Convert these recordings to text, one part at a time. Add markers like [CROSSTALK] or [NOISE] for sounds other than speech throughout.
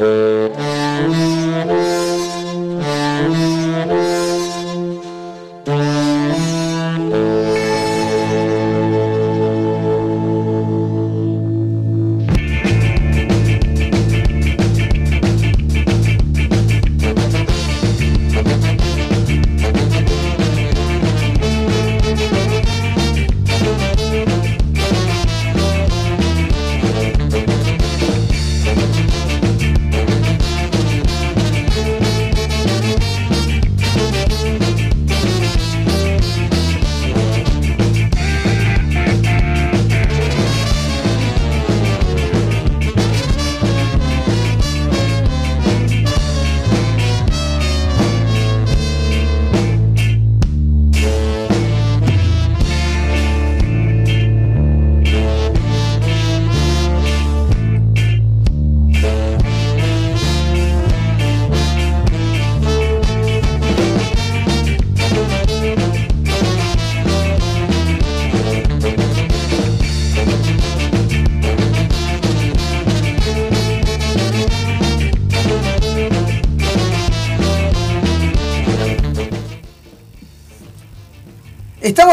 Uh...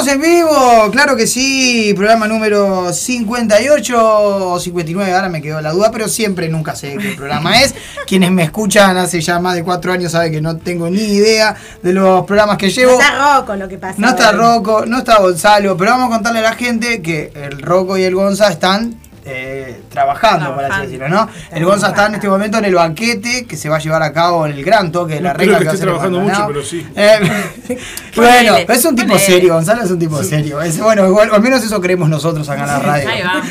Estamos en vivo, claro que sí, programa número 58 o 59, ahora me quedó la duda, pero siempre nunca sé qué [LAUGHS] programa es. Quienes me escuchan hace ya más de cuatro años saben que no tengo ni idea de los programas que llevo. No está Rocco lo que pasa. No está Rocco, no está Gonzalo, pero vamos a contarle a la gente que el Rocco y el Gonza están eh, trabajando, por así decirlo, ¿no? El Gonza está en este momento en el banquete que se va a llevar a cabo en el gran toque de la No regla. creo que va a esté ser trabajando cuando, mucho, ¿no? pero sí. Eh, [LAUGHS] bueno, es un tipo serio, Gonzalo es un tipo serio. Es, bueno, igual, al menos eso creemos nosotros acá en la radio. Ahí va.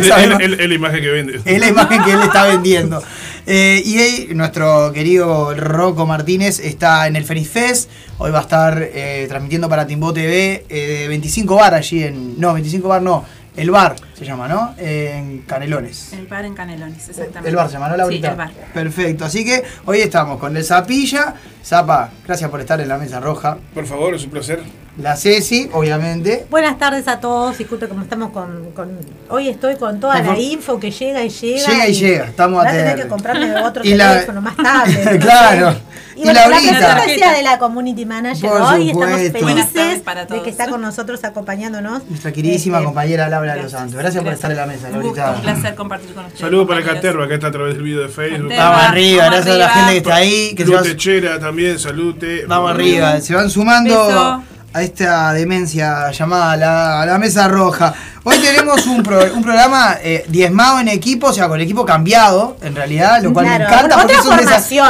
[LAUGHS] Es, la imagen que vende. es la imagen que él está vendiendo. Eh, y ahí, nuestro querido Rocco Martínez está en el Feliz Fest. Hoy va a estar eh, transmitiendo para Timbo TV eh, 25 bar allí en. No, 25 bar no. El bar se llama, ¿no? En Canelones. El bar en Canelones, exactamente. El bar se llama, ¿no, Laurita? Sí, el bar. Perfecto. Así que hoy estamos con el Zapilla. Zapa, gracias por estar en la mesa roja. Por favor, es un placer. La Ceci, obviamente. Buenas tardes a todos, disculpe como estamos con, con- Hoy estoy con toda la info que llega y llega. Llega y llega, estamos a tener que comprarme [LAUGHS] otro Y la- teléfono más tarde. [LAUGHS] Claro. Y, Y bueno, la la Brita. presencia de la Community Manager Por hoy, estamos supuesto. Felices para de que está con nosotros acompañándonos. Nuestra queridísima Este, compañera Laura de los Gracias. Santos. Gracias por Gracias. estar en la mesa, Laurita. un placer compartir con ustedes. Saludos para. Caterva, que está a través del video de Facebook. Vamos arriba, Vamos gracias a la gente que está ahí. Que se Lu va- Techera también, salute. vamos arriba, se van sumando Beso. A esta demencia llamada la, la Mesa Roja. Hoy tenemos un, pro- un programa eh, diezmado en equipo, o sea, con el equipo cambiado, en realidad, lo cual me encanta porque un,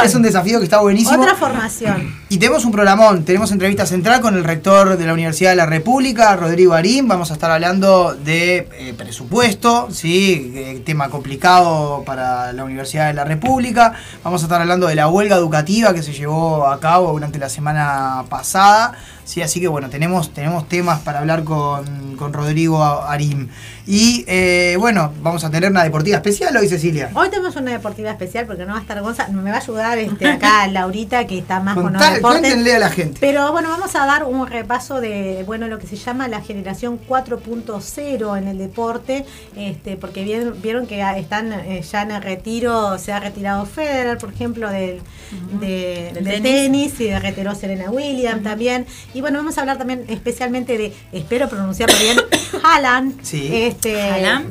es un desafío que está buenísimo. Otra formación. Y tenemos un programón, tenemos entrevista central con el rector de la Universidad de la República, Rodrigo Arín, vamos a estar hablando de eh, presupuesto, ¿sí? Eh, tema complicado para la Universidad de la República, vamos a estar hablando de la huelga educativa que se llevó a cabo durante la semana pasada, ¿sí? así que bueno, tenemos, tenemos temas para hablar con, con Rodrigo Arín. Y eh, bueno, vamos a tener una deportiva especial hoy, Cecilia. Hoy tenemos una deportiva especial porque no va a estar Gonza, me va a ayudar este, acá [LAUGHS] Laurita que está más con los deportes. cuéntenle a la gente. Pero bueno, vamos a dar un repaso de bueno lo que se llama la generación 4.0 en el deporte, este, porque vieron, vieron que están eh, ya en el retiro, se ha retirado Federer, por ejemplo, del, de- Del del tenis. tenis. y de retiró Serena Williams también. Y bueno, vamos a hablar también especialmente de, espero pronunciarlo bien, [COUGHS] Haaland. Sí. Este, Haaland,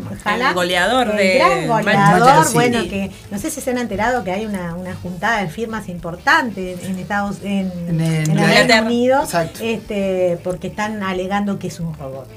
el goleador el de gran Manchester goleador, City. bueno, que no sé si se han enterado que hay una, una juntada de firmas importante en, Estados en, En el- en en el Reino Inglaterra. Unido, Exacto. este, porque están alegando que es un robot.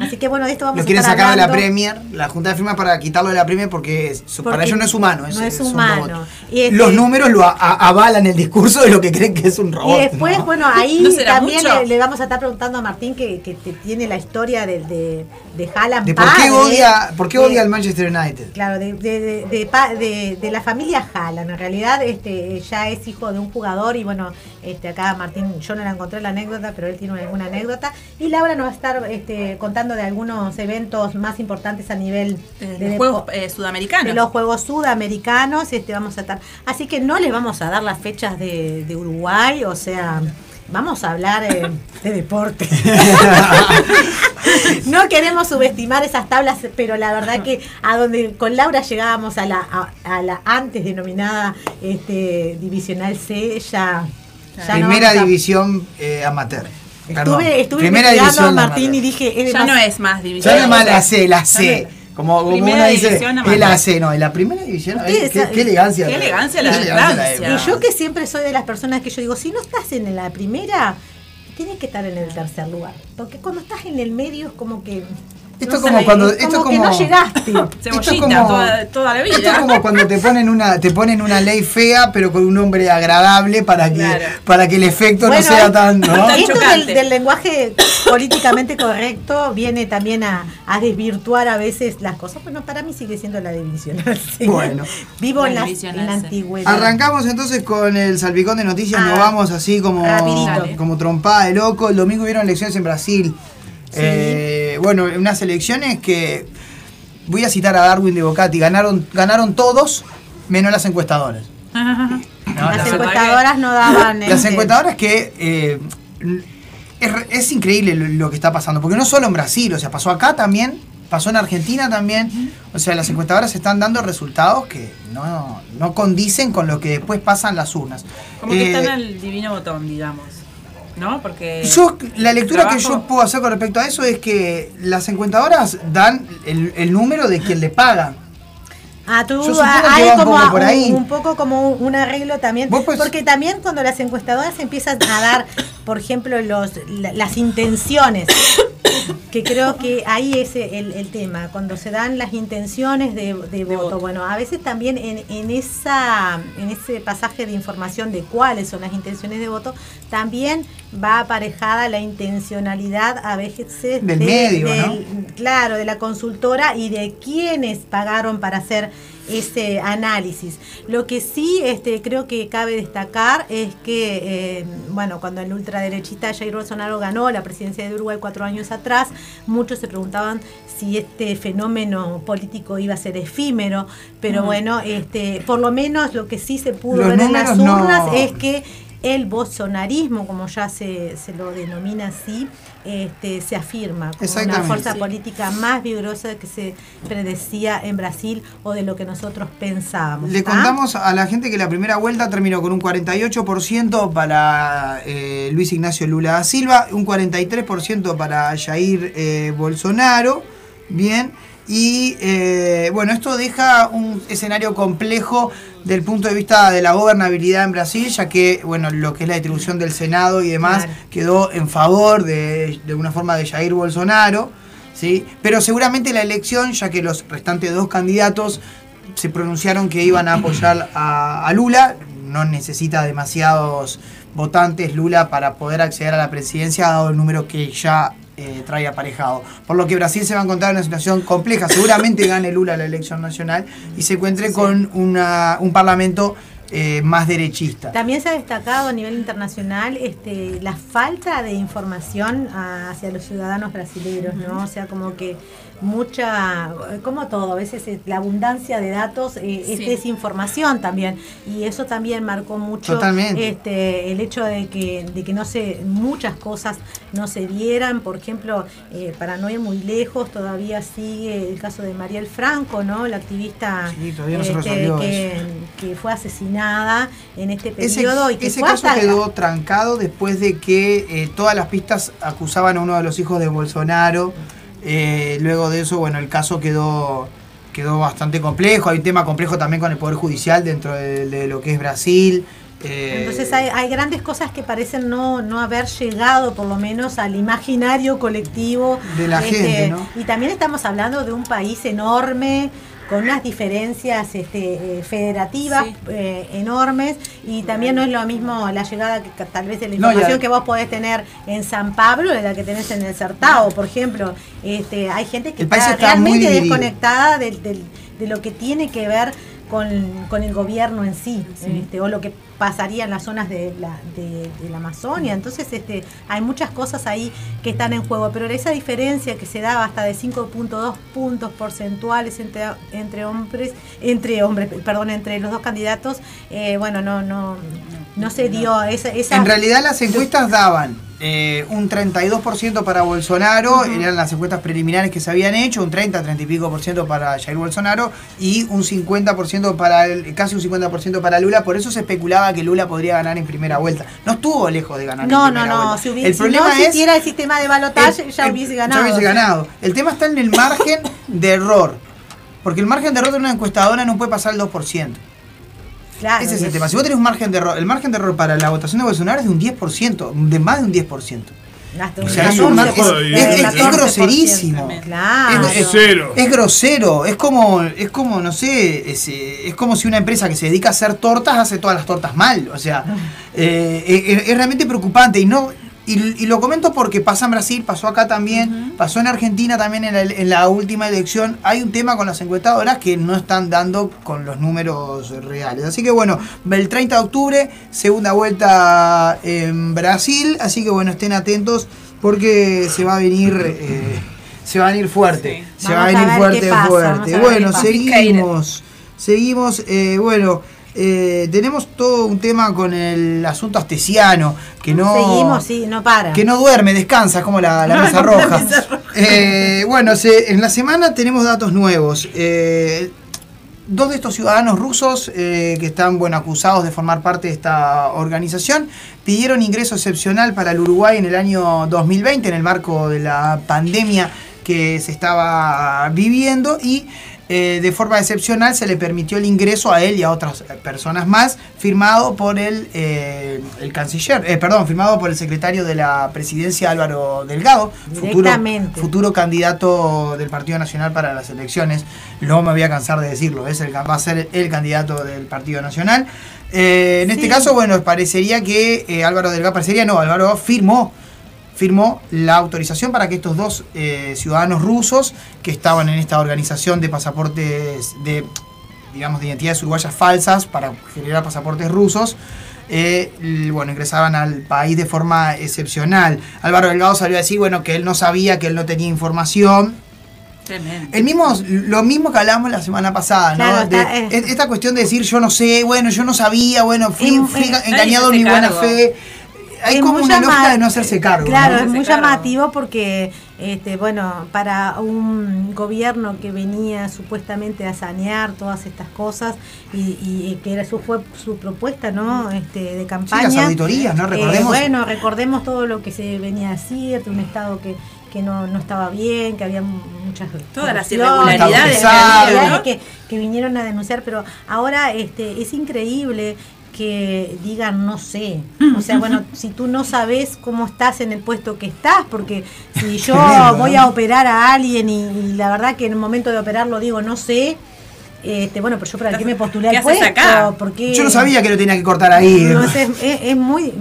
Así que bueno, de esto vamos Lo a quieren sacar de la. Premier, la Junta de Firmas para quitarlo de la Premier porque, es- para ellos no es humano. Es, no es un humano. robot. Y este- Los números lo a- a- avalan el discurso de lo que creen que es un robot. Y después, ¿no? bueno, ahí ¿No será también le, le vamos a estar preguntando a Martín que, tiene la historia de, de, de Haaland de por qué padre, odia, por qué de- odia al Manchester United. Claro, de, de, de, de pa- de- de la familia Haaland. En realidad este, ya es hijo de un jugador y bueno, este, acá Martín, yo no la encontré la anécdota, pero él tiene alguna anécdota. Y Laura nos va a estar este, contando de algunos eventos más importantes a nivel De de los Juegos eh, Sudamericanos. de los Juegos Sudamericanos. Este, vamos a estar. Así que no les vamos a dar las fechas de, de Uruguay, o sea. Vamos a hablar eh, [LAUGHS] de deporte. [LAUGHS] no queremos subestimar esas tablas, pero la verdad que a donde con Laura llegábamos a la, a, a la antes denominada este, divisional C, ya... ya Primera división eh, amateur. Estuve, estuve Primera investigando a división Martín amateur. y dije, es Ya no es más división. Ya no es más la C, la C. Como, como Primera uno dice, la C, no, en la primera división. qué, elegancia. Qué elegancia la. Y yo que siempre soy de las personas que yo digo, si no estás en la primera, tienes que estar en el tercer lugar. Porque cuando estás en el medio es como que... Esto no como sé, cuando- es esto como es que como- no llegaste. Cebollita Esto es como- toda, toda la vida. Esto es como cuando te ponen una te ponen una ley fea pero con un nombre agradable para que Claro. para que el efecto Bueno, no sea tan ¿no? Tan Esto del, del lenguaje políticamente correcto viene también a, a desvirtuar a veces las cosas. Bueno, para mí sigue siendo la división. [LAUGHS] ¿sí? Bueno. Vivo en La en antigüedad. Arrancamos entonces con el salpicón de noticias, Ah, nos vamos así como, rapidito. Como trompada de loco. El domingo hubieron elecciones en Brasil. Sí. Eh, bueno, unas elecciones que voy a citar a Darwin de Bocati, ganaron, ganaron todos menos las encuestadoras. [LAUGHS] ¿no? Las Las- encuestadoras no daban... [LAUGHS] Las este, encuestadoras que eh, es, es increíble lo, lo que está pasando, porque no solo en Brasil, o sea, pasó acá también, pasó en Argentina también, o sea, las encuestadoras están dando resultados que no, no condicen con lo que después pasan las urnas. Como que Eh, están al divino botón, digamos. ¿No? Porque. yo, la lectura que yo puedo hacer con respecto a eso es que las encuestadoras dan el, el número de quien le paga. Ah, tú ah, que hay va un como poco. Un, un poco como un arreglo también. Pues- porque también cuando las encuestadoras empiezan a dar, por ejemplo, los la- las intenciones, que creo que ahí es el, el tema, cuando se dan las intenciones de, de voto. voto. Bueno, a veces también en, en, esa, en ese pasaje de información de cuáles son las intenciones de voto, también va aparejada la intencionalidad a veces Del de- medio, claro, de la consultora y de quienes pagaron para hacer ese análisis. Lo que sí este, creo que cabe destacar es que, eh, bueno, cuando el ultraderechista Jair Bolsonaro ganó la presidencia de Uruguay cuatro años atrás, muchos se preguntaban si este fenómeno político iba a ser efímero, pero Mm. bueno, este, por lo menos lo que sí se pudo Los ver en las no- urnas es que el bolsonarismo, como ya se, se lo denomina así, este, se afirma como una fuerza Sí. política más vigorosa que se predecía en Brasil o de lo que nosotros pensábamos. Le ¿tá? contamos a la gente que la primera vuelta terminó con un 48% para eh, Luis Ignacio Lula da Silva, un 43% para Jair eh, Bolsonaro, bien, y eh, bueno, esto deja un escenario complejo del punto de vista de la gobernabilidad en Brasil, ya que bueno, lo que es la distribución del Senado y demás Claro. quedó en favor de, de una forma de Jair Bolsonaro. ¿sí? Pero seguramente la elección, ya que los restantes dos candidatos se pronunciaron que iban a apoyar a, a Lula, no necesita demasiados votantes Lula para poder acceder a la presidencia, dado el número que ya eh, trae aparejado. Por lo que Brasil se va a encontrar en una situación compleja. Seguramente gane Lula la elección nacional y se encuentre con una, un parlamento eh, más derechista. También se ha destacado a nivel internacional este, la falta de información a- hacia los ciudadanos brasileños, ¿no? O sea, como que mucha, como todo, a veces es- la abundancia de datos eh, es desinformación también. Y eso también marcó mucho Totalmente. este, el hecho de que, de que no se, muchas cosas no se dieran. Por ejemplo, eh, para no ir muy lejos, todavía sigue el caso de Mariel Franco, ¿no? La activista Sí, todavía no se este, que, que fue asesinada en este Ese, periodo y que ese caso hasta- quedó trancado después de que eh, todas las pistas acusaban a uno de los hijos de Bolsonaro. Eh, luego de eso, bueno, el caso quedó, quedó bastante complejo. Hay un tema complejo también con el Poder Judicial dentro de, de lo que es Brasil. Eh, Entonces hay, hay grandes cosas que parecen no, no haber llegado por lo menos al imaginario colectivo De la Este, gente, ¿no? Y también estamos hablando de un país enorme con unas diferencias este, eh, federativas Sí. eh, enormes y también no es lo mismo la llegada que, tal vez de la información que vos podés tener en San Pablo de la que tenés en el Certao, por ejemplo. Este, hay gente que El país está, está muy realmente desconectada del- del- de lo que tiene que ver con, con el gobierno en sí, este, o lo que pasaría en las zonas de la, de, de la Amazonia. Entonces, este, hay muchas cosas ahí que están en juego, pero esa diferencia que se daba hasta de 5.2 puntos porcentuales entre, entre hombres, entre hombres, perdón, entre los dos candidatos, eh, bueno, no, no, no se dio esa, esa En realidad las encuestas daban eh, un 32% para Bolsonaro, eran las encuestas preliminares que se habían hecho, un 30, 30 y pico por ciento para Jair Bolsonaro y un 50% para el, casi un 50% para Lula, por eso se especulaba que Lula podría ganar en primera vuelta. No estuvo lejos de ganar no, en no, primera no, vuelta. si, hubi- el si problema no es existiera el sistema de balotaje el- ya hubiese ganado. ya hubiese ganado. El tema está en el margen de error. Porque el margen de error de una encuestadora no puede pasar el 2%. Claro, Ese es el tema. Si vos tenés un margen de error, el margen de error para la votación de Bolsonaro es de un 10%, de más de un 10%. hasta O sea, es, un mar- es- 14%, es- es- es 14%. groserísimo. Claro. Es- es- Cero. Es grosero, es como, es como, no sé, es, eh, es como si una empresa que se dedica a hacer tortas hace todas las tortas mal. O sea, eh, es, es realmente preocupante y no. Y, y lo comento porque pasa en Brasil, pasó acá también, pasó en Argentina también en la, en la última elección. Hay un tema con las encuestadoras que no están dando con los números reales. Así que bueno, el 30 de octubre, segunda vuelta en Brasil. Así que bueno, estén atentos porque se va a venir. eh, se va a venir fuerte. Sí. Se va a venir fuerte, fuerte. Bueno, seguimos. Seguimos. eh, bueno, eh, tenemos todo un tema con el asunto astesiano. Que no. Seguimos, sí, no para. Que no duerme, descansa, como la, la [LAUGHS] mesa Como la roja. mesa roja. Eh, bueno, se- en la semana tenemos datos nuevos. Eh, dos de estos ciudadanos rusos eh, que están bueno, acusados de formar parte de esta organización pidieron ingreso excepcional para el Uruguay en el año 2020 en el marco de la pandemia que se estaba viviendo y eh, de forma excepcional se le permitió el ingreso a él y a otras eh, personas más firmado por el, eh, el canciller, eh, perdón, firmado por el secretario de la presidencia Álvaro Delgado, futuro, futuro candidato del Partido Nacional para las elecciones. No me voy a cansar de decirlo, es el, va a ser el candidato del Partido Nacional. Eh, en este caso, bueno, parecería que eh, Álvaro Delgado, parecería no, Álvaro firmó firmó la autorización para que estos dos eh, ciudadanos rusos que estaban en esta organización de pasaportes de digamos de identidades uruguayas falsas para generar pasaportes rusos eh, bueno, ingresaban al país de forma excepcional. Álvaro Delgado salió a decir, bueno, que él no sabía, que él no tenía información. Tremendo. El mismo, lo mismo que hablamos la semana pasada, ¿no? Claro, De- está, eh. es- esta cuestión de decir yo no sé, bueno, yo no sabía, bueno, fui, engañado en mi buena cargo. fe. Hay Es como muy una lógica de no hacerse cargo. Claro, ¿no? es muy cargo. llamativo porque, este, bueno, para un gobierno que venía supuestamente a sanear todas estas cosas y, y que era su fue su propuesta, ¿no? Este, de campaña. las auditorías, ¿no? Eh, Recordemos. bueno, recordemos todo lo que se venía a decir de un estado que que no, no estaba bien, que había muchas Todas las irregularidades que, que vinieron a denunciar, pero ahora este es increíble que digan no sé. O sea, bueno, si tú no sabes cómo estás en el puesto que estás, porque si [LAUGHS] yo voy a operar a alguien y, y la verdad que en el momento de operarlo digo no sé, este, bueno, pero yo para qué me postulé ¿Qué al puesto, acá? porque Yo no sabía que lo tenía que cortar ahí. no, es, es- es muy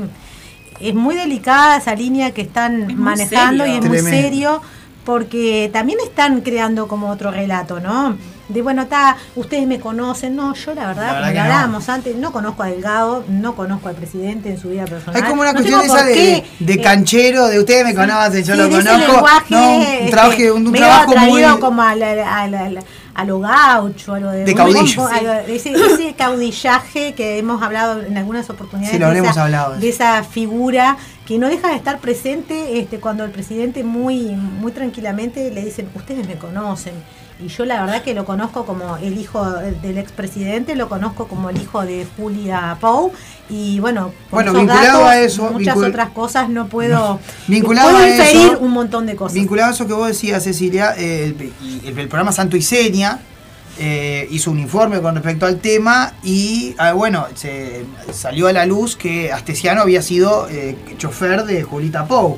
es muy delicada esa línea que están manejando y es muy serio porque también están creando como otro relato, ¿no? De bueno, está, ustedes me conocen, no, yo la verdad, La verdad como no. hablábamos antes, no conozco a Delgado, no conozco al presidente en su vida personal. Hay como una no cuestión esa de, eh, canchero, de ustedes me conocen, yo sí, lo conozco. lenguaje, no, un, este, trabajo, un, un trabajo muy. como a, la- a la- a la- a lo gaucho, a lo de, De caudillo. a lo- ese, ese caudillaje que hemos hablado en algunas oportunidades. Sí, lo de habremos esa- hablado. de esa figura que no deja de estar presente este, cuando el presidente muy, muy tranquilamente le dicen, ustedes me conocen. Y yo la verdad que lo conozco como el hijo del expresidente, lo conozco como el hijo de Julia Pou. Y bueno, Bueno, vinculado datos, a eso, muchas vincul- otras cosas no puedo, Vinculado puedo inferir eso, un montón de cosas. Vinculado a eso que vos decías, Cecilia, el, y el- el programa Santo y Seña eh, hizo un informe con respecto al tema y, ah, bueno, se salió a la luz que Astesiano había sido eh, chofer de Julita Pou.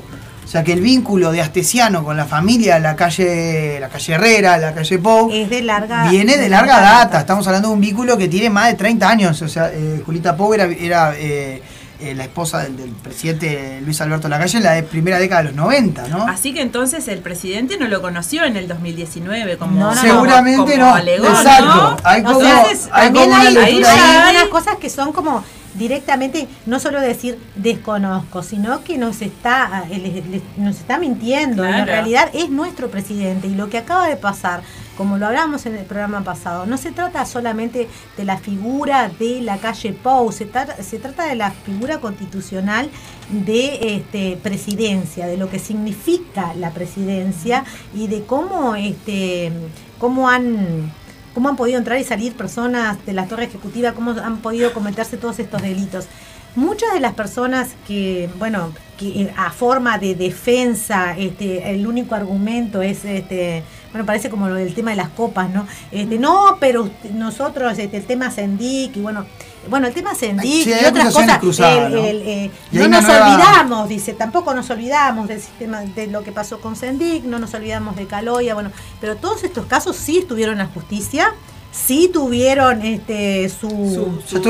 O sea que el vínculo de Astesiano con la familia, la calle, la calle Herrera, la calle Pou, es de larga viene de larga data. Estamos hablando de un vínculo que tiene más de 30 años. O sea, eh, Julita Pou era, era, eh, eh, la esposa del, del presidente Luis Alberto Lacalle en la de- primera década de los 90, ¿no? Así que entonces el presidente no lo conoció en el 2019 como No. Seguramente como no. alegó, Exacto. ¿no? Hay como, Entonces, hay también como una hay- ahí ahí. algunas cosas que son como directamente no solo decir desconozco, sino que nos está, le- le- nos está mintiendo. En realidad es nuestro presidente y lo que acaba de pasar, como lo hablamos en el programa pasado, no se trata solamente de la figura de la calle Pou, se, trata- se trata de la figura constitucional de este, presidencia, de lo que significa la presidencia y de cómo, este, cómo han cómo han podido entrar y salir personas de la torre ejecutiva, cómo han podido cometerse todos estos delitos. Muchas de las personas que, bueno, que eh, a forma de defensa, este, el único argumento es, este, bueno, parece como lo del tema de las copas, ¿no? Este, no, pero nosotros, este, el tema Sendic, y bueno, bueno, el tema Sendic Sí, y otras cosas, el- ¿no? el, eh, Y no nos nueva- olvidamos, dice, tampoco nos olvidamos del sistema, de lo que pasó con Sendic, no nos olvidamos de Caloya, bueno, pero todos estos casos sí estuvieron en la justicia, sí tuvieron este su, Su- su-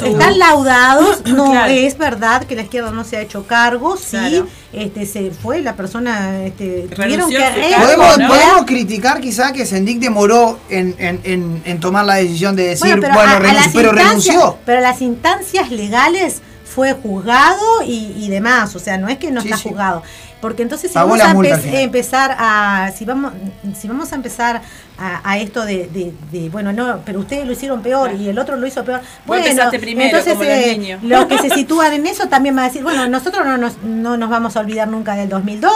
su- están laudados, [COUGHS] no Claro. es verdad que la izquierda no se ha hecho cargo, sí, Claro. este se fue la persona, este, tuvieron que Podemos, ¿no? podemos criticar quizá que Sendic demoró en, en, en, en tomar la decisión de decir, bueno, a renunció, pero renunció. Pero las instancias legales fue juzgado y, y demás, o sea, no es que no Sí, está sí. juzgado. Porque entonces si Pagó vamos a empe- empezar a si vamos si vamos a empezar a, a esto de, de- de, bueno no pero ustedes lo hicieron peor y el otro lo hizo peor. Bueno primero, entonces como los eh, los que se sitúan en eso también van a decir bueno nosotros no nos, no nos vamos a olvidar nunca del 2002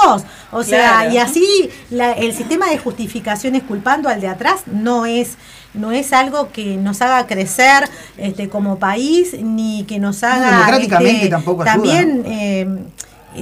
o sea Claro. y así la- el sistema de justificaciones culpando al de atrás no es no es algo que nos haga crecer este como país ni que nos haga democráticamente este, tampoco ayuda, también eh,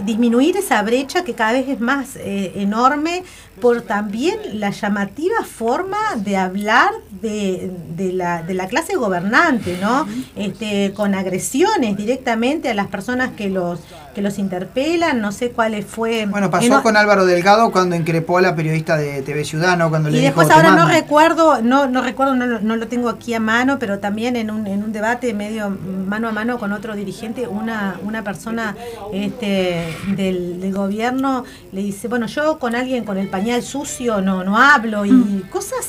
disminuir esa brecha que cada vez es más eh, enorme por también la llamativa forma de hablar de, de la, de la clase gobernante, ¿no? Este, con agresiones directamente a las personas que los que los interpelan, no sé cuáles fue. Bueno, pasó en con Álvaro Delgado cuando increpó a la periodista de TV Ciudadano, cuando y le después dijo, "Te ahora no mando". recuerdo, no, no recuerdo, no, lo- no lo tengo aquí a mano, pero también en un, en un debate medio mano a mano con otro dirigente, una, una persona este, del, del gobierno le dice, bueno, yo con alguien con el pañal sucio no, no hablo y Mm. cosas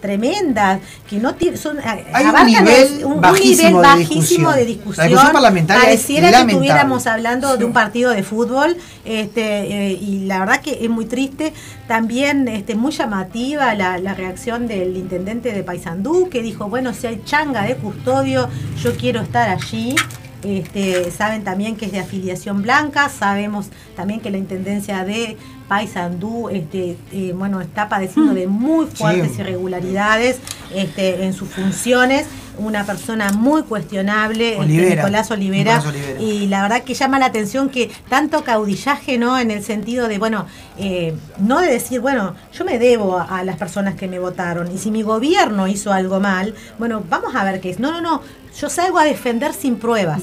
tremendas que no tienen son Hay un nivel un, bajísimo nivel de bajísimo discusión. de discusión, La discusión parlamentaria es pareciera que lamentable. estuviéramos hablando de un partido de fútbol este eh, y la verdad que es muy triste también este muy llamativa la, la reacción del intendente de Paysandú que dijo bueno si hay changa de custodio yo quiero estar allí este, saben también que es de afiliación blanca, sabemos también que la intendencia de Paysandú este, eh, bueno, está padeciendo de muy fuertes Sí. irregularidades este, en sus funciones. Una persona muy cuestionable, este. Nicolás Olivera, Nicolás Olivera. y la verdad que llama la atención que tanto caudillaje, ¿no? En el sentido de, bueno, eh, no de decir, bueno, yo me debo a, a las personas que me votaron y si mi gobierno hizo algo mal, bueno, vamos a ver qué es. No, no, no, yo salgo a defender sin pruebas.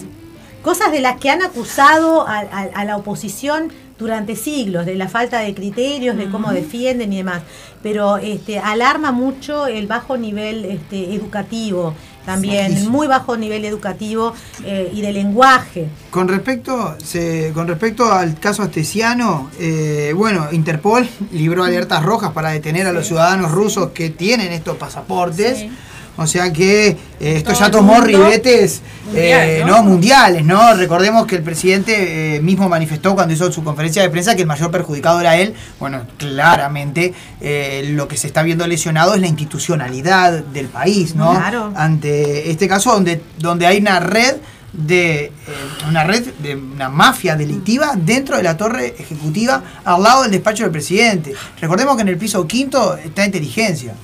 Cosas de las que han acusado a, a- a la oposición durante siglos, de la falta de criterios, de cómo defienden y demás. Pero este, alarma mucho el bajo nivel este, educativo, también, Bajísimo. muy bajo nivel educativo eh, y de lenguaje. Con respecto, se- con respecto al caso astesiano, eh, bueno, Interpol [LAUGHS] libró alertas rojas para detener a los ciudadanos rusos que tienen estos pasaportes. Sí. O sea que eh, esto Todo ya tomó ribetes mundial, eh, ¿no? ¿no? mundiales, ¿no? Recordemos que el presidente eh, mismo manifestó cuando hizo su conferencia de prensa que el mayor perjudicado era él. Bueno, claramente eh, lo que se está viendo lesionado es la institucionalidad del país, ¿no? Claro. Ante este caso donde, donde hay una red de eh, una red de una mafia delictiva dentro de la torre ejecutiva al lado del despacho del presidente. Recordemos que en el piso quinto está inteligencia.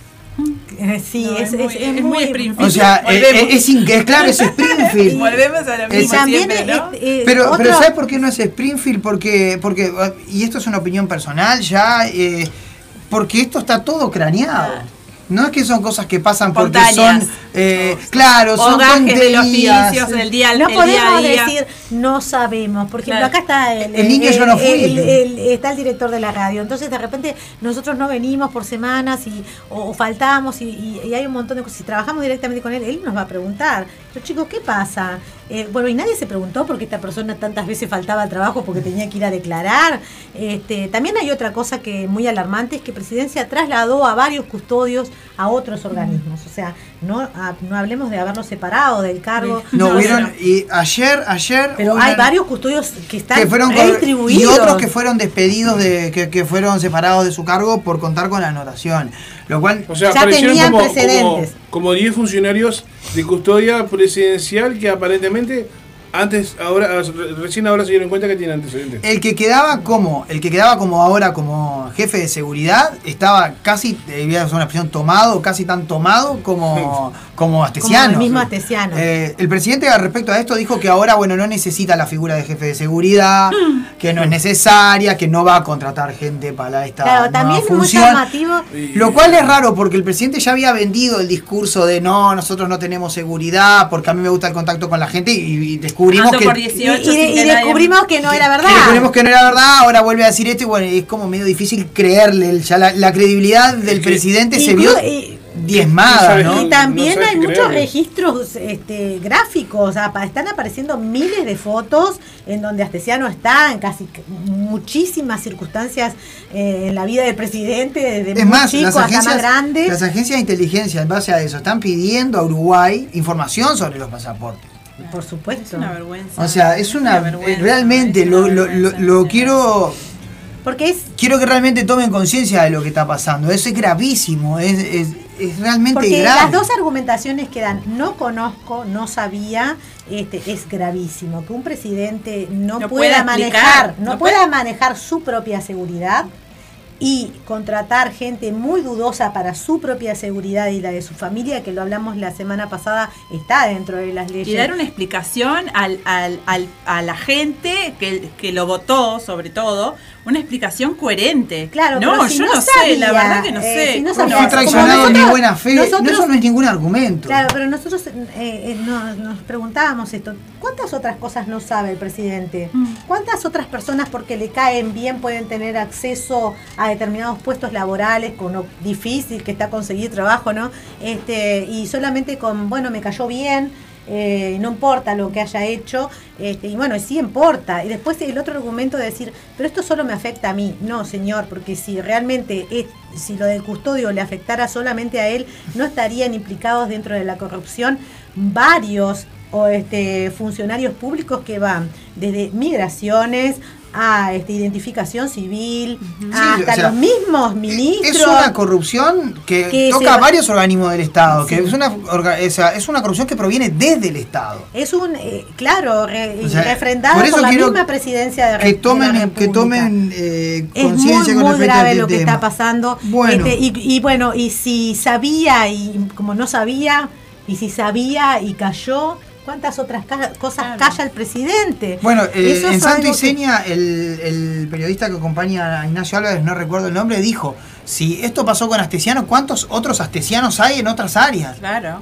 Eh, sí, No, es, es muy- es- muy. Springfield. O sea, eh, eh, es, claro, es Springfield. [LAUGHS] Volvemos a lo mismo también siempre, ¿no? eh, Pero, pero ¿sabes por qué no es Springfield? Porque, porque y esto es una opinión personal ya, eh, porque esto está todo craneado. No es que son cosas que pasan porque son, eh, claro, son gajes de los oficios, del día, No el día podemos a día. decir no sabemos. Por ejemplo, Claro. acá está el, El niño yo no fui. el- el- está el director de la radio. Entonces, de repente, nosotros no venimos por semanas y, o, o faltamos y, y- y hay un montón de cosas. Si trabajamos directamente con él, él nos va a preguntar. Pero chicos, ¿qué pasa? Eh, bueno, y nadie se preguntó por qué esta persona tantas veces faltaba al trabajo porque tenía que ir a declarar. Este, también hay otra cosa que muy alarmante, es que Presidencia trasladó a varios custodios a otros organismos. O sea, no a- no hablemos de haberlo separado del cargo. No, No, hubieron, no. y ayer, ayer. Pero hubo hay una- varios custodios que están que fueron redistribuidos. y otros que fueron despedidos de que, que fueron separados de su cargo por contar con la anotación lo cual O sea, Ya tenían como, precedentes. como, como 10 funcionarios de custodia presidencial que aparentemente antes, ahora, recién ahora se dieron cuenta que tienen antecedentes. el que quedaba como el que quedaba como ahora como jefe de seguridad estaba casi debía ser una expresión tomado casi tan tomado como [LAUGHS] como Astesiano el mismo Astesiano. Eh, el presidente al respecto a esto dijo que ahora bueno no necesita la figura de jefe de seguridad que no es necesaria que no va a contratar gente para esta Claro, nueva también es muy función llamativo. Lo cual es raro porque el presidente ya había vendido el discurso de no, nosotros no tenemos seguridad porque a mí me gusta el contacto con la gente y, y descubrimos Ando que... por Y, 18 y- sin y que nadie- descubrimos que no era verdad. descubrimos que no era verdad, ahora vuelve a decir esto y bueno, es como medio difícil creerle, ya la, la credibilidad del que- presidente se vio y- diezmada. Y también hay muchos registros este, gráficos, o sea, pa- están apareciendo miles de fotos en donde Astesiano está, en casi muchísimas circunstancias eh, en la vida del presidente, desde Es muy más, chico las hasta más agencias, grande. las agencias de inteligencia en base a eso están pidiendo a Uruguay información sobre los pasaportes. Por supuesto. Es una vergüenza. O sea, es una... vergüenza, realmente, es una lo, quiero Porque es quiero que realmente tomen conciencia de lo que está pasando. Eso es gravísimo, es, es, es realmente Porque grave. las dos argumentaciones que dan, no conozco, no sabía, este, es gravísimo. Que un presidente no, No pueda manejar, no, no pueda puede- manejar su propia seguridad y contratar gente muy dudosa para su propia seguridad y la de su familia, que lo hablamos la semana pasada, está dentro de las leyes. Y dar una explicación al, al, al- a la gente que, que lo votó, sobre todo, una explicación coherente. Claro, no, pero si yo no no, sé, sabía, la verdad que no eh, sé. si no no sabía, como traicionado nosotros- ni buena fe. nosotros- no, eso no es ningún argumento. Claro, pero nosotros eh, eh, nos, nos preguntábamos esto. ¿Cuántas otras cosas no sabe el presidente? Mm. ¿Cuántas otras personas porque le caen bien pueden tener acceso a determinados puestos laborales con lo difícil que está conseguir trabajo, ¿no? Este, y solamente con, bueno, me cayó bien, eh, no importa lo que haya hecho, este, y bueno, sí importa. Y después el otro argumento de decir, pero esto solo me afecta a mí. No, señor, porque si realmente si lo del custodio le afectara solamente a él, no estarían implicados dentro de la corrupción varios o este, funcionarios públicos que van desde migraciones a este, identificación civil, Sí, hasta o sea, los mismos ministros. Es una corrupción que, Que toca a va- varios organismos del Estado, que es una, orga- esa- es una corrupción que proviene desde el Estado. Es un, eh, claro, re- O sea, refrendado por por, eso la quiero misma presidencia de, Que de la tomen, que tomen eh, es muy, conciencia con muy grave este lo que tema. está pasando. Bueno. Este, y, y bueno, y si sabía y como no sabía, y si sabía y cayó, ¿cuántas otras ca- cosas Claro. calla el presidente? Bueno, eh, Eso en es Santo y algo que- Seña, el, el periodista que acompaña a Ignacio Álvarez, no recuerdo el nombre, dijo, si esto pasó con Astesiano, ¿cuántos otros Astesianos hay en otras áreas? Claro.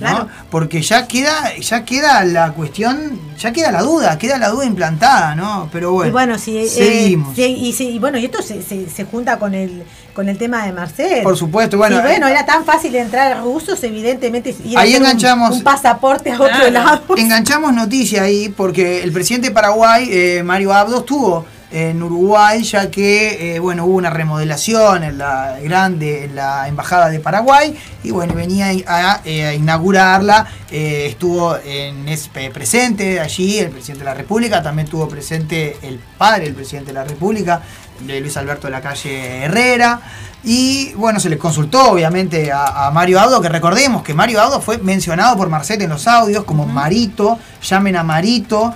¿No? Claro. Porque ya queda, ya queda la cuestión, ya queda la duda, queda la duda implantada, ¿no? Pero bueno, y bueno, si, eh, seguimos. y, y bueno, y esto se, se, se junta con el con el tema de Marcel. Por supuesto, bueno, Y bueno, eh, era tan fácil entrar a rusos, evidentemente. ir a Ahí un- enganchamos- Un, pasaporte a otro Claro. lado. Enganchamos noticia ahí porque el presidente de Paraguay, eh, Mario Abdo, estuvo en Uruguay ya que eh, bueno hubo una remodelación en la grande en la embajada de Paraguay y bueno venía a, eh, a inaugurarla eh, estuvo en es- presente allí el presidente de la República también estuvo presente el padre del presidente de la República Luis Alberto de la Calle Herrera y bueno, se le consultó obviamente a, a Mario Audo, que recordemos que Mario Audo fue mencionado por Marcet en los audios como Marito, llamen a Marito.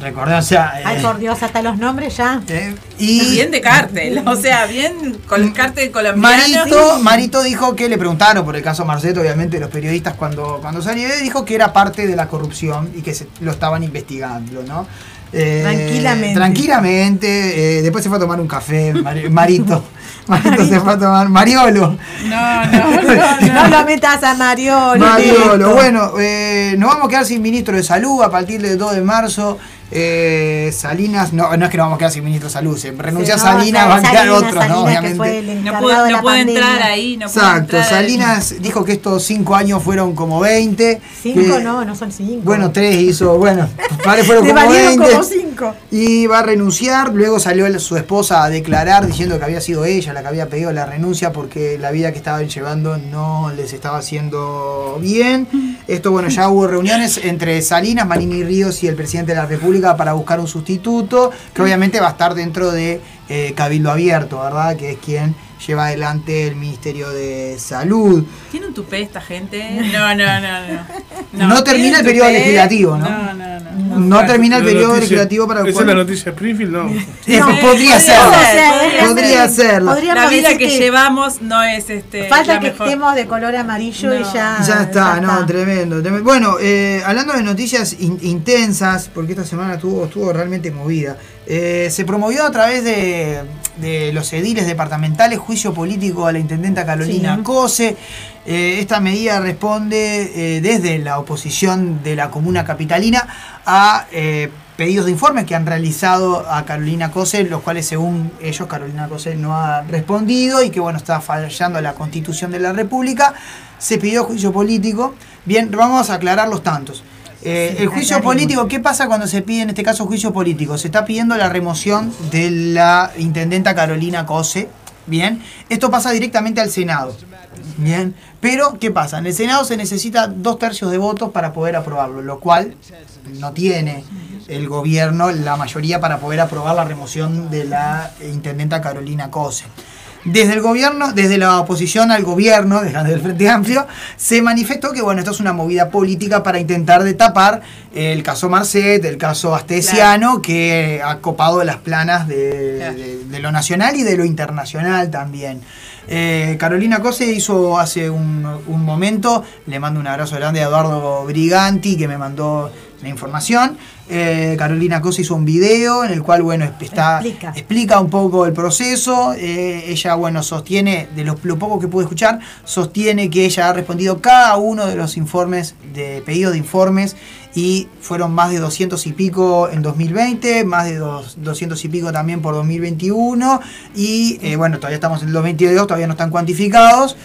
Recordé, o sea. Ay, eh, por Dios, hasta los nombres ya. eh, y Bien de cártel, o sea, bien con el cártel colombiano. Marito, Marito dijo que le preguntaron por el caso Marcet, obviamente los periodistas cuando, cuando salió, dijo que era parte de la corrupción y que se, lo estaban investigando, ¿no? Eh, Tranquilamente. Tranquilamente. eh, después se fue a tomar un café, Mari- [LAUGHS] Marito. Marito se fue a tomar. Mariolo. No, no, [LAUGHS] no, No no. lo metas a Mariolo. Mariolo. Bueno, eh, nos vamos a quedar sin ministro de salud a partir del 2 de marzo. Eh, Salinas, no, no es que nos vamos a quedar sin ministro de salud, se renuncia Sí, no, Salinas, va a quedar Salinas, otro, Salinas, ¿no? Obviamente. No encargado puedo, de la no pandemia. entrar ahí, no Exacto, entrar ahí. Salinas dijo que estos cinco años fueron como 20. Cinco que- no, no son cinco. Bueno, tres hizo, bueno, padres fueron [LAUGHS] como valieron 20. como cinco. Y va a renunciar, luego salió su esposa a declarar diciendo que había sido ella la que había pedido la renuncia porque la vida que estaban llevando no les estaba haciendo bien. Esto, bueno, ya hubo reuniones entre Salinas, Manini Ríos y el presidente de la República para buscar un sustituto, que obviamente va a estar dentro de eh, Cabildo Abierto, ¿verdad? Que es quien lleva adelante el Ministerio de Salud. ¿Tiene un tupé esta gente? No, no, no, no. [LAUGHS] No termina ¿tiene el periodo tupé? legislativo, ¿no? No, no, no. No, termina el periodo noticia- legislativo para el ¿Esa es la noticia Springfield? No. [LAUGHS] No, podría podría ser, podría ser. La vida decir que, que llevamos no es este. Falta la que mejor. estemos de color amarillo y ya. Ya está, no, está. tremendo, tremendo. Bueno, eh, hablando de noticias in- intensas, porque esta semana estuvo, estuvo realmente movida, eh, se promovió a través de, de los ediles departamentales juicio político a la intendenta Carolina Sí. Cose. Eh, esta medida responde eh, desde la oposición de la comuna capitalina a pedidos de informes que han realizado a Carolina Cose, los cuales según ellos Carolina Cose no ha respondido y que bueno está fallando la constitución de la República. Se pidió juicio político. Bien, vamos a aclarar los tantos. Eh, el juicio político, ¿qué pasa cuando se pide en este caso juicio político? Se está pidiendo la remoción de la intendenta Carolina Cose. Bien, esto pasa directamente al Senado. Bien, pero ¿qué pasa? En el Senado se necesita dos tercios de votos para poder aprobarlo, lo cual no tiene el gobierno la mayoría para poder aprobar la remoción de la intendenta Carolina Cose. Desde el gobierno, desde la oposición al gobierno, [LAUGHS] desde el Frente Amplio, se manifestó que bueno, esto es una movida política para intentar de tapar el caso Marcet, el caso Astesiano, que ha copado las planas de, Claro. de- de lo nacional y de lo internacional también. Eh, Carolina Cose hizo hace un, un momento, le mando un abrazo grande a Eduardo Briganti que me mandó la información. Eh, Carolina Cose hizo un video en el cual, bueno, está, Explica. explica un poco el proceso. Eh, ella, bueno, sostiene, de los, lo poco que pude escuchar, sostiene que ella ha respondido cada uno de los informes, de pedidos de informes, y fueron más de 200 y pico en 2020, más de dos- 200 y pico también por 2021, y eh, bueno, todavía estamos en el 2022, todavía no están cuantificados.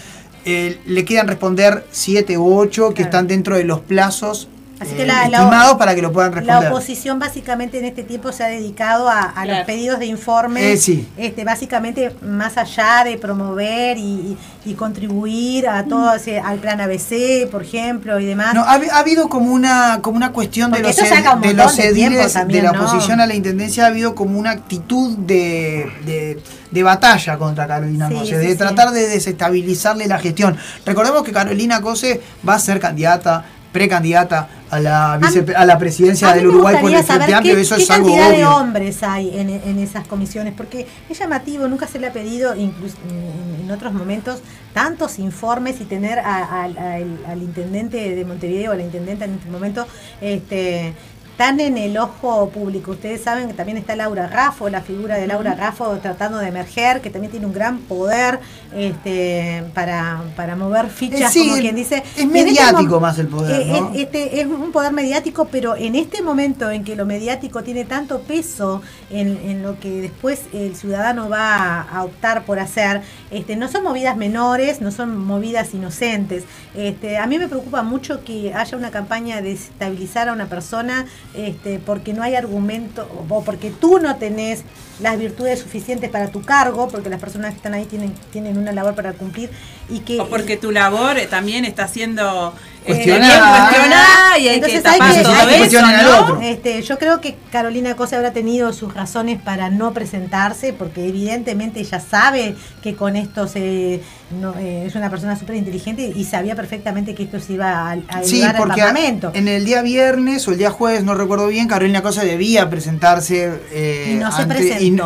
Le quedan responder 7 u 8 que Claro. están dentro de los plazos Así eh, que la- la- estimados para que lo puedan La responder. oposición básicamente en este tiempo se ha dedicado a, a los pedidos de informes, Eh, sí. este, básicamente más allá de promover y, y- y contribuir a todo ese- al plan ABC, por ejemplo, y demás. No, ha, ha habido como una como una cuestión de los, un de los de ediles también, de la ¿no? oposición a la intendencia, ha habido como una actitud de, de, de batalla contra Carolina Sí, Cose, sí, de sí. tratar de desestabilizarle la gestión. Recordemos que Carolina Cose va a ser candidata, precandidata a la, vice, a la presidencia A del Uruguay por el Frente Amplio, qué, eso qué es algo cantidad de obvio. hombres hay en, en esas comisiones, porque es llamativo, nunca se le ha pedido, incluso en, otros momentos, tantos informes y tener a- a- al, al intendente de Montevideo, a la intendente en este momento, este tan en el ojo público. Ustedes saben que también está Laura Raffo, la figura de Laura Raffo tratando de emerger, que también tiene un gran poder este, para, para mover fichas, Eh, sí, como quien dice. es este mediático más el poder, eh, ¿no? eh, este es un poder mediático, pero en este momento en que lo mediático tiene tanto peso en, en lo que después el ciudadano va a, a optar por hacer, este, no son movidas menores, no son movidas inocentes. Este, a mí me preocupa mucho que haya una campaña de estabilizar a una persona este, porque no hay argumento o porque tú no tenés las virtudes suficientes para tu cargo, porque las personas que están ahí tienen, tienen una labor para cumplir y que O porque tu labor eh, también está siendo eh, Cuestionada. bien cuestionada y hay Entonces que hay tapar que- todo hay que eso, cuestionar al ¿no? otro. Este, yo creo que Carolina Cosa habrá tenido sus razones para no presentarse, porque evidentemente ella sabe que con esto se no, eh, es una persona súper inteligente y sabía perfectamente que esto se iba a, a Sí, ayudar al Parlamento. en el día viernes o el día jueves, no recuerdo bien, Carolina Cosa debía presentarse eh, Y no se ante,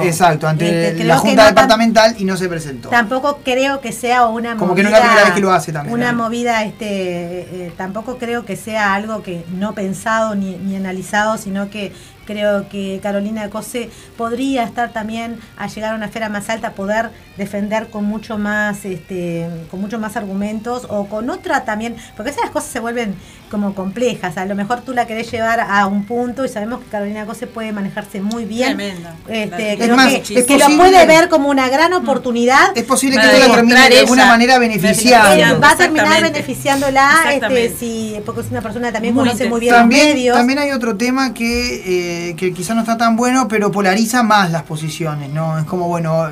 exacto, ante Este, la que Junta no departamental y no se presentó. Tampoco creo que sea una Como que movida. no es la primera vez que lo hace también, Una movida, este, eh, tampoco creo que sea algo que no pensado ni, ni analizado, sino que creo que Carolina Cose podría estar también a llegar a una esfera más alta, poder defender con mucho más, este, con mucho más argumentos o con otra también, porque esas cosas se vuelven como complejas. A lo mejor tú la querés llevar a un punto y sabemos que Carolina Cose puede manejarse muy bien. Tremendo. Este, Es creo más, que, es que lo puede ver como una gran oportunidad Es posible que esto la termine de alguna manera beneficiando. va a terminar beneficiándola este, si, porque es una persona que también Muy conoce muy bien los También, medios. también hay otro tema que, eh, que quizá no está tan bueno, pero polariza más las posiciones, ¿no? Es como, bueno,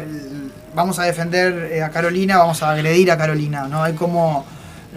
vamos a defender eh, a Carolina, vamos a agredir a Carolina, ¿no? Hay como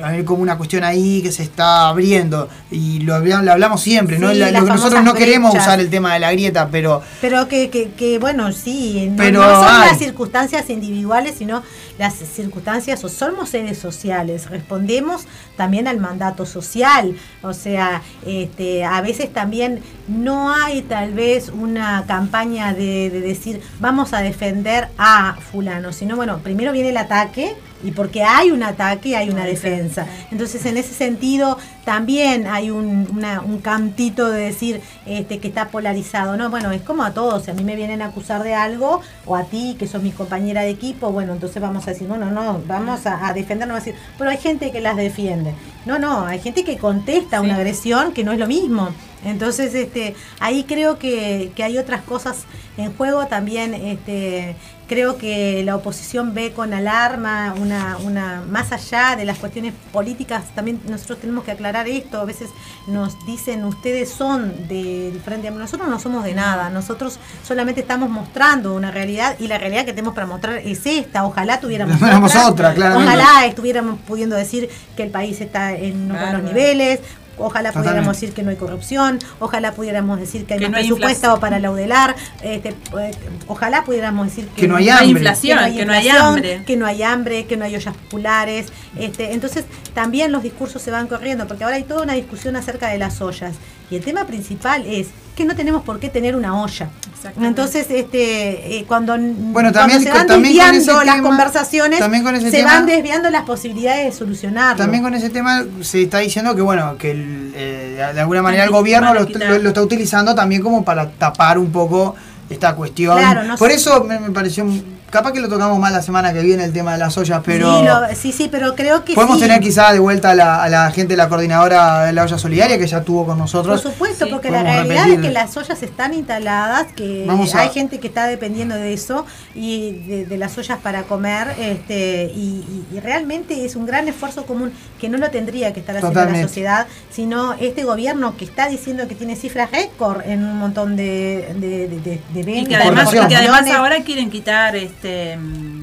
hay como una cuestión ahí que se está abriendo y lo, habla- lo hablamos siempre, ¿no? Sí, La- que nosotros no queremos brechas. usar el tema de la grieta, pero Pero que, que, que, bueno, sí, no, Pero no son las circunstancias individuales, sino las circunstancias, o somos seres sociales, respondemos también al mandato social, o sea, este, a veces también no hay tal vez una campaña de, de decir vamos a defender a fulano, sino bueno, primero viene el ataque y porque hay un ataque hay una defensa. Entonces, en ese sentido, también hay un, una- un cantito de decir este, que está polarizado. No, bueno, es como a todos. Si a mí me vienen a acusar de algo, o a ti, que sos mi compañera de equipo, bueno, entonces vamos a decir, bueno, no, vamos a, a defendernos, a decir, pero hay gente que las defiende. No, no, hay gente que contesta una agresión que no es lo mismo. Entonces, este, ahí creo que, que hay otras cosas en juego también. Este, creo que la oposición ve con alarma una, una más allá de las cuestiones políticas. También nosotros tenemos que aclarar esto. A veces nos dicen ustedes son de diferente. Nosotros no somos de nada. Nosotros solamente estamos mostrando una realidad y la realidad que tenemos para mostrar es esta. Ojalá tuviéramos [LAUGHS] otra, claramente. Ojalá estuviéramos pudiendo decir que el país está en unos buenos niveles. Ojalá Totalmente. pudiéramos decir que no hay corrupción, ojalá pudiéramos decir que hay Que más no hay presupuesto inflación. para laudelar, este, eh, ojalá pudiéramos decir que, Que no hay No hay hambre. inflación, que no hay inflación, hambre. que no hay hambre, que no hay ollas populares. Este, entonces también los discursos se van corriendo, porque ahora hay toda una discusión acerca de las ollas. Y el tema principal es que no tenemos por qué tener una olla. Exactamente. Entonces, este, eh, cuando, Bueno, cuando también se con- van también con desviando ese las tema- conversaciones, también con ese se tema- van desviando las posibilidades de solucionarlo. También con ese tema se está diciendo que bueno que el, eh, de alguna manera el gobierno lo, quitar. lo- lo está utilizando también como para tapar un poco esta cuestión. Claro, no Por sé. eso me, me pareció capaz que lo tocamos más la semana que viene el tema de las ollas, pero sí, lo- sí, sí, pero creo que podemos sí. tener quizá de vuelta a la, a la gente de la coordinadora de la olla solidaria que ya estuvo con Por nosotros. supuesto, Sí, porque la realidad repetir. es que las ollas están instaladas, que Vamos a- hay gente que está dependiendo de eso y de, de las ollas para comer, este, y, y- y realmente es un gran esfuerzo común que no lo tendría que estar haciendo Totalmente. la sociedad, sino este gobierno que está diciendo que tiene cifras récord en un montón de, de, de, de- de Y ventas, que además, Información. y que además ahora quieren quitar este mm,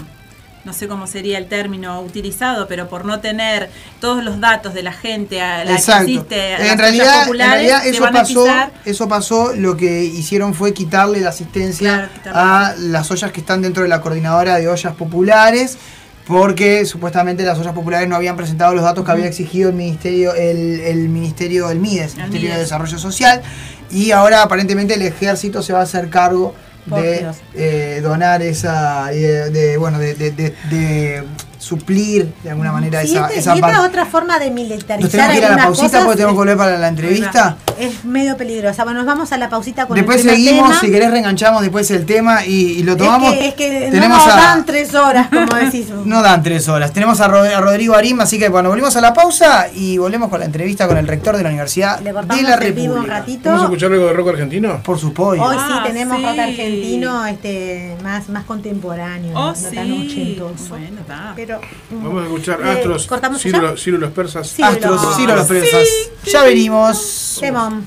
no sé cómo sería el término utilizado, pero por no tener todos los datos de la gente a la Exacto. que asiste a las En ollas realidad, en realidad eso pasó, eso pasó, lo que hicieron fue quitarle la asistencia Claro, a las ollas que están dentro de la coordinadora de ollas populares, porque supuestamente las ollas populares no habían presentado los datos que había exigido el ministerio, el, el ministerio del MIDES, el Ministerio de. Desarrollo Social, y ahora aparentemente el ejército se va a hacer cargo Por de eh, donar esa, y de, de, bueno, de suplir de alguna manera Sí, esa, este- esa y esta parte. otra forma de Nos militarizar tenemos que ir a la pausita cosas porque tenemos que volver para la entrevista. es medio peligrosa. Bueno, nos vamos a la pausita con Después el seguimos, tema. si querés reenganchamos después el tema y, y lo tomamos. Es que, es que Tenemos no nos a- dan tres horas, como [LAUGHS] decís. No dan tres horas. Tenemos a, Ro- a Rodrigo Arim, así que bueno, volvemos a la pausa y volvemos con la entrevista con el rector de la Universidad Le de la el vivo un República. ratito. ¿Vamos a escuchar algo de rock argentino? Por su pollo. Hoy sí Ah, tenemos sí. rock argentino este, más, más contemporáneo, Oh, no sí. tan ochentoso. Bueno, va. Pero, mm, Vamos a escuchar eh, Astros, ¿cortamos Ciro? Ciro los persas. Sí. Astros, Ciro los presas. Ya venimos. Temón.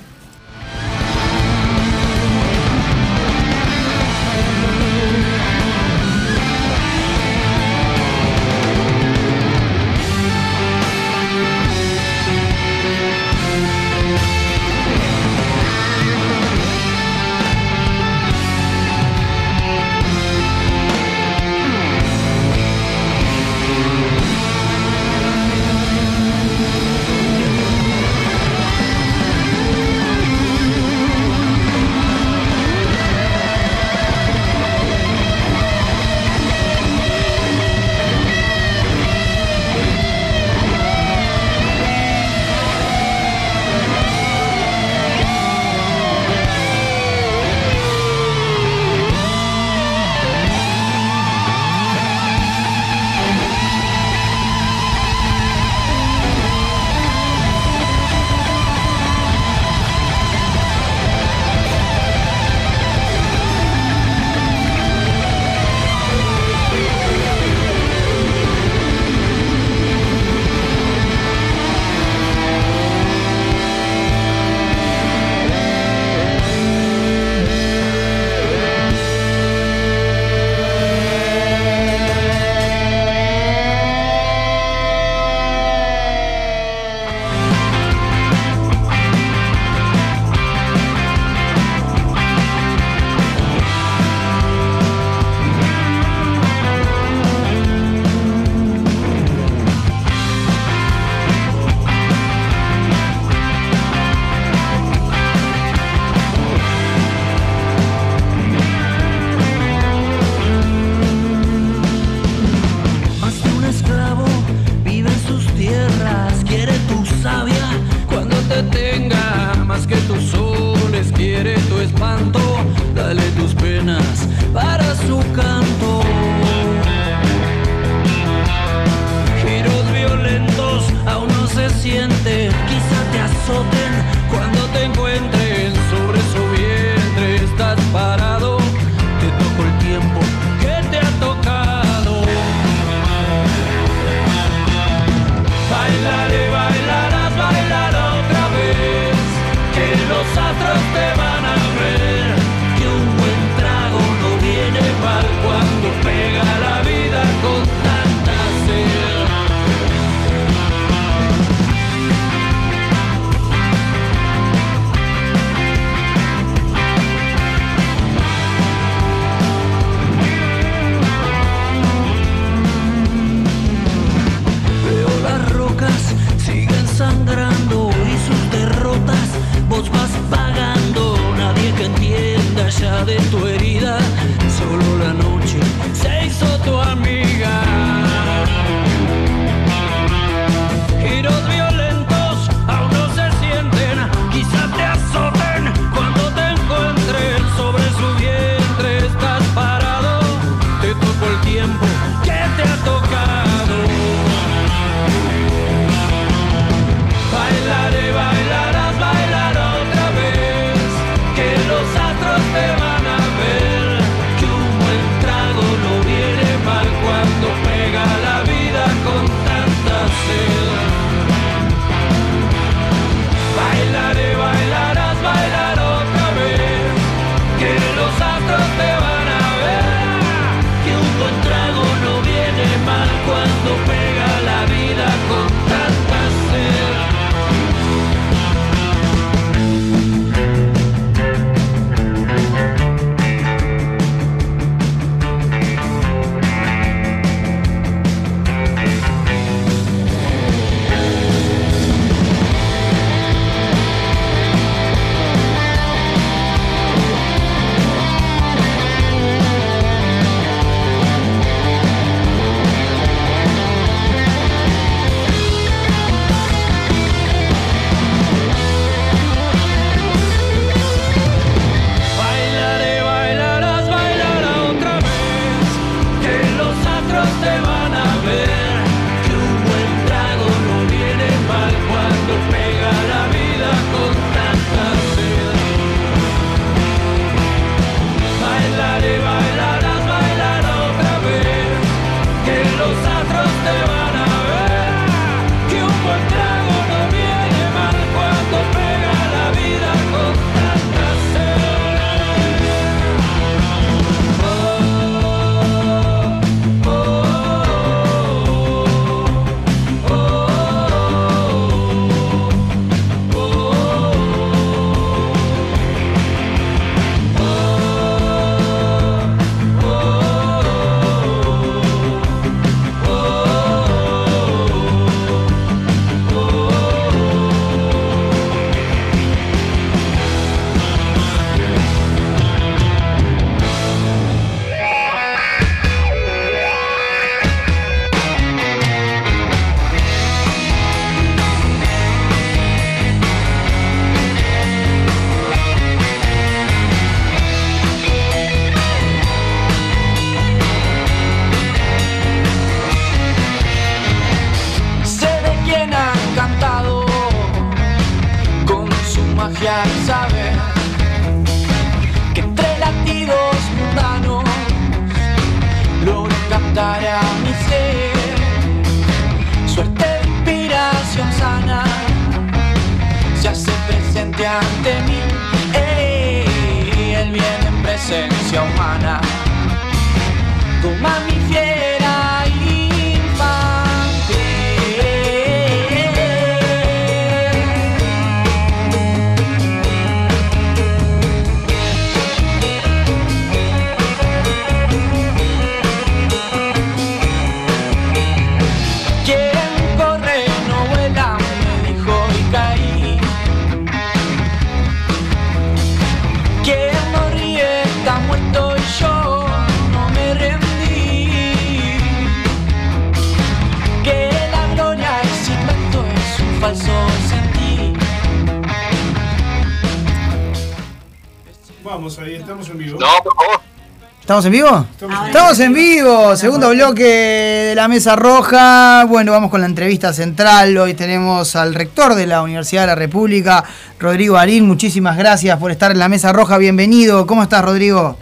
¿Estamos en vivo? Estamos en vivo, segundo bloque de la Mesa Roja. Bueno, vamos con la entrevista central. Hoy tenemos al rector de la Universidad de la República, Rodrigo Arín. Muchísimas gracias por estar en la Mesa Roja. Bienvenido. ¿Cómo estás, Rodrigo?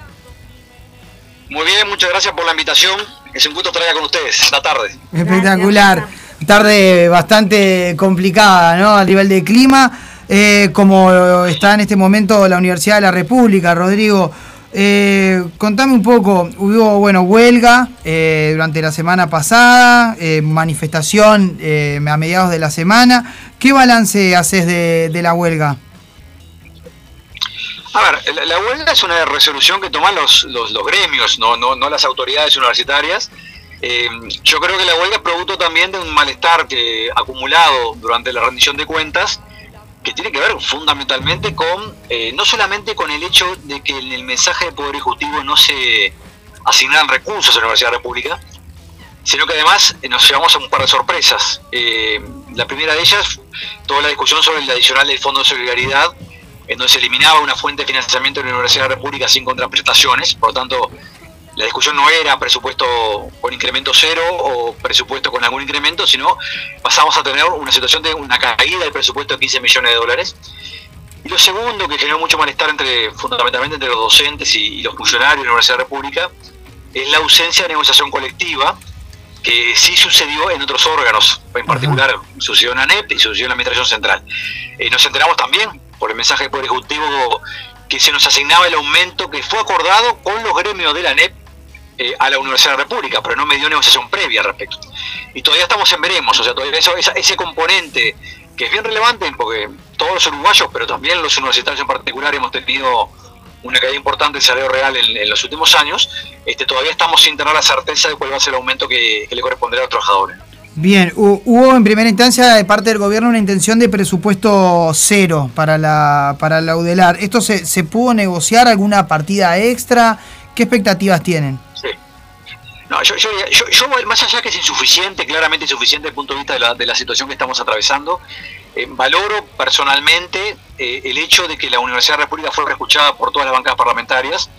Muy bien, muchas gracias por la invitación. Es un gusto estar acá con ustedes esta tarde. Espectacular. Tarde bastante complicada, ¿no? A nivel de clima. Eh, como está en este momento la Universidad de la República, Rodrigo. Eh, contame un poco, hubo bueno huelga eh, durante la semana pasada, eh, manifestación eh, a mediados de la semana. ¿Qué balance haces de, la huelga? A ver, la, huelga es una resolución que toman los, gremios, no, no, no las autoridades universitarias. Eh, yo creo que la huelga es producto también de un malestar acumulado durante la rendición de cuentas que tiene que ver fundamentalmente con, eh, no solamente con el hecho de que en el mensaje de Poder Ejecutivo no se asignaran recursos a la Universidad de la República, sino que además eh, nos llevamos a un par de sorpresas. Eh, la primera de ellas, toda la discusión sobre el adicional del Fondo de Solidaridad, en donde se eliminaba una fuente de financiamiento de la Universidad de la República sin contraprestaciones, por lo tanto, la discusión no era presupuesto con incremento cero o presupuesto con algún incremento, sino pasamos a tener una situación de una caída del presupuesto de 15 millones de dólares. Y lo segundo, que generó mucho malestar entre, fundamentalmente entre los docentes y, y los funcionarios de la Universidad de la República, es la ausencia de negociación colectiva, que sí sucedió en otros órganos, en particular sucedió en ANEP y sucedió en la Administración Central. Eh, nos enteramos también por el mensaje del Poder Ejecutivo que se nos asignaba el aumento que fue acordado con los gremios de la ANEP eh, a la Universidad de la República, pero no me dio negociación previa al respecto. Y todavía estamos en veremos, o sea, todavía eso, ese componente que es bien relevante, porque todos los uruguayos, pero también los universitarios en particular, hemos tenido una caída importante del salario real en, los últimos años, este, todavía estamos sin tener la certeza de cuál va a ser el aumento que, le corresponderá a los trabajadores. Bien, hu- hubo en primera instancia de parte del gobierno una intención de presupuesto cero para la, para la UDELAR. ¿Esto se, se pudo negociar alguna partida extra? ¿Qué expectativas tienen? Yo, más allá que es insuficiente, claramente insuficiente desde el punto de vista de la, de situación que estamos atravesando, eh, valoro personalmente eh, el hecho de que la Universidad de la República fue escuchada por todas las bancadas parlamentarias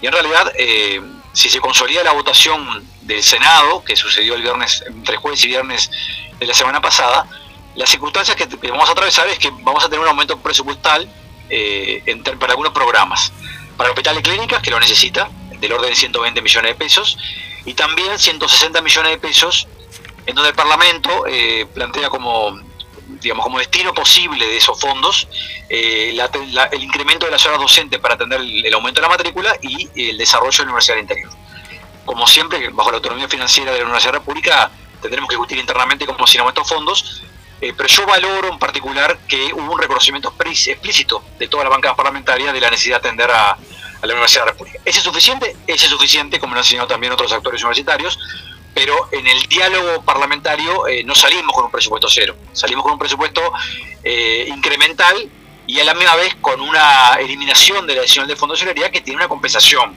y en realidad, eh, si se consolida la votación del Senado, que sucedió el viernes, entre jueves y viernes de la semana pasada, las circunstancias que, que vamos a atravesar es que vamos a tener un aumento presupuestal para algunos programas. Para hospitales y clínicas, que lo necesita, del orden de 120 millones de pesos, y también 160 millones de pesos, en donde el Parlamento eh, plantea como digamos como destino posible de esos fondos eh, el incremento de las horas docentes para atender el, aumento de la matrícula y el desarrollo de la Universidad Interior. Como siempre, bajo la autonomía financiera de la Universidad de República, tendremos que discutir internamente cómo se estos fondos, eh, pero yo valoro en particular que hubo un reconocimiento explícito de todas las bancas parlamentarias de la necesidad de atender a, la Universidad de la República. ¿Ese es suficiente? Ese es suficiente, como lo han enseñado también otros actores universitarios, pero en el diálogo parlamentario eh, no salimos con un presupuesto cero, salimos con un presupuesto eh, incremental y a la misma vez con una eliminación de la adicional del Fondo de Solidaridad que tiene una compensación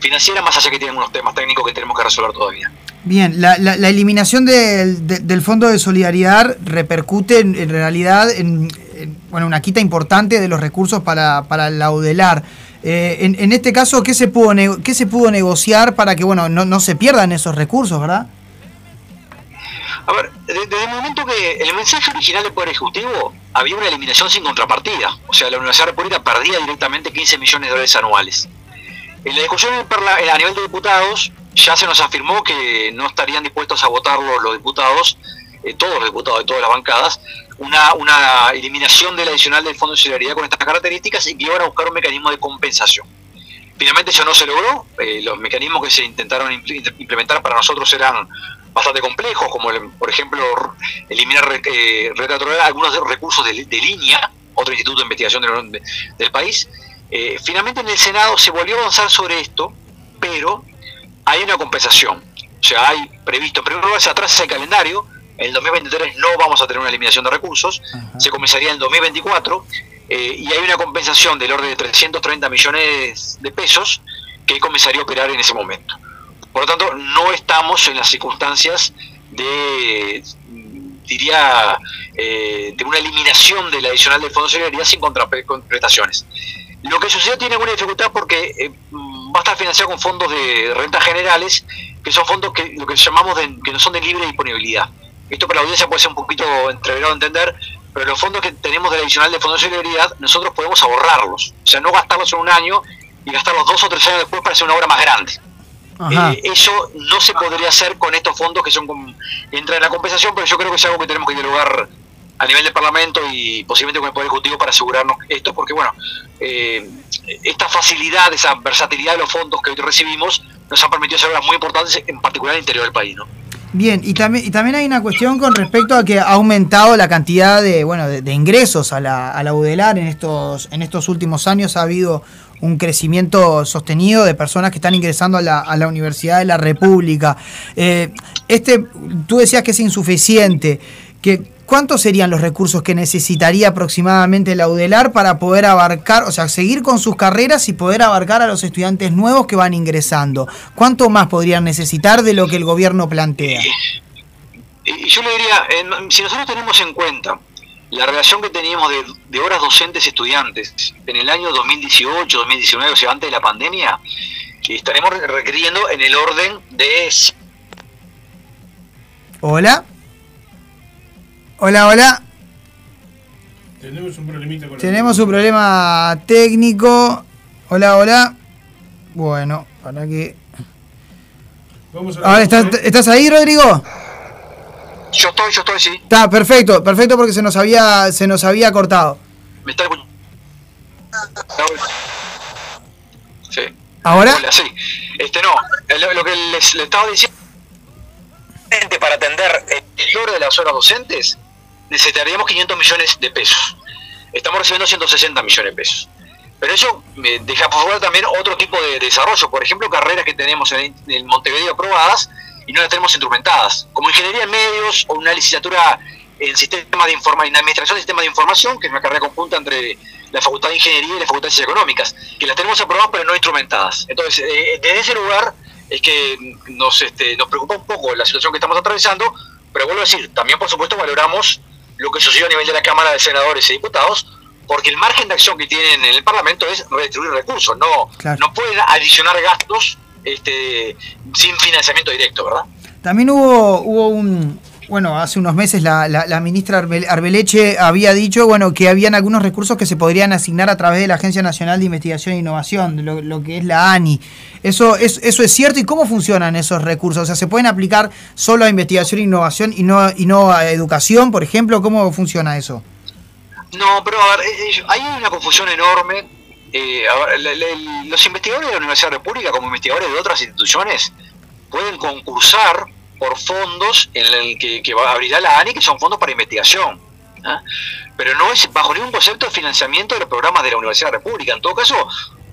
financiera, más allá que tienen unos temas técnicos que tenemos que resolver todavía. Bien, la, eliminación del, de- del Fondo de Solidaridad repercute en, realidad en, en, bueno, una quita importante de los recursos para, para. Eh, en, en este caso, ¿qué se pudo, qué se pudo negociar para que bueno, no, no se pierdan esos recursos, verdad? A ver, de- desde el momento que el mensaje original del Poder Ejecutivo había una eliminación sin contrapartida. O sea, la Universidad de la República perdía directamente 15 millones de dólares anuales. En la discusión a nivel de diputados ya se nos afirmó que no estarían dispuestos a votar los, los diputados, eh, todos los diputados de todas las bancadas, una, una eliminación del adicional del Fondo de Solidaridad con estas características y que iban a buscar un mecanismo de compensación. Finalmente eso no se logró, eh, los mecanismos que se intentaron impl- implementar para nosotros eran bastante complejos, como por ejemplo eliminar eh, algunos recursos de, línea, otro instituto de investigación del, de- del país. Eh, finalmente en el Senado se volvió a avanzar sobre esto, pero hay una compensación. O sea, hay previsto, en primer lugar se atrasa el calendario, en el 2023 no vamos a tener una eliminación de recursos, se comenzaría en el 2024 eh, y hay una compensación del orden de 330 millones de pesos que comenzaría a operar en ese momento. Por lo tanto, no estamos en las circunstancias de, diría, eh, de una eliminación del adicional del Fondo de Solidaridad sin contraprestaciones. Lo que sucedió tiene alguna dificultad porque eh, va a estar financiado con fondos de rentas generales, que son fondos que lo que llamamos de, que no son de libre disponibilidad. Esto para la audiencia puede ser un poquito entreverado a entender, pero los fondos que tenemos del adicional de fondos de solidaridad, nosotros podemos ahorrarlos, o sea, no gastarlos en un año y gastarlos dos o tres años después para hacer una obra más grande. Eh, eso no se podría hacer con estos fondos que son entran en la compensación, pero yo creo que es algo que tenemos que dialogar a nivel de Parlamento y posiblemente con el Poder Ejecutivo para asegurarnos esto, porque bueno, eh, esta facilidad, esa versatilidad de los fondos que hoy recibimos nos ha permitido hacer obras muy importantes, en particular en el interior del país. ¿no? Bien, y también, y también hay una cuestión con respecto a que ha aumentado la cantidad de, bueno, de, ingresos a la, a la UDELAR en estos, en estos últimos años. Ha habido un crecimiento sostenido de personas que están ingresando a la, a la Universidad de la República. Eh, este, tú decías que es insuficiente. Que, ¿Cuántos serían los recursos que necesitaría aproximadamente la UDELAR para poder abarcar, o sea, seguir con sus carreras y poder abarcar a los estudiantes nuevos que van ingresando? ¿Cuánto más podrían necesitar de lo que el gobierno plantea? Y yo le diría, en- si nosotros tenemos en cuenta la relación que teníamos de, de horas docentes estudiantes en el año 2018, 2019, o sea, antes de la pandemia, estaremos requiriendo en el orden de Hola. Hola, hola. Tenemos un problemita con la- Tenemos un problema técnico. Hola, hola. Bueno, para que... Vamos a Ahora, ¿estás, ¿estás ahí, Rodrigo? Yo estoy, yo estoy, sí. Está, perfecto, perfecto porque se nos había, se nos había cortado. ¿Me está escuchando? Sí. ¿Ahora? Hola, sí. Este, no, eh, lo, lo que les, les estaba diciendo, para atender el logro de las horas docentes, necesitaríamos 500 millones de pesos. Estamos recibiendo 160 millones de pesos. Pero eso me deja por fuera también otro tipo de desarrollo. Por ejemplo, carreras que tenemos en, en Montevideo aprobadas y no las tenemos instrumentadas, como ingeniería en medios o una licenciatura en sistemas de informa en administración de sistemas de información, que es una carrera conjunta entre la Facultad de Ingeniería y la Facultad de Ciencias Económicas, que las tenemos aprobadas pero no instrumentadas. Entonces, eh, desde ese lugar es que nos, este, nos preocupa un poco la situación que estamos atravesando, pero vuelvo a decir, también por supuesto valoramos lo que sucedió a nivel de la Cámara de Senadores y Diputados, porque el margen de acción que tienen en el Parlamento es redistribuir recursos, no, Claro. no pueden adicionar gastos este, sin financiamiento directo, ¿verdad? También hubo, hubo un, bueno, hace unos meses la, la- la ministra Arbel- Arbeleche había dicho, bueno, que habían algunos recursos que se podrían asignar a través de la Agencia Nacional de Investigación e Innovación, lo, lo que es la ANI. Eso es, eso es cierto y cómo funcionan esos recursos. O sea, se pueden aplicar solo a investigación e innovación y no, y no a educación, por ejemplo. ¿Cómo funciona eso? No, pero a ver, eh, eh, hay una confusión enorme. Eh, la- la- los investigadores de la Universidad de República, como investigadores de otras instituciones, pueden concursar por fondos en el que, que va a abrirá la ANI, que son fondos para investigación. ¿ah? Pero no es bajo ningún concepto de financiamiento de los programas de la Universidad de la República. En todo caso,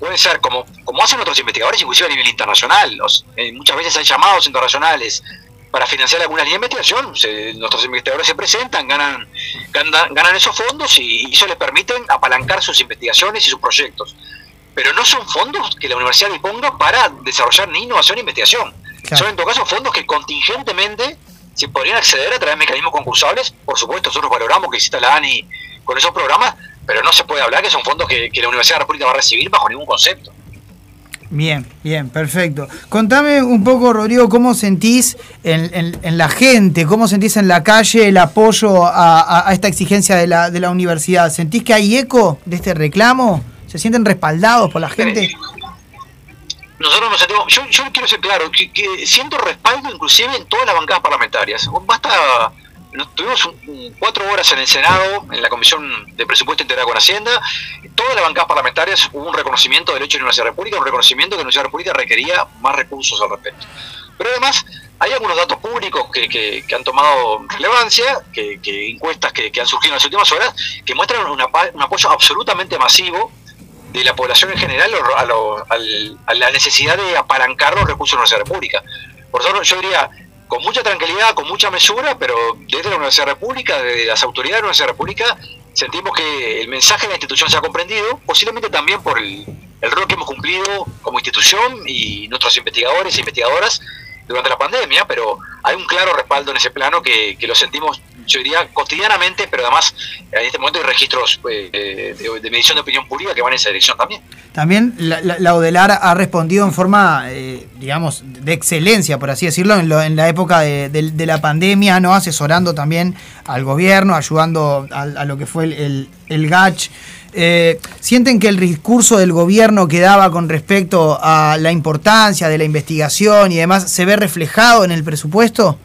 pueden ser como, como hacen otros investigadores, inclusive a nivel internacional. Los- eh, muchas veces hay llamados internacionales para financiar alguna línea de investigación. Se- nuestros investigadores se presentan, ganan, ganan, ganan esos fondos y, y eso les permite apalancar sus investigaciones y sus proyectos. Pero no son fondos que la universidad disponga para desarrollar ni innovación ni investigación. Claro. Son en todo caso fondos que contingentemente se podrían acceder a través de mecanismos concursables. Por supuesto, nosotros valoramos que exista la ANI con esos programas, pero no se puede hablar que son fondos que, que la Universidad de la República va a recibir bajo ningún concepto. Bien, bien, perfecto. Contame un poco, Rodrigo, cómo sentís en, en- en la gente, cómo sentís en la calle el apoyo a, a- a esta exigencia de la, de la universidad. ¿Sentís que hay eco de este reclamo? ¿Se sienten respaldados por la gente? Nosotros nos sentimos, yo, yo quiero ser claro, que, que siento respaldo inclusive en todas las bancadas parlamentarias. Basta, tuvimos un- cuatro horas en el Senado, en la Comisión de Presupuesto Integral con Hacienda, todas las bancadas parlamentarias hubo un reconocimiento del hecho de la Universidad de República, un reconocimiento que la Universidad de República requería más recursos al respecto. Pero además hay algunos datos públicos que, que- que han tomado relevancia, que, que encuestas que, han surgido en las últimas horas, que muestran una un apoyo absolutamente masivo de la población en general a, lo- la necesidad de apalancar los recursos de la República. Por eso yo diría, con mucha tranquilidad, con mucha mesura, pero desde la Universidad de República, desde las autoridades de la Universidad de República, sentimos que el mensaje de la institución se ha comprendido, posiblemente también por el, el rol que hemos cumplido como institución y nuestros investigadores e investigadoras durante la pandemia, pero hay un claro respaldo en ese plano que, que lo sentimos yo diría cotidianamente, pero además en este momento hay registros eh, de, de medición de opinión pública que van en esa dirección también. También la, la, la ODELAR ha respondido en forma, eh, digamos, de excelencia, por así decirlo, en, lo- en la época de la pandemia, ¿no? Asesorando también al gobierno, ayudando a, a lo que fue el, el, el GACH. Eh, ¿Sienten que el discurso del gobierno que daba con respecto a la importancia de la investigación y demás se ve reflejado en el presupuesto?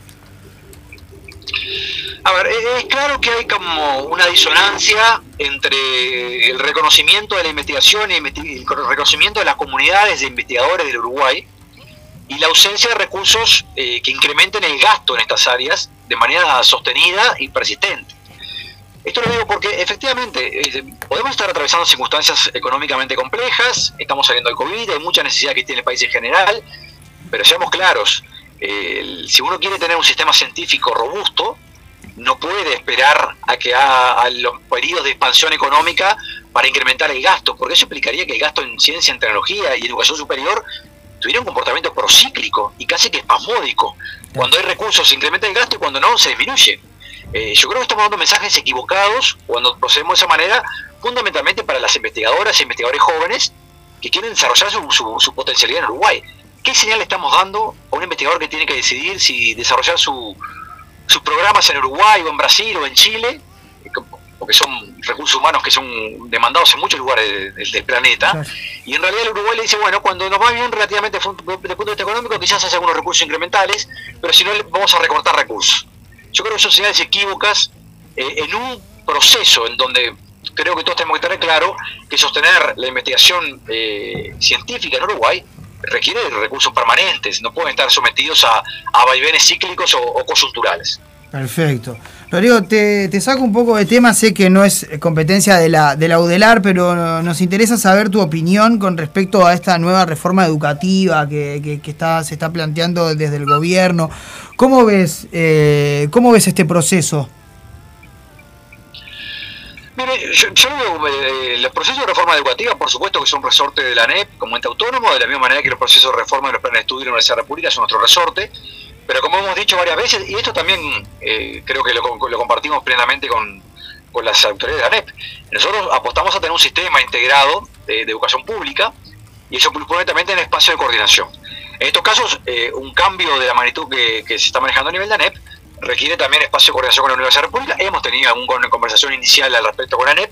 A ver, es claro que hay como una disonancia entre el reconocimiento de la investigación y el reconocimiento de las comunidades de investigadores del Uruguay y la ausencia de recursos eh, que incrementen el gasto en estas áreas de manera sostenida y persistente. Esto lo digo porque efectivamente eh, podemos estar atravesando circunstancias económicamente complejas, estamos saliendo del COVID, hay mucha necesidad que tiene el país en general, pero seamos claros, eh, si uno quiere tener un sistema científico robusto, no puede esperar a que a los periodos de expansión económica para incrementar el gasto, porque eso implicaría que el gasto en ciencia, en tecnología y educación superior tuviera un comportamiento procíclico y casi que espasmódico. Cuando hay recursos se incrementa el gasto y cuando no se disminuye. Eh, yo creo que estamos dando mensajes equivocados cuando procedemos de esa manera, fundamentalmente para las investigadoras e investigadores jóvenes que quieren desarrollar su, su- su potencialidad en Uruguay. ¿Qué señal estamos dando a un investigador que tiene que decidir si desarrollar su, sus programas en Uruguay o en Brasil o en Chile? eh, Porque son recursos humanos que son demandados en muchos lugares de- del- del planeta. Y en realidad el Uruguay le dice, bueno, cuando nos va bien relativamente desde el punto de vista económico, quizás haya algunos recursos incrementales, pero si no, le- vamos a recortar recursos. Yo creo que son señales equívocas eh, en un proceso en donde creo que todos tenemos que tener claro que sostener la investigación eh, científica en Uruguay requiere recursos permanentes, no pueden estar sometidos a, a vaivenes cíclicos o, o coyunturales. Perfecto. Rodrigo, te, saco un poco de tema, sé que no es competencia de la, de la UDELAR, pero nos interesa saber tu opinión con respecto a esta nueva reforma educativa que, que- que está, se está planteando desde el gobierno. ¿Cómo ves, eh, cómo ves este proceso? Mire, yo, yo veo, eh, los procesos de reforma educativa, por supuesto que son resorte de la ANEP como ente autónomo, de la misma manera que los procesos de reforma de los planes de estudio de la Universidad de la República son nuestro resorte, pero como hemos dicho varias veces, y esto también eh, creo que lo, lo compartimos plenamente con, con las autoridades de la ANEP, nosotros apostamos a tener un sistema integrado de, educación pública y eso pone también en espacio de coordinación. En estos casos, eh, un cambio de la magnitud que, se está manejando a nivel de ANEP requiere también espacio de coordinación con la Universidad de la República. Hemos tenido alguna conversación inicial al respecto con ANEP.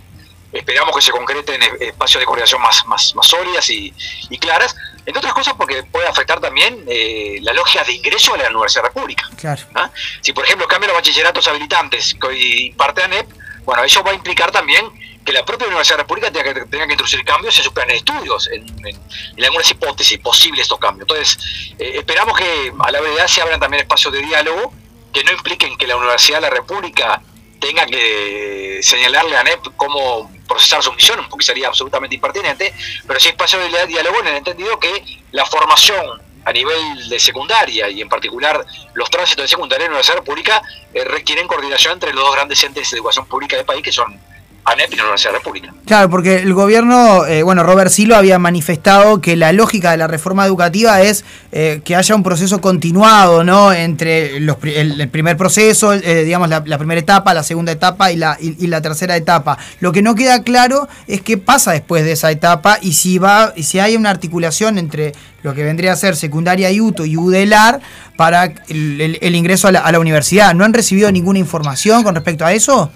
Esperamos que se concreten es- espacios de coordinación más, más, más sólidas y, y claras. Entre otras cosas porque puede afectar también eh, la lógica de ingreso a la Universidad de la República. Claro. ¿ah? Si, por ejemplo, cambian los bachilleratos habilitantes que hoy imparte ANEP, bueno, eso va a implicar también que la propia Universidad de la República tenga que, tenga que introducir cambios en sus planes de estudios, en, en- en algunas hipótesis posibles estos cambios. Entonces, eh, esperamos que a la verdad se abran también espacios de diálogo que no impliquen que la Universidad de la República tenga que señalarle a ANEP cómo procesar su misión, porque sería absolutamente impertinente, pero sí espacio de diálogo en el entendido que la formación a nivel de secundaria y en particular los tránsitos de secundaria en la Universidad República eh, requieren coordinación entre los dos grandes entes de educación pública del país que son ANEP y la Universidad República. Claro, porque el gobierno, eh, bueno, Robert Silo había manifestado que la lógica de la reforma educativa es eh, que haya un proceso continuado, ¿no? Entre los, el, el primer proceso, eh, digamos, la, primera etapa, la segunda etapa y la, y, la tercera etapa. Lo que no queda claro es qué pasa después de esa etapa y si va, y si hay una articulación entre lo que vendría a ser secundaria y UTO y UDELAR para el, el- el ingreso a la, a la universidad. ¿No han recibido ninguna información con respecto a eso?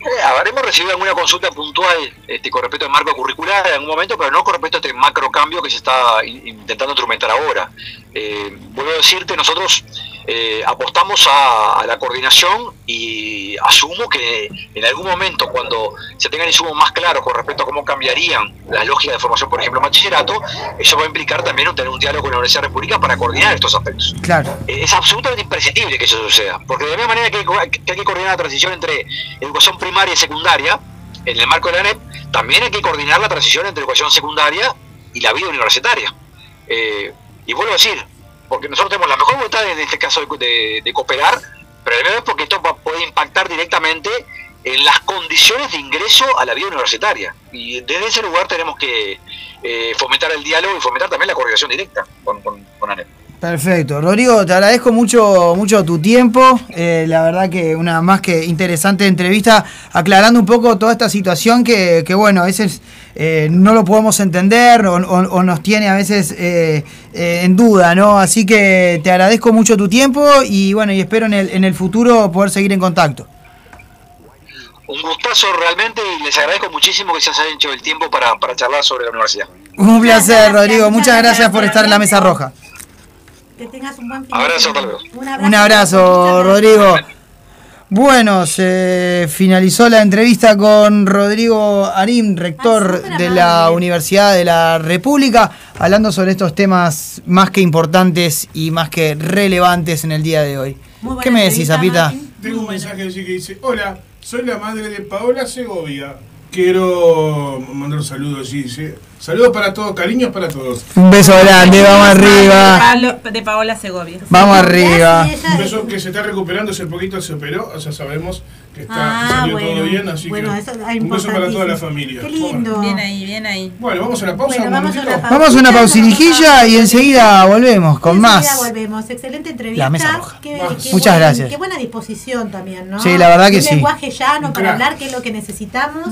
Eh, habremos recibido alguna consulta puntual este, con respecto al marco curricular en algún momento, pero no con respecto a este macro cambio que se está in- intentando instrumentar ahora. Eh, vuelvo a decirte, nosotros eh, apostamos a, a la coordinación y asumo que en algún momento, cuando se tengan insumos más claros con respecto a cómo cambiarían las lógicas de formación, por ejemplo, bachillerato, eso va a implicar también un- tener un diálogo con la Universidad la República para coordinar estos aspectos. Claro. Eh, es absolutamente imprescindible que eso suceda, porque de la misma manera que hay, que hay que coordinar la transición entre educación primaria y secundaria, en el marco de la ANEP, también hay que coordinar la transición entre educación secundaria y la vida universitaria. Eh, y vuelvo a decir, porque nosotros tenemos la mejor voluntad en este caso de, cooperar, pero además es porque esto puede impactar directamente en las condiciones de ingreso a la vida universitaria. Y desde ese lugar tenemos que eh, fomentar el diálogo y fomentar también la coordinación directa con, con, con ANEP. Perfecto. Rodrigo, te agradezco mucho, mucho tu tiempo. Eh, la verdad que una más que interesante entrevista, aclarando un poco toda esta situación que, que bueno, a veces eh, no lo podemos entender o, o- o nos tiene a veces eh, eh, en duda, ¿no? Así que te agradezco mucho tu tiempo y bueno, y espero en el, en el futuro poder seguir en contacto. Un gustazo realmente y les agradezco muchísimo que se hayan hecho el tiempo para, para charlar sobre la universidad. Un placer, gracias, Rodrigo. muchas gracias gracias por estar en la mesa roja. Que tengas un buen fin Abrazo, Un abrazo. Un abrazo, Rodrigo. Bueno, se finalizó la entrevista con Rodrigo Arim, rector Ay, de la. Universidad de la República, hablando sobre estos temas más que importantes y más que relevantes en el día de hoy. ¿Qué me decís, Apita? Tengo un mensaje que dice, hola, soy la madre de Paola Segovia. Quiero mandar un saludo así, dice. Saludos para todos, cariños para todos. Un beso grande, vamos arriba. De Paola Segovia. Vamos arriba. Un beso que se está recuperando, hace poquito se operó, o sea, sabemos que está que Ah, salió bueno. todo bien, así Bueno, que eso es un beso para toda la familia. Qué lindo. Bien ahí, bien ahí. Bueno, vamos a la pausa. Bueno, un vamos a una pausa. Vamos a una pausirijilla y enseguida volvemos con Enseguida más. volvemos. Excelente entrevista. La mesa roja. Qué- Más. qué Muchas buen- gracias. Qué buena disposición también, ¿no? Sí, la verdad que Un sí. lenguaje llano para hablar, que es lo que necesitamos,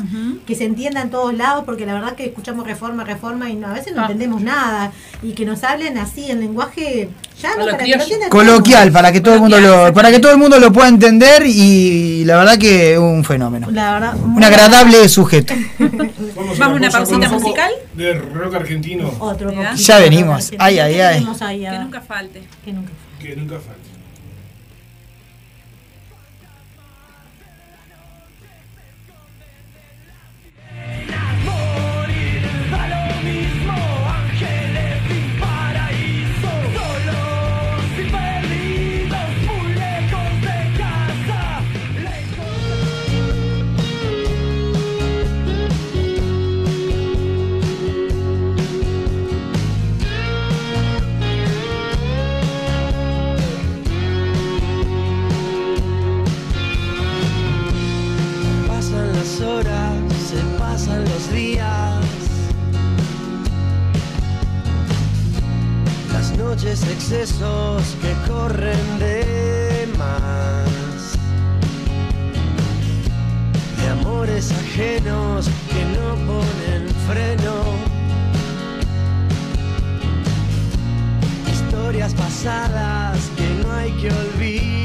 que se entienda en todos lados, porque la verdad que escuchamos reforma, reforma y no, a veces no Ah. entendemos nada. Y que nos hablen así en lenguaje llano para que. Coloquial, para que todo el mundo lo, para que todo el mundo lo pueda entender y la verdad que un fenómeno. La verdad, Un agradable sujeto. Vamos, [LAUGHS] Vamos a una pausita musical. De rock argentino, Otro Ya venimos. Ay, ¿qué ay, ay. Que nunca falte. Que nunca. que nunca falte. Excesos que corren de más. De amores ajenos que no ponen freno. Historias pasadas que no hay que olvidar.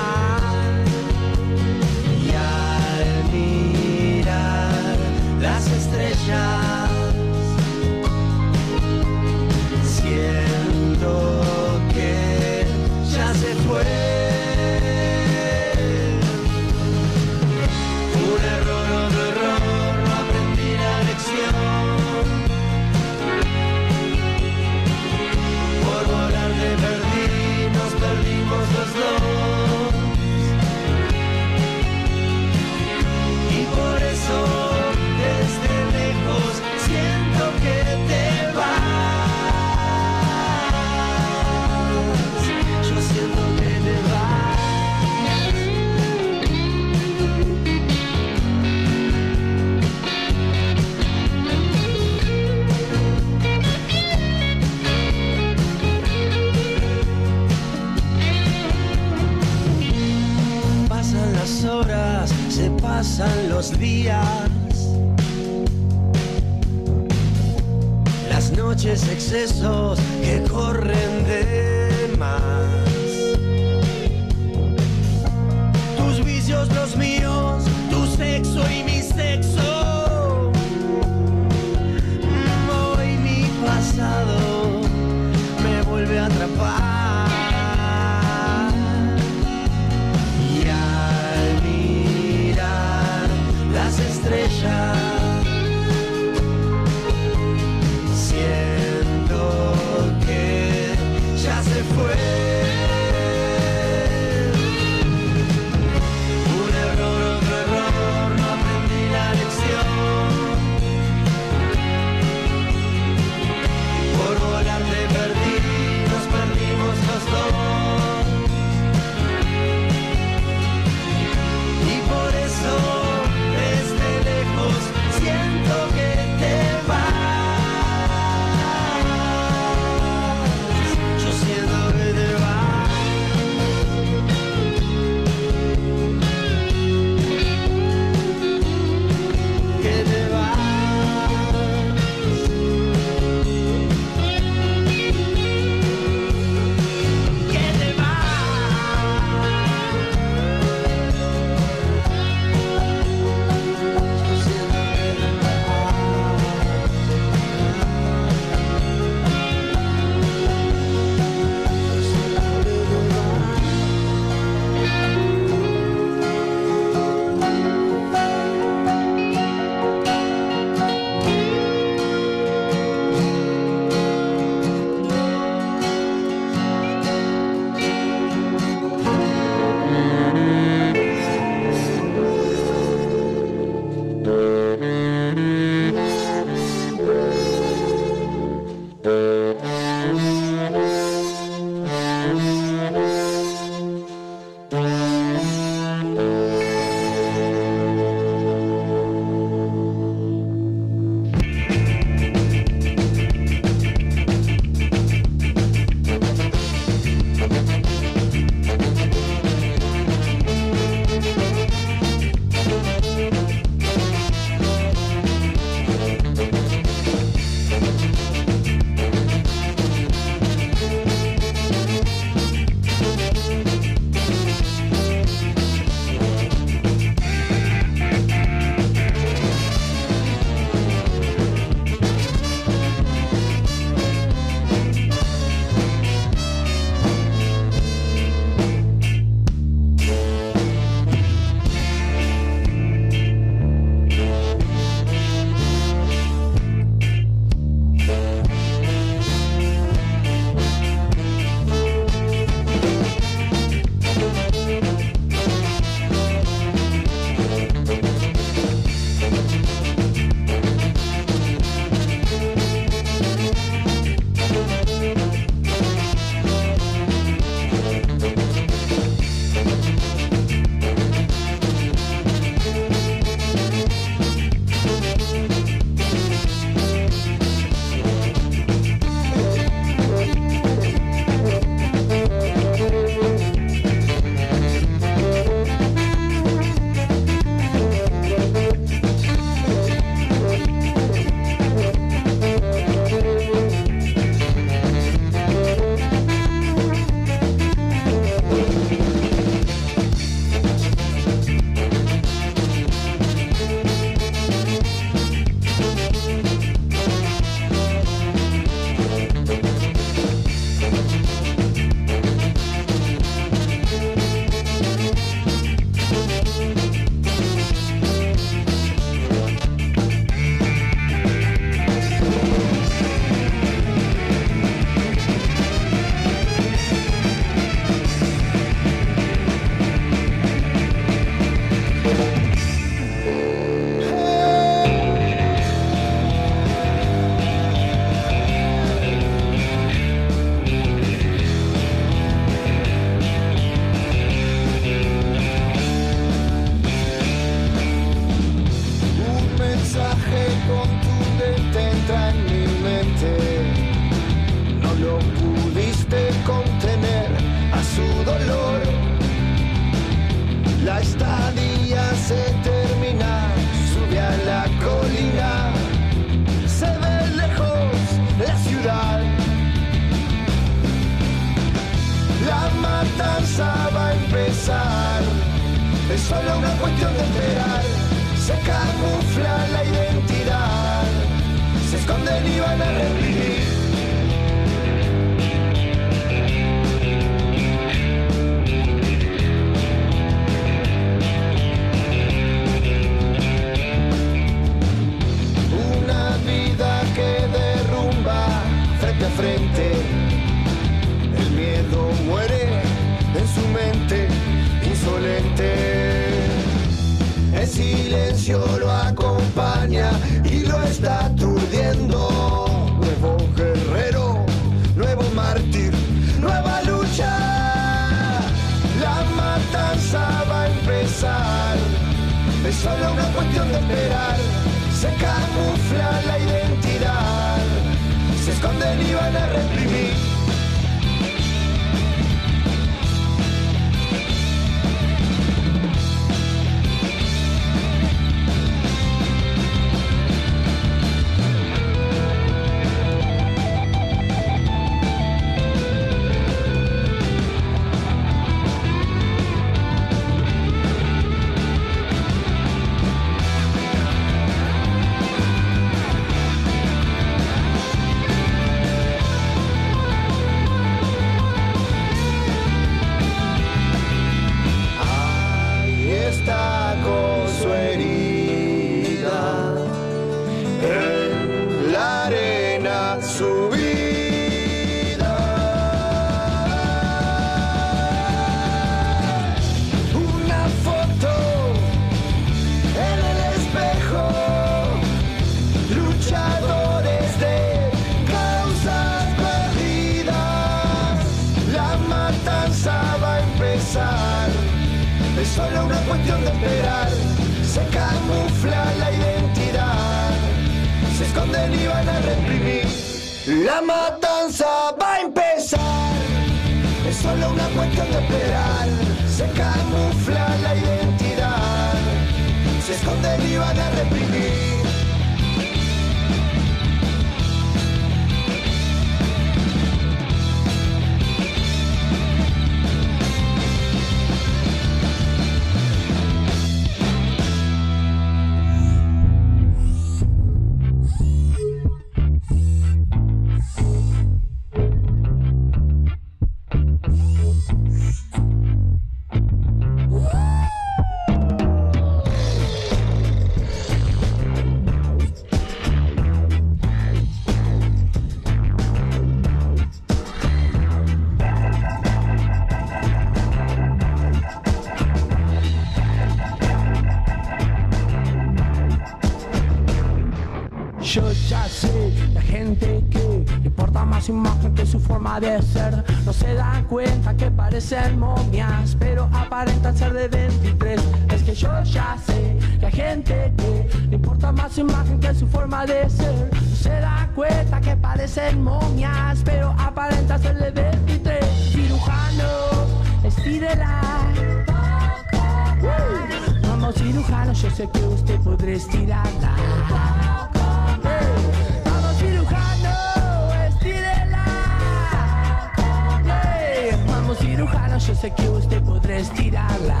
sé que usted podrá estirarla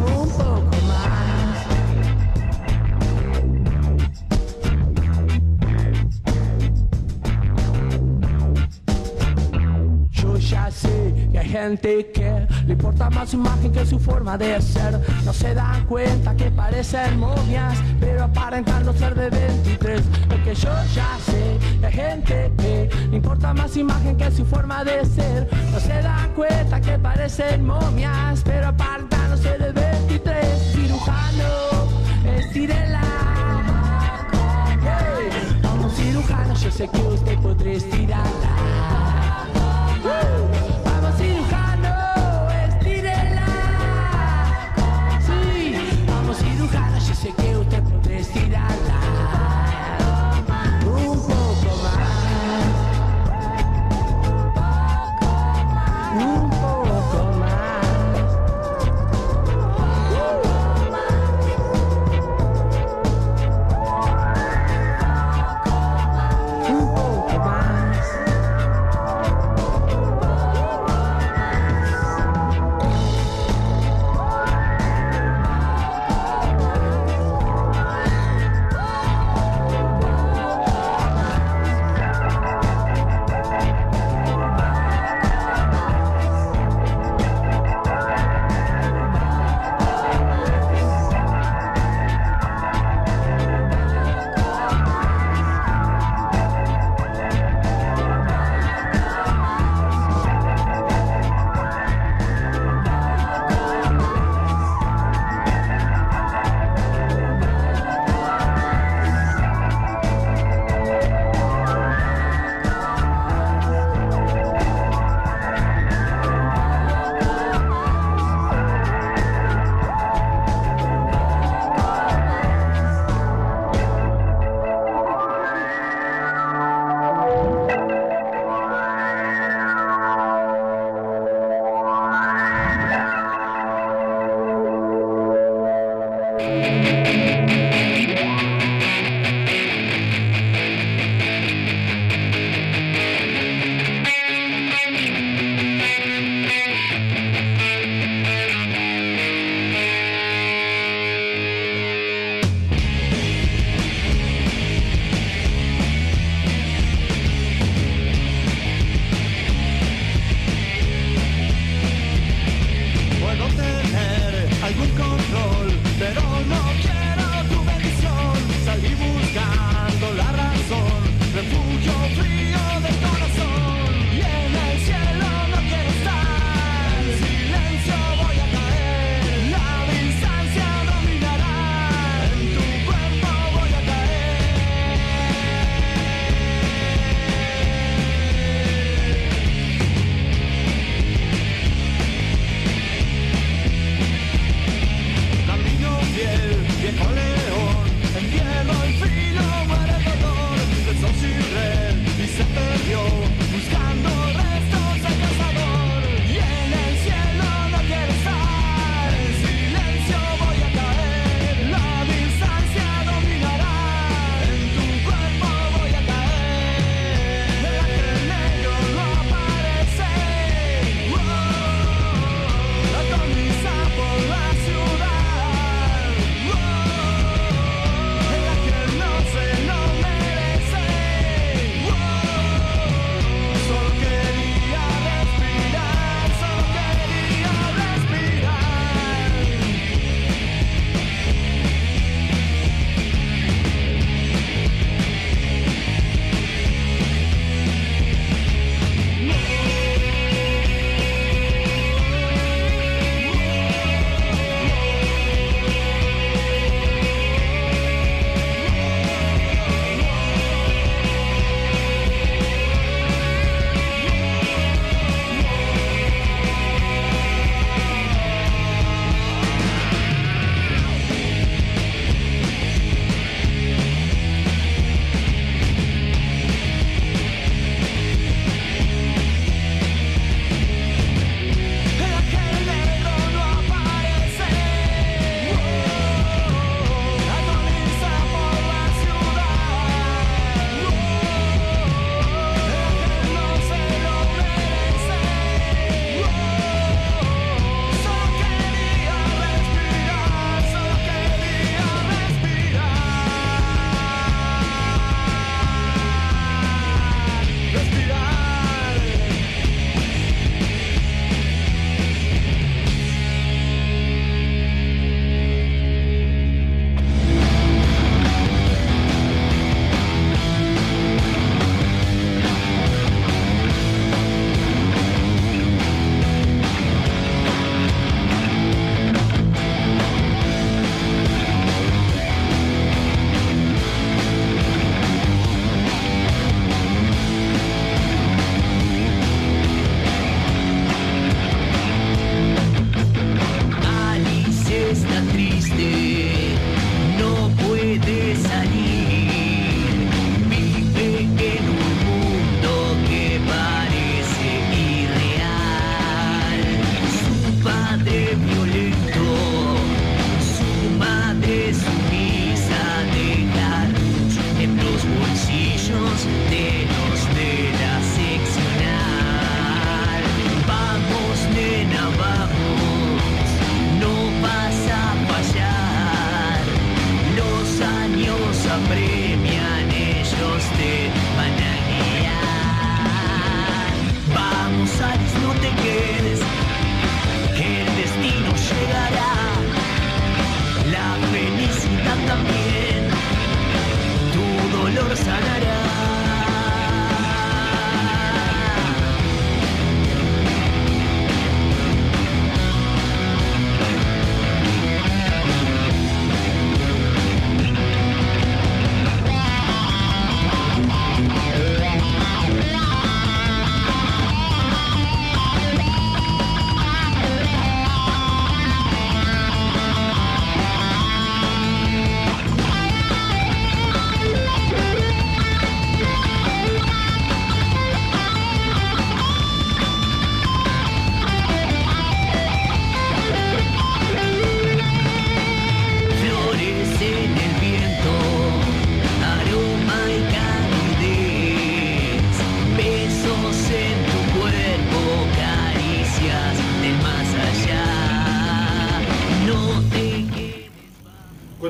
un poco más. Yo ya sé que hay gente que le importa más su imagen que su forma de ser. No se dan cuenta que parecen momias, pero aparentan no ser de 23. Lo que yo ya sé gente que no importa más imagen que su forma de ser. No se dan cuenta que parecen momias, pero apartándose de 23. Cirujano, estirela. Hey, vamos cirujano, yo sé que usted podría estirarla. Hey.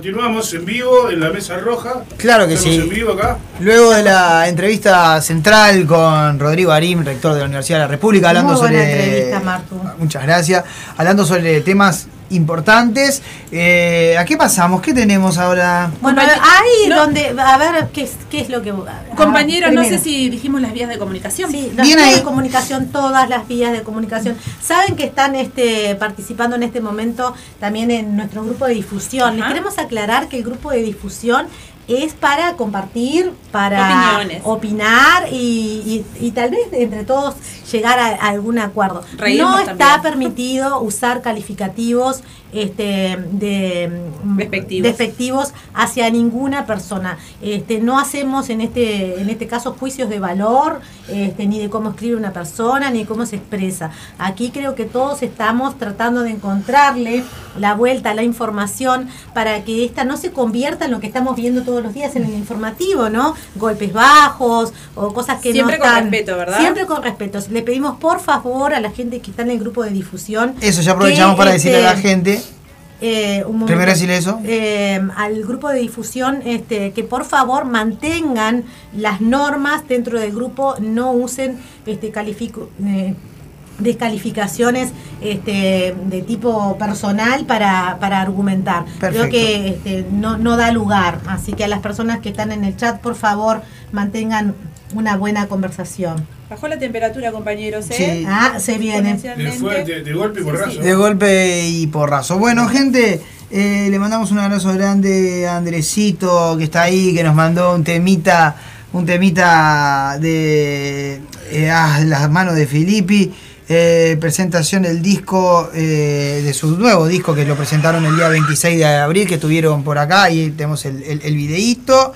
Continuamos en vivo en la mesa roja. Claro que Estamos sí. en vivo acá. Luego de la entrevista central con Rodrigo Arim, rector de la Universidad de la República, hablando Muy buena sobre. entrevista, Martu. Muchas gracias. Hablando sobre temas importantes. Eh, ¿A qué pasamos? ¿Qué tenemos ahora? Bueno, Compañe- ahí no. donde, a ver, ¿qué es, qué es lo que... ah, Compañeros, no sé si dijimos las vías de comunicación. Sí, las Bien vías ahí. de comunicación, todas las vías de comunicación. Saben que están este, participando en este momento también en nuestro grupo de difusión. Les queremos aclarar que el grupo de difusión es para compartir, para Opiniones. opinar y, y- y tal vez entre todos llegar a, a algún acuerdo. Reírnos no está también. permitido usar calificativos este, de, mm, Despectivos. despectivos hacia ninguna persona. Este, no hacemos en este, en este caso juicios de valor, este, ni de cómo escribe una persona, ni de cómo se expresa. Aquí creo que todos estamos tratando de encontrarle la vuelta a la información para que esta no se convierta en lo que estamos viendo todos los días en el informativo, ¿no? Golpes bajos o cosas que Siempre no con están. respeto, ¿verdad? Siempre con respeto. Le pedimos por favor a la gente que está en el grupo de difusión. Eso ya aprovechamos que, para decirle a la este, gente. eh, un momento. Primero decirle eso. Eh, al grupo de difusión este, que por favor mantengan las normas dentro del grupo, no usen este califico, eh, descalificaciones este, de tipo personal para, para argumentar. Perfecto. Creo que este, no, no da lugar. Así que a las personas que están en el chat, por favor, mantengan una buena conversación. Bajó la temperatura, compañeros, ¿eh? Sí. Ah, se viene. De, Exponencialmente. fue- de- de golpe y porrazo. De golpe y porrazo. Bueno, gente, eh, le mandamos un abrazo grande a Andresito, que está ahí, que nos mandó un temita, un temita de eh, ah, las manos de Filippi. eh, presentación del disco, eh, de su nuevo disco, que lo presentaron el día 26 de abril, que estuvieron por acá, y tenemos el, el, el videíto.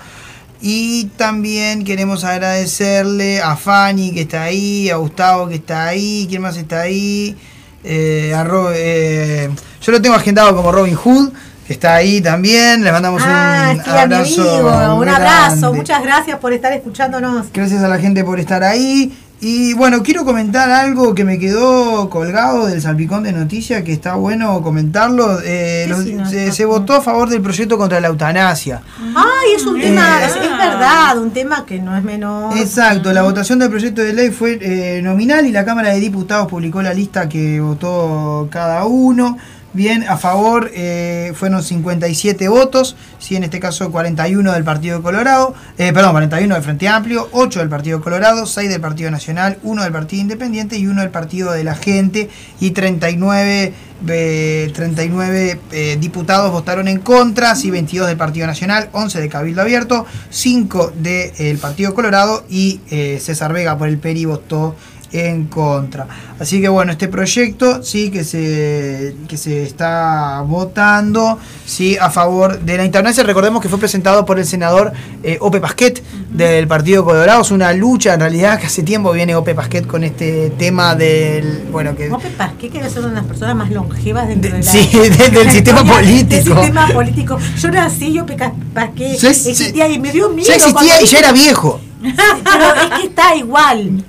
Y también queremos agradecerle a Fanny que está ahí, a Gustavo que está ahí, ¿quién más está ahí? Eh, a eh, yo lo tengo agendado como Robin Hood, que está ahí también. Le mandamos Ah, un sí, a mi abrazo. amigo, un abrazo. Muchas gracias por estar escuchándonos. Gracias a la gente por estar ahí. Y bueno, quiero comentar algo que me quedó colgado del salpicón de noticias, que está bueno comentarlo. Eh, los- no, se, se votó a favor del proyecto contra la eutanasia. Ay, es un Eh, tema, es, es verdad, un tema que no es menor. Exacto, la votación del proyecto de ley fue eh, nominal y la Cámara de Diputados publicó la lista que votó cada uno. Bien, a favor eh, fueron 57 votos, sí, en este caso 41 del Partido Colorado, eh, perdón, 41 del Frente Amplio, 8 del Partido Colorado, 6 del Partido Nacional, 1 del Partido Independiente y 1 del Partido de la Gente. Y 39, eh, 39 eh, diputados votaron en contra, sí, 22 del Partido Nacional, 11 de Cabildo Abierto, 5 del Partido Colorado y César Vega por el PERI votó en contra. Así que bueno, este proyecto sí que se, que se está votando sí a favor de la eutanasia. Recordemos que fue presentado por el senador eh, Ope Pasquet del Partido Colorado. Es una lucha en realidad que hace tiempo viene Ope Pasquet con este tema del bueno que Ope Pasqué que ser una de las personas más longevas dentro De- de la, sí, de- [LAUGHS] del sistema político. Del sistema político. Yo nací, Ya es- existía y me dio miedo. ya existía y ya era viejo. [LAUGHS] Pero es que está igual.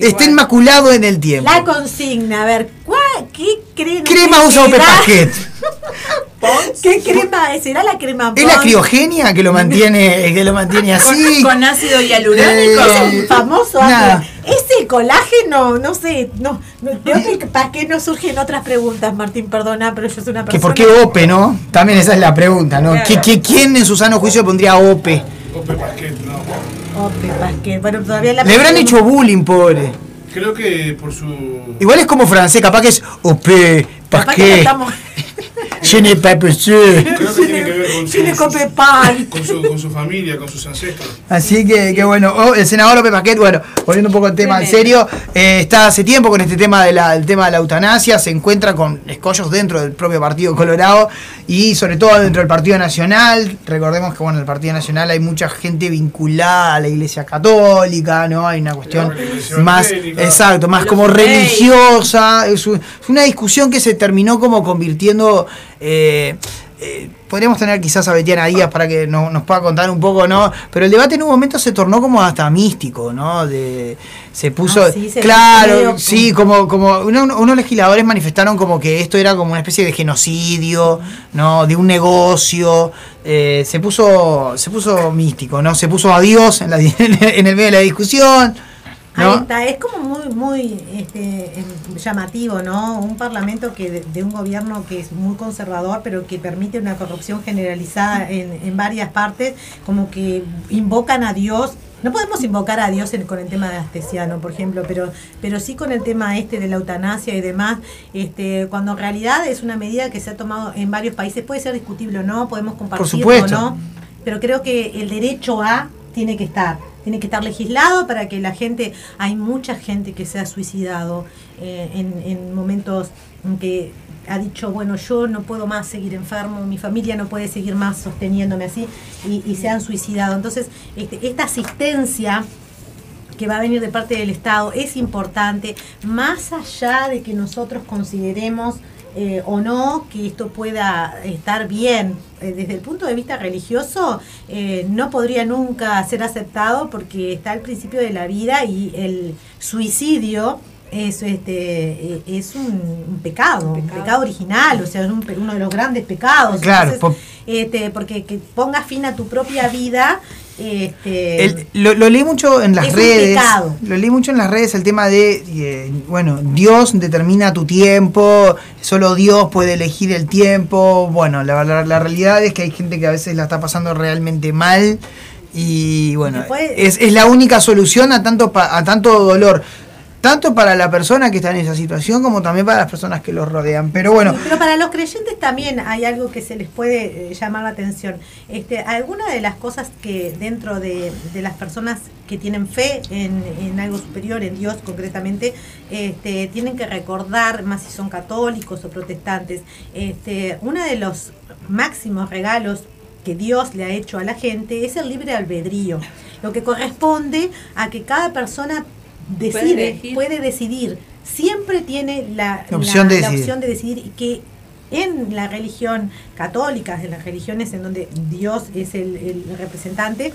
Está inmaculado en el tiempo. La consigna, a ver, ¿cuál, ¿qué creen Crema usa Ope? Pasquet. [LAUGHS] ¿Qué crema es? ¿Será la crema Es la Pons? criogenia que lo mantiene, que lo mantiene así. Con, con ácido hialurónico. Eh, El famoso nada. ácido. Ese colágeno, no sé, no, no de Ope Pasqué no surgen otras preguntas, Martín, perdona, pero yo soy una persona. Que por qué OPE, ¿no? También esa es la pregunta, ¿no? Claro. ¿Qui- qui- quién en su sano juicio pondría OPE? Ope Pasquet, no. Ope bueno, todavía la Le habrán hecho bullying, pobre. Creo que por su. Igual es como francés, capaz que es OPE, Pasquet, estamos. je n'ai pas pensé. Creo que tiene con Tiene su, Ope Pan. [LAUGHS] con su, con su familia, con sus ancestros. Así que, que bueno, oh, el senador López Pasquet, bueno, volviendo un poco al tema en serio, eh, está hace tiempo con este tema de la, el tema de la eutanasia, se encuentra con escollos dentro del propio Partido Colorado y sobre todo dentro del Partido Nacional. Recordemos que bueno, en el Partido Nacional hay mucha gente vinculada a la Iglesia Católica, ¿no? Hay una cuestión más, exacto, más como gays. religiosa. Es una discusión que se terminó como convirtiendo. eh, eh, podríamos tener quizás a Betiana Díaz para que no- nos pueda contar un poco, ¿no? Pero el debate en un momento se tornó como hasta místico, ¿no? De se puso, Ah, sí, se claro, sí, como, como uno- unos legisladores manifestaron como que esto era como una especie de genocidio, ¿no? De un negocio, eh, se puso, se puso místico, ¿no? Se puso a Dios en, la, [LAUGHS] en el medio de la discusión, Ahí está, es como muy, muy este, em, llamativo, ¿no? Un parlamento que de, de un gobierno que es muy conservador, pero que permite una corrupción generalizada en, en varias partes, como que invocan a Dios. No podemos invocar a Dios en- con el tema de Astesiano, por ejemplo, pero, pero sí con el tema este de la eutanasia y demás, este, cuando en realidad es una medida que se ha tomado en varios países, puede ser discutible o no, podemos compartirlo o no, pero creo que el derecho a tiene que estar, tiene que estar legislado para que la gente, hay mucha gente que se ha suicidado eh, en, en momentos en que ha dicho, bueno, yo no puedo más seguir enfermo, mi familia no puede seguir más sosteniéndome así, y, y se han suicidado. Entonces, este, esta asistencia que va a venir de parte del Estado es importante, más allá de que nosotros consideremos eh, o no que esto pueda estar bien. Eh, desde el punto de vista religioso, eh, no podría nunca ser aceptado porque está el principio de la vida y el suicidio es, este, eh, es un, un pecado, un pecado, original, o sea, es un pe- uno de los grandes pecados. Claro, Entonces, po- este, porque que pongas fin a tu propia vida. Este, El- lo, lo leí mucho en las redes. Lo leí mucho en las redes el tema de, eh, bueno, Dios determina tu tiempo, solo Dios puede elegir el tiempo. Bueno, la, la- la realidad es que hay gente que a veces la está pasando realmente mal y bueno, Después- es, es la única solución a tanto, a tanto dolor. Tanto para la persona que está en esa situación como también para las personas que los rodean. Pero bueno, pero para los creyentes también hay algo que se les puede eh, llamar la atención. Este, alguna de las cosas que dentro de, de las personas que tienen fe en, en algo superior, en Dios concretamente, este, tienen que recordar, más si son católicos o protestantes, este, uno de los máximos regalos que Dios le ha hecho a la gente es el libre albedrío, lo que corresponde a que cada persona decide, elegir. puede decidir, siempre tiene la, La opción de la decidir. opción de decidir y que en la religión católica, en las religiones en donde Dios es el, el representante,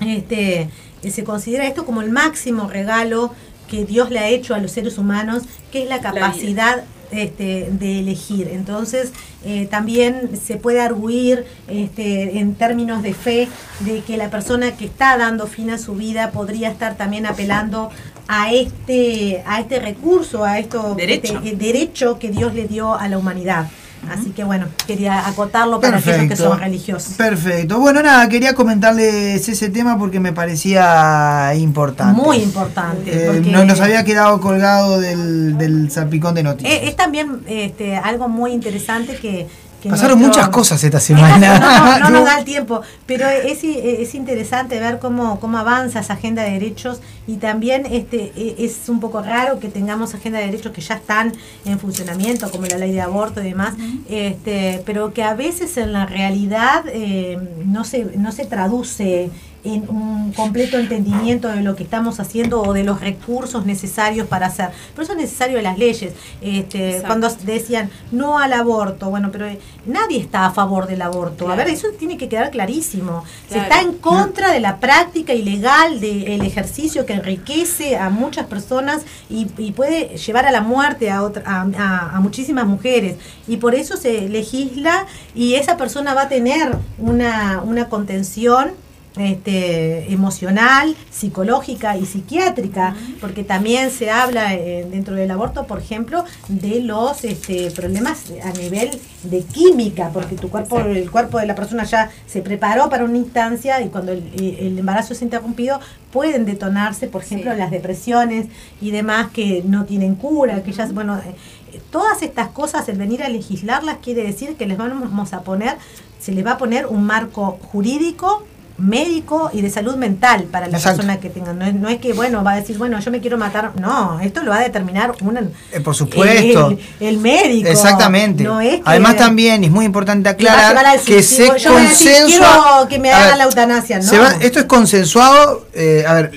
este, se considera esto como el máximo regalo que Dios le ha hecho a los seres humanos, que es la capacidad este, de elegir. Entonces, eh, también se puede arguir este, en términos de fe de que la persona que está dando fin a su vida podría estar también apelando a este, a este recurso, a esto Derecho. este, derecho que Dios le dio a la humanidad. Así que bueno, quería acotarlo para aquellos que son religiosos. Perfecto. Bueno, nada, quería comentarles ese tema porque me parecía importante. Muy importante. Eh, porque- no- nos había quedado colgado del, del salpicón de noticias. Eh, es también este, algo muy interesante que... que Pasaron nuestro- muchas cosas esta semana. [LAUGHS] no, no nos [LAUGHS] da el tiempo, pero es, es interesante ver cómo, cómo avanza esa agenda de derechos y también este e- es un poco raro que tengamos agenda de derechos que ya están en funcionamiento, como la ley de aborto y demás, este, pero que a veces en la realidad eh, no, se, no se traduce en un completo entendimiento de lo que estamos haciendo o de los recursos necesarios para hacer. Por eso es necesario las leyes. Este, Exacto. cuando decían no al aborto, bueno, pero eh, nadie está a favor del aborto. A ver, eso tiene que quedar clarísimo. Se está en contra de la práctica ilegal del ejercicio que enriquece a muchas personas y, y puede llevar a la muerte a, otra, a, a- a muchísimas mujeres. Y por eso se legisla y esa persona va a tener una, una contención este, emocional, psicológica y psiquiátrica, porque también se habla eh, dentro del aborto, por ejemplo, de los este, problemas a nivel de química, porque tu cuerpo, el cuerpo de la persona ya se preparó para una instancia y cuando el, el embarazo es interrumpido pueden detonarse, por ejemplo, Sí. las depresiones y demás que no tienen cura, que ya, bueno, eh, todas estas cosas, el venir a legislarlas quiere decir que les vamos a poner, se les va a poner un marco jurídico médico y de salud mental para la Exacto. persona que tenga. No es, no es que, bueno, va a decir, bueno, yo me quiero matar. No, esto lo va a determinar un, Eh, por supuesto. el, el médico. Exactamente. No es que- Además también es muy importante que aclarar al que se consensua. quiero que me hagan la eutanasia, ¿no? se va- esto es consensuado. eh, a ver,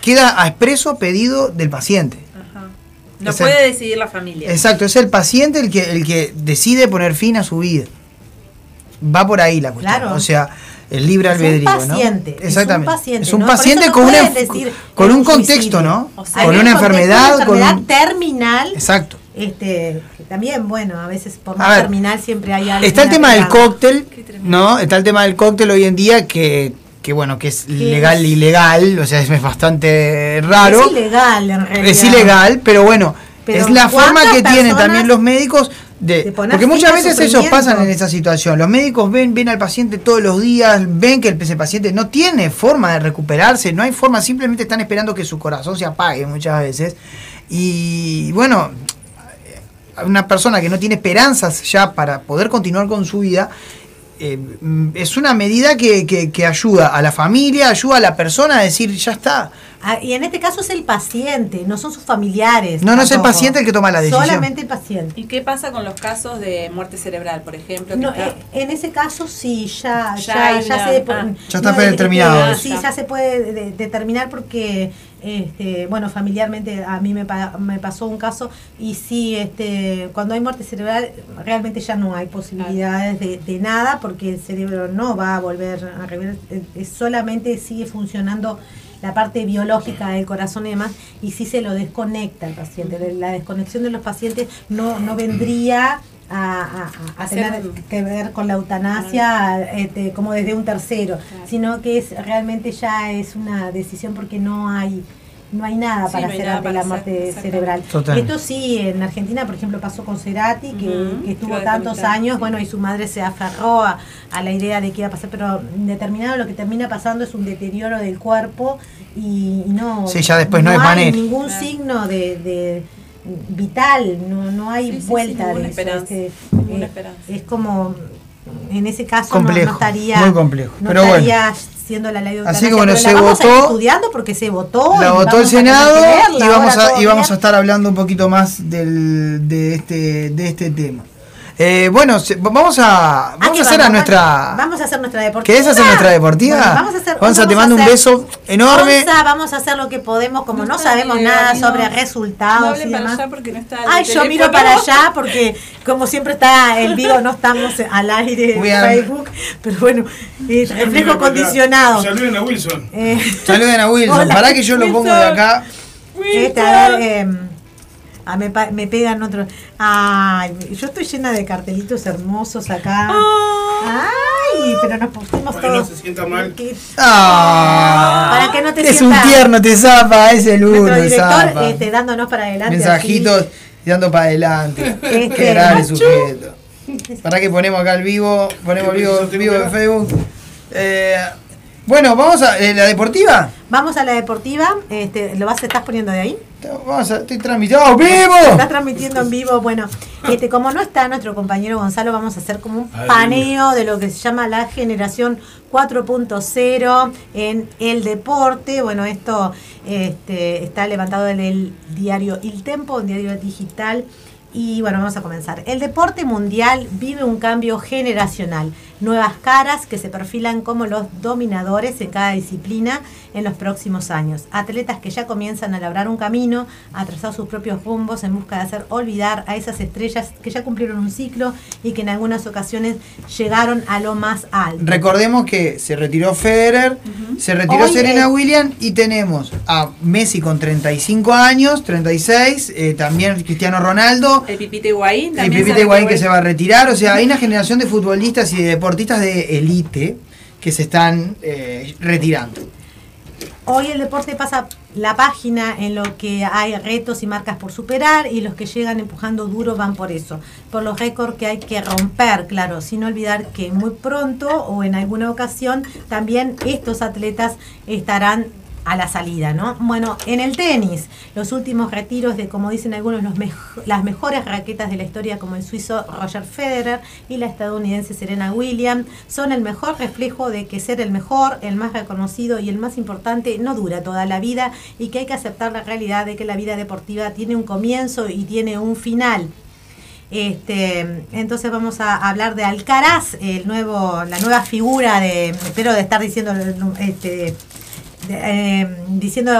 queda a expreso pedido del paciente. Ajá. No Exacto. puede decidir la familia. Exacto, es el paciente el que, el que decide poner fin a su vida. Va por ahí la cuestión. Claro. O sea, el libre Es un albedrío, paciente, ¿no? es un Exactamente. paciente, Es un paciente eso no con, decir con un un contexto, suicidio. ¿no? O sea, con una un enfermedad, con enfermedad un... terminal. Exacto. Este, que también, bueno, a veces por más ver, terminal siempre hay algo. Está el tema del cóctel. ¿no? Está el tema del cóctel hoy en día que, que bueno, que es legal es? e ilegal, o sea, es, es bastante raro. Es ilegal en realidad. Es ilegal, pero bueno, Pero es la forma ¿cuántas que tienen también los médicos de, porque muchas veces ellos pasan en esa situación. Los médicos ven ven al paciente todos los días, ven que el, ese paciente no tiene forma de recuperarse, no hay forma, simplemente están esperando que su corazón se apague muchas veces. Y bueno, una persona que no tiene esperanzas ya para poder continuar con su vida, eh, es una medida que, que- que ayuda a la familia, ayuda a la persona a decir, ya está. Ah, y en este caso es el paciente, no son sus familiares. No, no es el paciente el que toma la decisión. Solamente el paciente. ¿Y qué pasa con los casos de muerte cerebral, por ejemplo? No, está- eh, en ese caso sí, ya, Ya ya, se ah. Ya está no, predeterminado eh, eso. Sí, ya se puede de- determinar porque, este, bueno, familiarmente a mí me, pa- me pasó un caso y sí, este, cuando hay muerte cerebral realmente ya no hay posibilidades de, de nada porque el cerebro no va a volver a revivir, eh, eh, solamente sigue funcionando la parte biológica del corazón y demás, y sí se lo desconecta el paciente. La desconexión de los pacientes no, no vendría a, a- tener que ver con la eutanasia este, como desde un tercero, sino que es realmente ya es una decisión porque no hay no hay nada Sí, para no hay hacer nada ante para la muerte cerebral. Total. Esto sí, en Argentina, por ejemplo, pasó con Cerati, que, estuvo tantos años, bueno, y su madre se aferró a, a la idea de que iba a pasar, pero determinado lo que termina pasando es un deterioro del cuerpo y, y no, Sí, ya después no hay manera. ningún Claro. signo de, de vital, no, no hay Sí, sí, sí, vuelta de eso. esperanza, este, eh, esperanza. es como en ese caso no- Complejo, no, estaría muy complejo, no pero estaría siendo la ley de Así que bueno, se votó- estudiando porque se votó La votó el Senado y vamos a, y vamos a estar hablando un poquito más del, de, este, de este tema. Eh, bueno, vamos a, ¿A vamos a hacer a nuestra... Vamos a hacer nuestra deportiva. ¿Querés hacer nuestra deportiva? Bueno, vamos a hacer. Gonza, te vamos a mando un beso enorme. Gonza, vamos a hacer lo que podemos, como no, sabemos bien, nada no- sobre no resultados hablen y para demás. allá porque no está el Ay, yo miro para allá porque como siempre está el vivo, no estamos al aire en. Facebook, pero bueno, eh, reflejo condicionado. Saluden a Wilson. Eh, Saluden a Wilson. [LAUGHS] Hola, Pará que yo lo pongo de acá. este, a ver, eh, ah, me, pa- me pegan otro. Ay, yo estoy llena de cartelitos hermosos acá. Ay, pero nos pusimos Para que no todos. se sienta mal. Ah, Para que no te es sientas- un tierno, te zapa, es el uno, Nuestro director zapa. este, dándonos para adelante. Mensajitos y dando para adelante. Este, Qué grave sujeto. Para que ponemos acá el vivo, ponemos el vivo, vivo de Facebook. Eh, bueno, vamos a eh, la deportiva. Vamos a la deportiva. Este, ¿Lo vas, estás poniendo de ahí? Vamos a, estoy transmitiendo ¡Oh, vivo. Estás transmitiendo en vivo. Bueno, este, como no está nuestro compañero Gonzalo, vamos a hacer como un paneo de lo que se llama la generación 4.0 en el deporte. Bueno, esto este, está levantado en el diario Il Tempo, un diario digital. Y bueno, vamos a comenzar. El deporte mundial vive un cambio generacional. Nuevas caras que se perfilan como los dominadores en cada disciplina en los próximos años. Atletas que ya comienzan a labrar un camino, a trazar sus propios rumbos en busca de hacer olvidar a esas estrellas que ya cumplieron un ciclo y que en algunas ocasiones llegaron a lo más alto. Recordemos que se retiró Federer, se retiró Hoy, Serena Williams y tenemos a Messi con 35 años, 36, eh, también Cristiano Ronaldo, El Pipita Higuaín el se Higuaín que se va a retirar, o sea, hay una generación de futbolistas y de deportistas de élite que se están eh, retirando. Hoy el deporte pasa la página en lo que hay retos y marcas por superar y los que llegan empujando duro van por eso, por los récords que hay que romper, claro, sin olvidar que muy pronto o en alguna ocasión también estos atletas estarán a la salida, ¿no? Bueno, en el tenis, los últimos retiros de, como dicen algunos, los las mejores raquetas de la historia, como el suizo Roger Federer y la estadounidense Serena Williams, son el mejor reflejo de que ser el mejor, el más reconocido y el más importante no dura toda la vida y que hay que aceptar la realidad de que la vida deportiva tiene un comienzo y tiene un final. Este, entonces vamos a hablar de Alcaraz, el nuevo, la nueva figura de, espero de estar diciendo, este, eh, diciendo,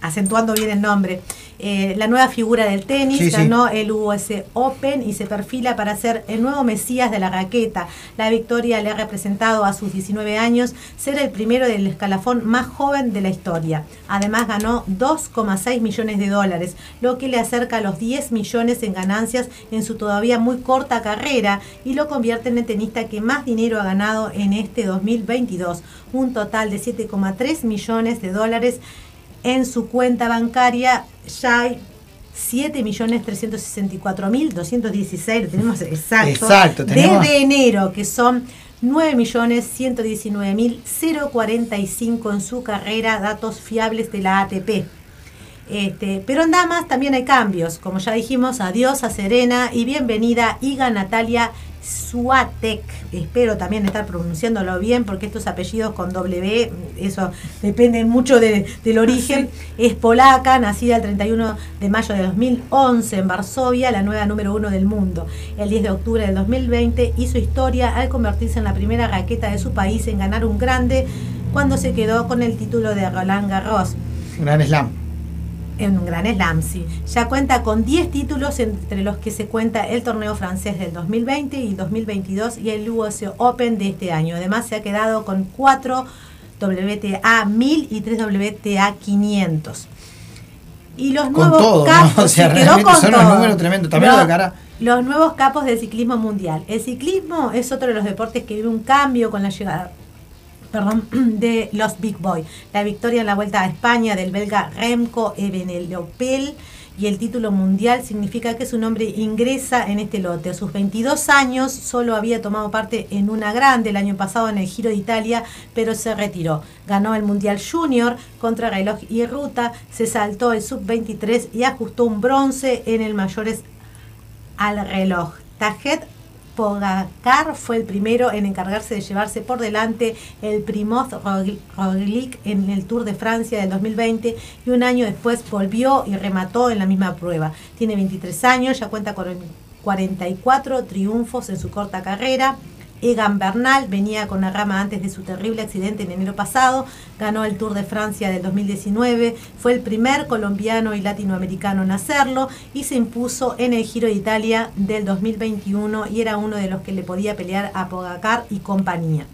acentuando bien el nombre. Eh, la nueva figura del tenis, Sí, sí. ganó el US Open y se perfila para ser el nuevo mesías de la raqueta. La victoria le ha representado a sus 19 años ser el primero del escalafón más joven de la historia. Además ganó 2,6 millones de dólares, lo que le acerca a los 10 millones en ganancias en su todavía muy corta carrera y lo convierte en el tenista que más dinero ha ganado en este 2022, un total de 7,3 millones de dólares en su cuenta bancaria ya hay 7.364.216, lo tenemos [LAUGHS] exacto, Exacto, tenemos- desde enero, que son 9.119.045 en su carrera, datos fiables de la ATP. Este, pero en damas también hay cambios, como ya dijimos, adiós a Serena y bienvenida Iga Natalia Suatek. Espero también estar pronunciándolo bien porque estos apellidos con W, eso depende mucho de- del origen. Es polaca, nacida el 31 de mayo de 2011 en Varsovia, la nueva número uno del mundo. El 10 de octubre del 2020 hizo historia al convertirse en la primera raqueta de su país en ganar un grande cuando se quedó con el título de Roland Garros Gran slam. En un gran slam, sí. Ya cuenta con 10 títulos entre los que se cuenta el torneo francés del 2020 y 2022 y el US Open de este año. Además se ha quedado con 4 WTA 1000 y 3 WTA 500. Y los Con nuevos todo, ¿no? capos, [LAUGHS] O sea, se quedó con son unos todo. números tremendos. También la cara. Los nuevos capos del ciclismo mundial. El ciclismo es otro de los deportes que vive un cambio con la llegada perdón, [CLEARS THROAT] de los Big Boy. La victoria en la Vuelta a España del belga Remco Evenepoel y el título mundial significa que su nombre ingresa en este lote. A sus 22 años solo había tomado parte en una grande el año pasado en el Giro de Italia, pero se retiró. Ganó el Mundial Junior contra reloj y ruta, se saltó el sub-23 y ajustó un bronce en el mayores al reloj. Tajet Pogacar fue el primero en encargarse de llevarse por delante el Primoz Roglic en el Tour de Francia del 2020 y un año después volvió y remató en la misma prueba. Tiene 23 años, ya cuenta con 44 triunfos en su corta carrera. Egan Bernal venía con la rama antes de su terrible accidente en enero pasado, ganó el Tour de Francia del 2019, fue el primer colombiano y latinoamericano en hacerlo y se impuso en el Giro de Italia del 2021 y era uno de los que le podía pelear a Pogacar y compañía.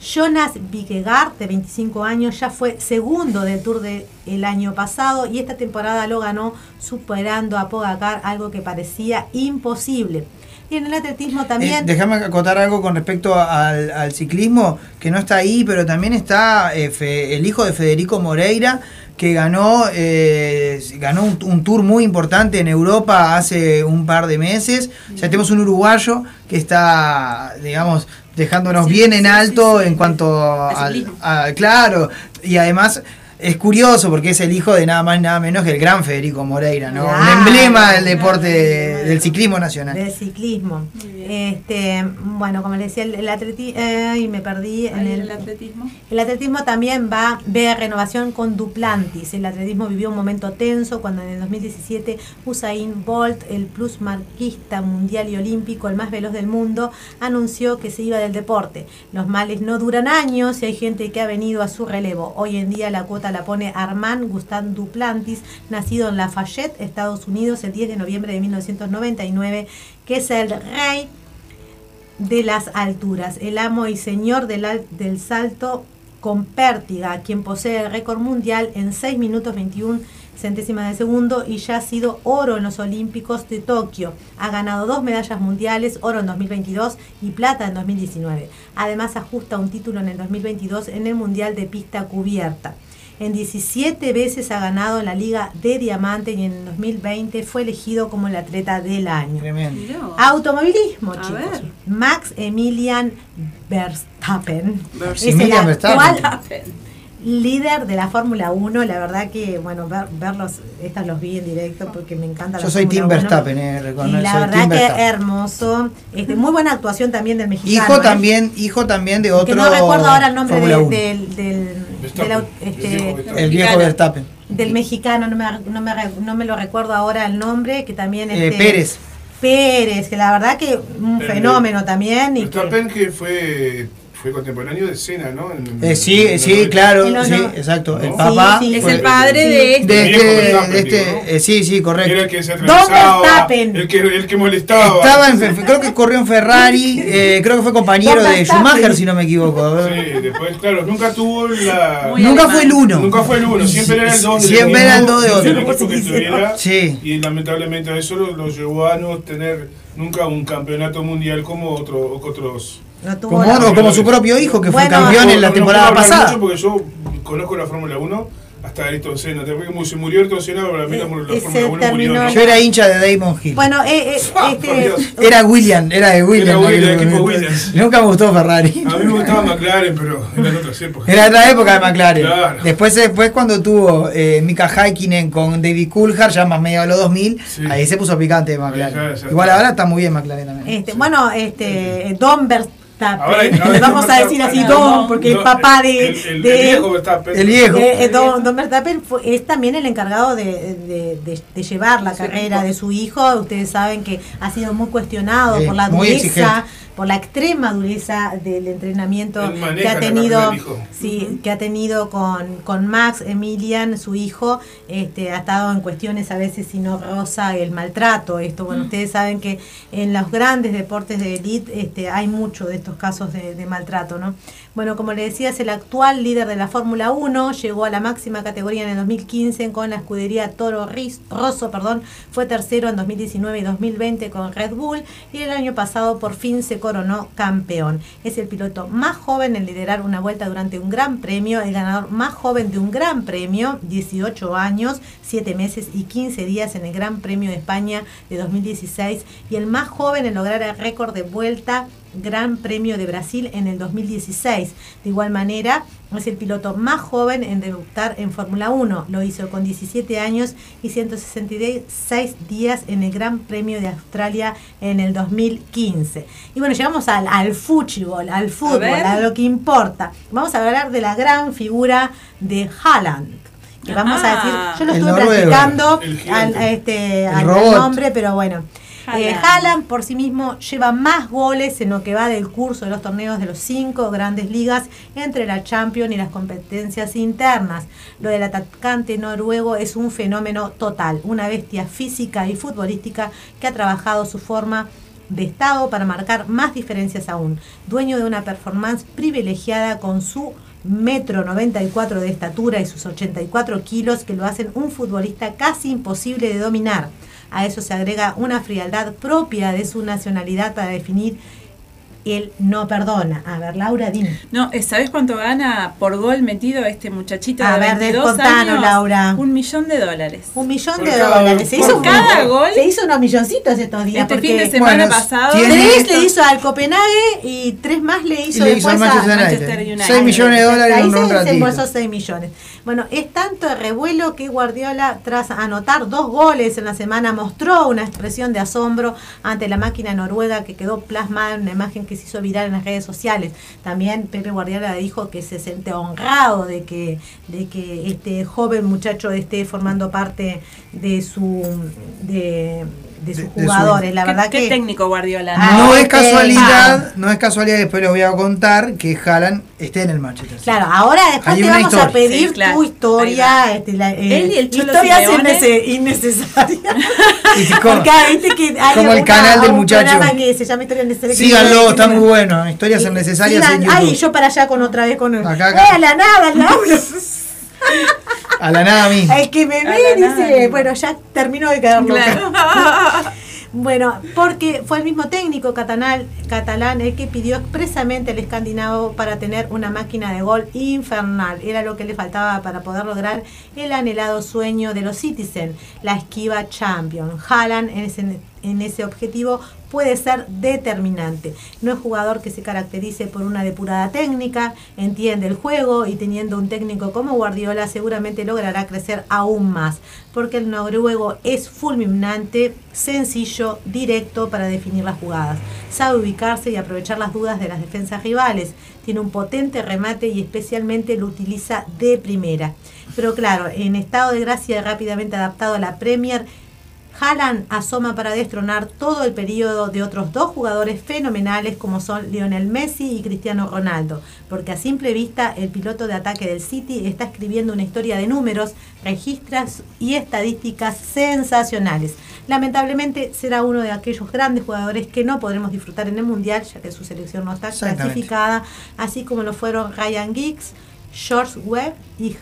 Jonas Vingegaard, de 25 años, ya fue segundo del Tour del año pasado y esta temporada lo ganó superando a Pogacar, algo que parecía imposible. Y en el atletismo Eh, también... déjame acotar algo con respecto al, al ciclismo, que no está ahí, pero también está eh, Fe- el hijo de Federico Moreira, que ganó, eh, ganó un, un tour muy importante en Europa hace un par de meses. Ya tenemos un uruguayo que está, digamos, dejándonos Sí, bien en sí, alto sí, en cuanto Al a- claro, y además es curioso porque es el hijo de nada más y nada menos que el gran Federico Moreira, ¿no? Claro. un emblema del deporte del ciclismo nacional. del ciclismo. Muy bien. Este, bueno, como le decía, el, el atletismo, y me perdí en el, el atletismo. El atletismo también va a ver renovación con Duplantis. El atletismo vivió un momento tenso cuando en el 2017 Usain Bolt, el plus marquista mundial y olímpico, el más veloz del mundo, anunció que se iba del deporte. Los males no duran años y hay gente que ha venido a su relevo. Hoy en día la cuota la pone Armand Gustin Duplantis, nacido en Lafayette, Estados Unidos, el 10 de noviembre de 1999, que es el rey de las alturas, el amo y señor del, del salto con pértiga, quien posee el récord mundial en 6 minutos 21 centésimas de segundo y ya ha sido oro en los Olímpicos de Tokio. Ha ganado dos medallas mundiales, oro en 2022 y plata en 2019. Además ajusta un título en el 2022 en el Mundial de Pista Cubierta. En 17 veces ha ganado la Liga de Diamante y en el 2020 fue elegido como el atleta del año. Tremendo. Automovilismo, A chicos. ver. Max Emilian Verstappen. Maximilian es el Verstappen. Líder de la Fórmula 1. La verdad que, bueno, ver- verlos, estas los vi en directo porque me encanta la Yo soy Fórmula 1. Verstappen, eh, Y la soy verdad Team que Verstappen. hermoso. Este, muy buena actuación también del mexicano. Hijo ¿eh? también, hijo también de otro. Que no recuerdo ahora el nombre Fórmula de- 1. del, del, Verstappen, del au- el este, viejo Verstappen. El viejo Mexicano. Verstappen. del mexicano, no me, no, me, no me lo recuerdo ahora el nombre, que también Eh, este, Pérez. Pérez, que la verdad que un fenómeno también. Y que, Verstappen que fue, fue contemporáneo de Senna, ¿no? En- Eh, sí, en sí, el- claro, sí, no- exacto. El papá Sí, sí, Es fue- el padre de este. de este, de este- digo, ¿no? eh, sí, sí, correcto. Era el que se atravesaba, el que, el que molestaba. Estaba en, creo que corrió en Ferrari, [LAUGHS] eh, creo que fue compañero de. Schumacher, si no me equivoco. Sí, después, claro, nunca tuvo la... Muy Nunca fue el uno. Nunca fue el uno, siempre era el dos de Siempre era el dos de otro. Sí. Y lamentablemente a eso lo, lo llevó a no tener nunca un campeonato mundial como otro, otros. No tuvo Como, la- otro- como su propio hijo, que fue campeón en la No- temporada pasada. mucho porque yo conozco la Fórmula 1 hasta Ayrton Senna. Se murió Ayrton Senna, para mí la, la Eh, Fórmula se 1 murió. Yo era hincha de Damon Hill. Bueno, eh, eh, [LAUGHS] Ah, este. Era William, era de William. Era en William, aquel equipo momento. Williams. Nunca me gustó Ferrari. A mí me gustaba McLaren, pero eran otras épocas. Era otra época de McLaren. Claro. Después, después cuando tuvo eh, Mika Häkkinen con David Coulthard, ya más medio de los 2000, Sí. ahí se puso picante McLaren. Ya- ya Igual ahora está muy bien McLaren también. este, bueno, este, Don Ahora- ahora vamos a decir así. Don, porque el papá de, el, el- de el viejo Verstappen. El viejo. Eh, don, Don Verstappen fue- es también el encargado de, de- de- de llevar la carrera de su hijo. Ustedes saben que ha sido muy cuestionado por la dureza. Por la extrema dureza del entrenamiento que ha tenido, sí, que ha tenido con, con Max Emilian, su hijo. Este, ha estado en cuestiones a veces si no rosa el maltrato. Esto, bueno, ustedes saben que en los grandes deportes de elite este, hay mucho de estos casos de, de maltrato, ¿no? Bueno, como le decía, es el actual líder de la Fórmula 1, llegó a la máxima categoría en el 2015 con la escudería Toro Ris- Rosso, perdón, fue tercero en 2019 y 2020 con Red Bull y el año pasado por fin se coronó campeón. Es el piloto más joven en liderar una vuelta durante un gran premio, el ganador más joven de un gran premio, 18 años, 7 meses y 15 días en el Gran Premio de España de 2016 y el más joven en lograr el récord de vuelta Gran Premio de Brasil en el 2016. De igual manera, es el piloto más joven en debutar en Fórmula 1. Lo hizo con 17 años y 166 días en el Gran Premio de Australia en el 2015. Y bueno, llegamos al, al fútbol, al fútbol, a, lo que importa. Vamos a hablar de la gran figura de Haaland. Que vamos a decir, Ah. yo lo estuve practicando al, a este, El al robot. nombre, pero bueno. Eh. Haaland por sí mismo lleva más goles en lo que va del curso de los torneos de los cinco grandes ligas entre la Champions y las competencias internas. Lo del atacante noruego es un fenómeno total, una bestia física y futbolística que ha trabajado su forma de estado para marcar más diferencias aún. Dueño de una performance privilegiada con su metro 94 de estatura y sus 84 kilos que lo hacen un futbolista casi imposible de dominar. A eso se agrega una frialdad propia de su nacionalidad para definir él no perdona. A ver, Laura, dime. No, eh, ¿sabes cuánto gana por gol metido este muchachito A de ver, 22 descontanos, años? Laura. Un millón de dólares. Un millón Por de cada- dólares. Se hizo, un- cada gol. se hizo unos milloncitos estos días. Este porque fin de semana Bueno, pasado. Tres esto- le hizo al Copenhague y tres más le hizo Y le hizo después al Manchester a United. Manchester United. 6 millones de dólares Ahí en un se desembolsó 6 millones. Bueno, es tanto el revuelo que Guardiola, tras anotar dos goles en la semana, mostró una expresión de asombro ante la máquina noruega que quedó plasmada en una imagen que se hizo viral en las redes sociales. También Pepe Guardiola dijo que se siente honrado de que, de que este joven muchacho esté formando parte de su de, de sus De- de su- jugadores. La ¿Qué- verdad qué que técnico Guardiola? Ah, no es casualidad, no es casualidad, después les voy a contar que Haaland esté en el Manchester City. Claro, ahora después Hay te vamos a pedir Sí, claro. tu historia, este, la, eh, Él y el Cholo historias innece- innecesarias. [LAUGHS] Porque ah, viste que hay como el canal del muchacho. que se llama Historias Necesarias. Síganlo, está muy bueno. Historias innecesarias en Ay, yo para allá con otra vez con el. Acá, Eh, acá. la nada, Laura. [LAUGHS] A la nada misma. El que me ve dice, bueno, ya terminó de quedar. Claro. [LAUGHS] Bueno, porque fue el mismo técnico catalán, catalán el que pidió expresamente al escandinavo para tener una máquina de gol infernal. Era lo que le faltaba para poder lograr el anhelado sueño de los Citizen, la esquiva champion. Haaland en ese, en ese objetivo puede ser determinante. No es jugador que se caracterice por una depurada técnica, entiende el juego y teniendo un técnico como Guardiola seguramente logrará crecer aún más, porque el noruego es fulminante, sencillo, directo para definir las jugadas. Sabe ubicarse y aprovechar las dudas de las defensas rivales. Tiene un potente remate y especialmente lo utiliza de primera. Pero claro, en estado de gracia rápidamente adaptado a la Premier, Haaland asoma para destronar todo el periodo de otros dos jugadores fenomenales como son Lionel Messi y Cristiano Ronaldo, porque a simple vista el piloto de ataque del City está escribiendo una historia de números, registros y estadísticas sensacionales. Lamentablemente será uno de aquellos grandes jugadores que no podremos disfrutar en el Mundial, ya que su selección no está clasificada, así como lo fueron Ryan Giggs, George Webb y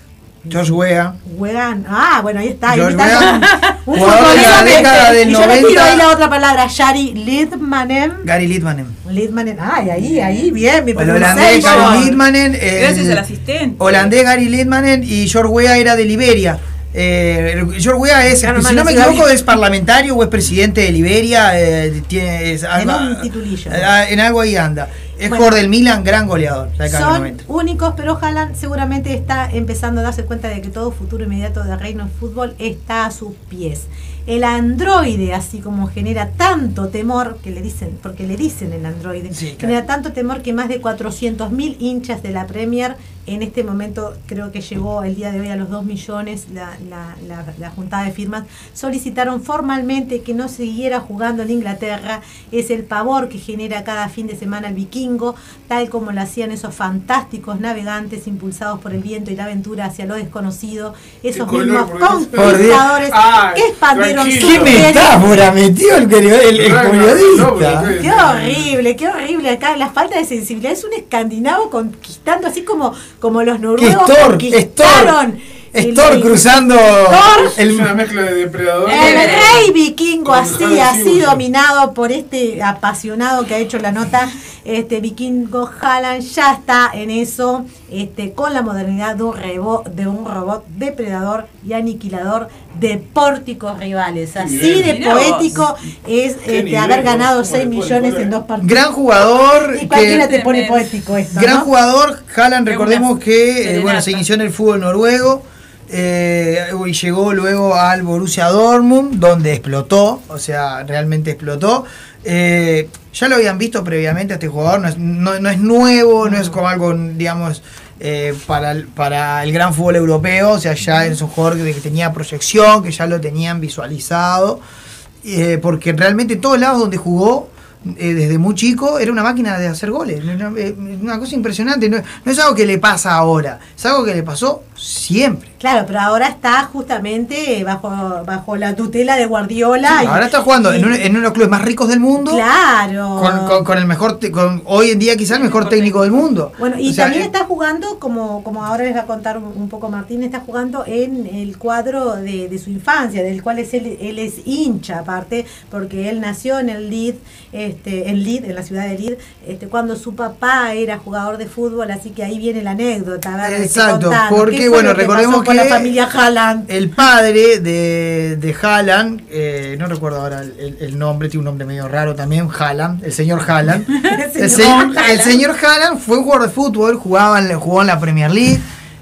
Josh Wea. Wegan. Ah, bueno, ahí está. ahí George está Weah, con- [LAUGHS] un jugador de la década del y yo le tiro 90. ahí la otra palabra, Shari Lidmanen. Gary Littmanen. Lidmanen. Ay, ahí, ahí, bien, mi El holandés. Gary Littmanen. el Gracias al asistente. Holandés Gary Littmanen y George Weah era de Liberia. Eh, George Weah es, Claro, si no me equivoco, es parlamentario o es presidente de Liberia. eh, tiene, es algo- un titulillo. eh, en algo ahí anda. Es Bueno. jugador del Milan, gran goleador. Son 90. únicos, pero Haaland seguramente está empezando a darse cuenta de que todo futuro inmediato de Reino del Fútbol está a sus pies. El androide, así como genera tanto temor, que le dicen, porque le dicen el androide, Sí, claro. genera tanto temor que más de 400.000 hinchas de la Premier en este momento creo que llegó el día de hoy a los 2 millones la, la- la- la juntada de firmas, solicitaron formalmente que no siguiera jugando en Inglaterra. Es el pavor que genera cada fin de semana el vikingo, tal como lo hacían esos fantásticos navegantes impulsados por el viento y la aventura hacia lo desconocido, esos mismos conquistadores que expandieron tranquilo. su ¿Qué metáfora metió el, el- el periodista? Qué horrible, qué horrible acá la falta de sensibilidad. Es un escandinavo conquistando así como, como los noruegos es Thor, es Thor. el- Thor el- cruzando. Es una el, mezcla de depredador. El rey vikingo así, así dominado por este apasionado que ha hecho la nota, este vikingo Haaland ya está en eso, este, con la modernidad de un, rebo- de un robot depredador y aniquilador de pórticos rivales. Así de poético es este, nivel, haber ganado ¿no? 6 Pobre, millones en dos partidos. gran jugador. Y cualquiera que- te pone poético esto, Gran ¿no? jugador, Haaland, recordemos que eh, bueno, se inició en el fútbol noruego eh, y llegó luego al Borussia Dortmund, donde explotó, o sea, realmente explotó. Eh, ya lo habían visto previamente a este jugador, no es, no, no es nuevo, no es como algo, digamos, eh, para, el, para el gran fútbol europeo, o sea, ya es un jugador que, que tenía proyección, que ya lo tenían visualizado, porque realmente en todos lados donde jugó, desde muy chico, era una máquina de hacer goles. Una cosa impresionante. No, no es algo que le pasa ahora, es algo que le pasó siempre. Claro, pero ahora está justamente bajo, bajo la tutela de Guardiola. y- Ahora está jugando en, uno, en uno de los clubes más ricos del mundo. Claro. Con, con- con el mejor, con, hoy en día quizá el mejor técnico del mundo. Bueno, y O sea, también eh, está jugando, como, como ahora les va a contar un, poco Martín, está jugando en el cuadro de, de su infancia, del cual es él, él es hincha aparte, porque él nació en el Leeds, este, en Leeds, en la ciudad de Leeds, este, cuando su papá era jugador de fútbol, así que ahí viene la anécdota. este, Exacto, porque, ¿qué fue bueno, que recordemos pasó con la familia Haaland. El padre de, de Haaland, eh, no recuerdo ahora el, nombre, tiene un nombre medio raro también, Haaland, el señor Haaland. [LAUGHS] el, se- el señor Haaland fue un jugador de fútbol, jugaba en, jugó en la Premier League,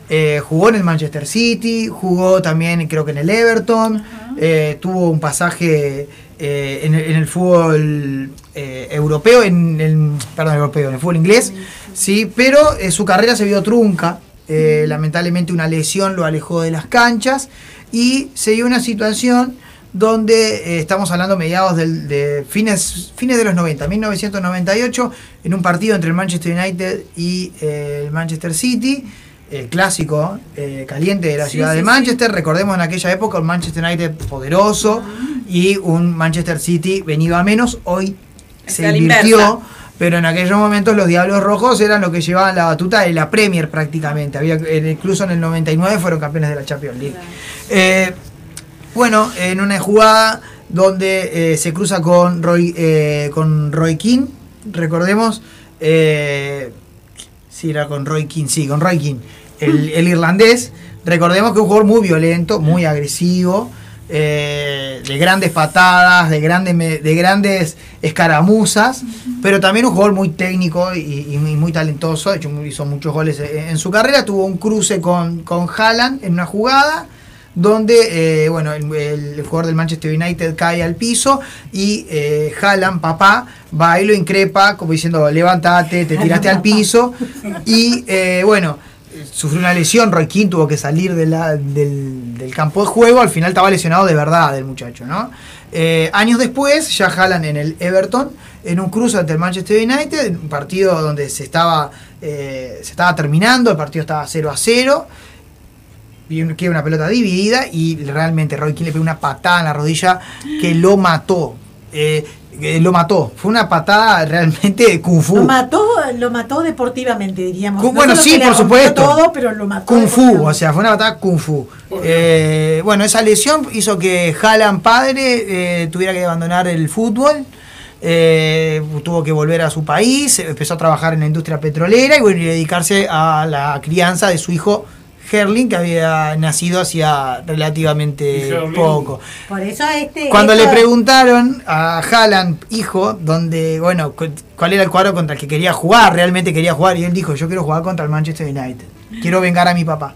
eh, jugó en el Manchester City, jugó también creo que en el Everton, eh, tuvo un pasaje eh, en, el, en el fútbol europeo, en el, perdón, europeo, en el fútbol inglés, sí, pero su carrera se vio trunca. Eh, lamentablemente una lesión lo alejó de las canchas y se dio una situación donde eh, estamos hablando mediados del, de fines, fines de los 90, 1998, en un partido entre el Manchester United y eh, el Manchester City, el clásico caliente de la Sí, ciudad sí, de sí. Manchester. Recordemos en aquella época un Manchester United poderoso y un Manchester City venido a menos. Hoy se invirtió. inversa. Pero en aquellos momentos los Diablos Rojos eran los que llevaban la batuta de la Premier prácticamente. Había, incluso en el 99 fueron campeones de la Champions League. Eh, bueno, en una jugada donde eh, se cruza con Roy, eh, con Roy King, recordemos, sí, era con Roy King, sí, con Roy King, el, el irlandés. Recordemos que es un jugador muy violento, muy agresivo, eh, de grandes patadas, de grandes, de grandes escaramuzas, pero también un jugador muy técnico y, y muy, muy talentoso. De hecho, hizo muchos goles en, en su carrera. Tuvo un cruce con, con Haaland en una jugada donde eh, bueno, el, el jugador del Manchester United cae al piso y eh, Haaland, papá, va y lo increpa como diciendo, levántate, te tiraste al piso [LAUGHS] y eh, bueno, sufrió una lesión, Roy Keane tuvo que salir del, del- campo de juego, al final estaba lesionado de verdad el muchacho, ¿no? Eh, años después, ya jalan en el Everton, en un cruce ante el Manchester United, un partido donde se estaba, eh, se estaba terminando, el partido estaba 0 a 0, y queda una pelota dividida y realmente Roy Keane le pegó una patada en la rodilla que lo mató. Eh, eh, lo mató. Fue una patada realmente de Kung Fu. Lo mató, lo mató deportivamente, diríamos. No bueno, sí, por supuesto. todo, pero lo mató Kung Fu, o sea, fue una batalla Kung Fu. Eh, bueno, esa lesión hizo que Haaland padre eh, tuviera que abandonar el fútbol. eh, tuvo que volver a su país, empezó a trabajar en la industria petrolera y bueno, y dedicarse a la crianza de su hijo Herling, que había nacido hacía relativamente poco. Por eso este. Cuando esto- le preguntaron a Haaland, hijo, donde, bueno, cu- cuál era el cuadro contra el que quería jugar, realmente quería jugar, y él dijo, yo quiero jugar contra el Manchester United, quiero vengar a mi papá.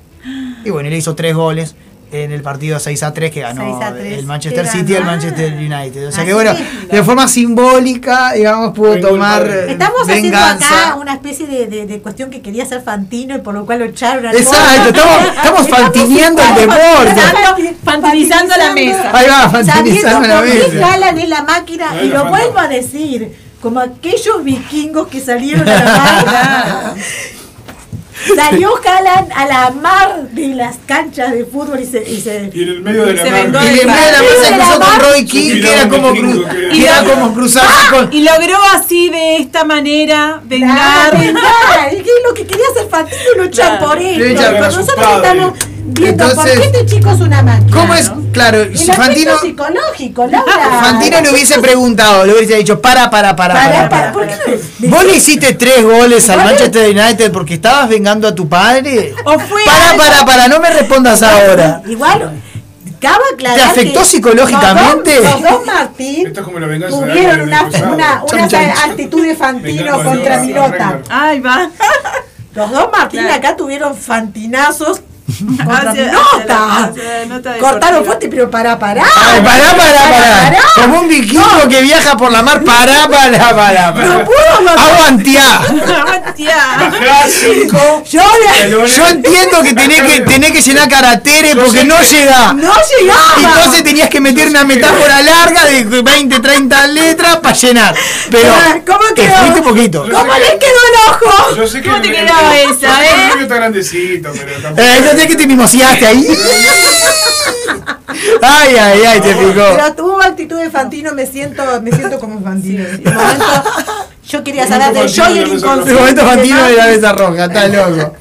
Y bueno, y le hizo tres goles en el partido 6 a 3 que ganó 6 a 3, el Manchester City y el ganó. Manchester United. O sea que bueno, que- de forma simbólica, digamos, pudo tomar eh, Estamos venganza. haciendo acá una especie de, de- de cuestión que quería hacer Fantino y por lo cual lo echaron al Exacto, [LAUGHS] estamos- estamos fantineando el deporte. Fantinizando la mesa. Ahí va, Sabiendo fantinizando la por qué mesa. Haaland es la máquina, y lo vuelvo a decir, como aquellos vikingos que salieron a la. [LAUGHS] Salió Haaland a la mar de las canchas de fútbol y se, y se Y en el medio de la Se mar. vengó Y de- en medio de la de la cruzó con mar. Roy King, que era como, cru- que era. como cruzarse con, Y logró así de esta manera vengar. Claro, vengar. Y que es lo que quería hacer Fantino lo echan Claro. por su nosotros estamos viendo por Entonces, qué este chico es una máquina. ¿Cómo es? ¿no? Claro, El si Fantino, psicológico, Laura. Fantino le hubiese preguntado, le hubiese dicho, para, para, para, Para, para. para, para. ¿por qué no? ¿Vos le hiciste tres goles al. Manchester United porque estabas vengando a tu padre? O fue Para, algo- para, para, no me respondas ahora. Igual, aclarar ¿Te afectó que psicológicamente? Los dos, los dos Martín Esto es como la venganza de tuvieron una, una, una chan, chan. actitud de Fantino Venganza contra. Arnold. Ahí va. Los dos Martín Claro. acá tuvieron fantinazos [LAUGHS] Hacia- Milota. hacia la- hacia la nota Cortaron fuerte, pero para, para. Ay, pará, pará, pará. pará. Como un vikingo que viaja por la mar, pará, pará, pará. pará. No puedo, no- Aguanteá. Cinco. Yo Yo entiendo que tenés que, tenés que llenar carateres porque no llega. no llegaba. Entonces tenías que meter una metáfora larga de 20, 30 letras para llenar. Pero ¿cómo te quedó? fuiste poquito. ¿Cómo le quedó el ojo? Yo sé que ¿Cómo te el- esa, eh? Está grandecito, pero tampoco. Que te mimoseaste ahí. Ay, ay, ay, te picó. Pero tuvo actitud de Fantino, me siento, me siento como Fantino. En momento, yo quería saber del yo y el En inconsciente. este momento Fantino de la mesa roja, está loco.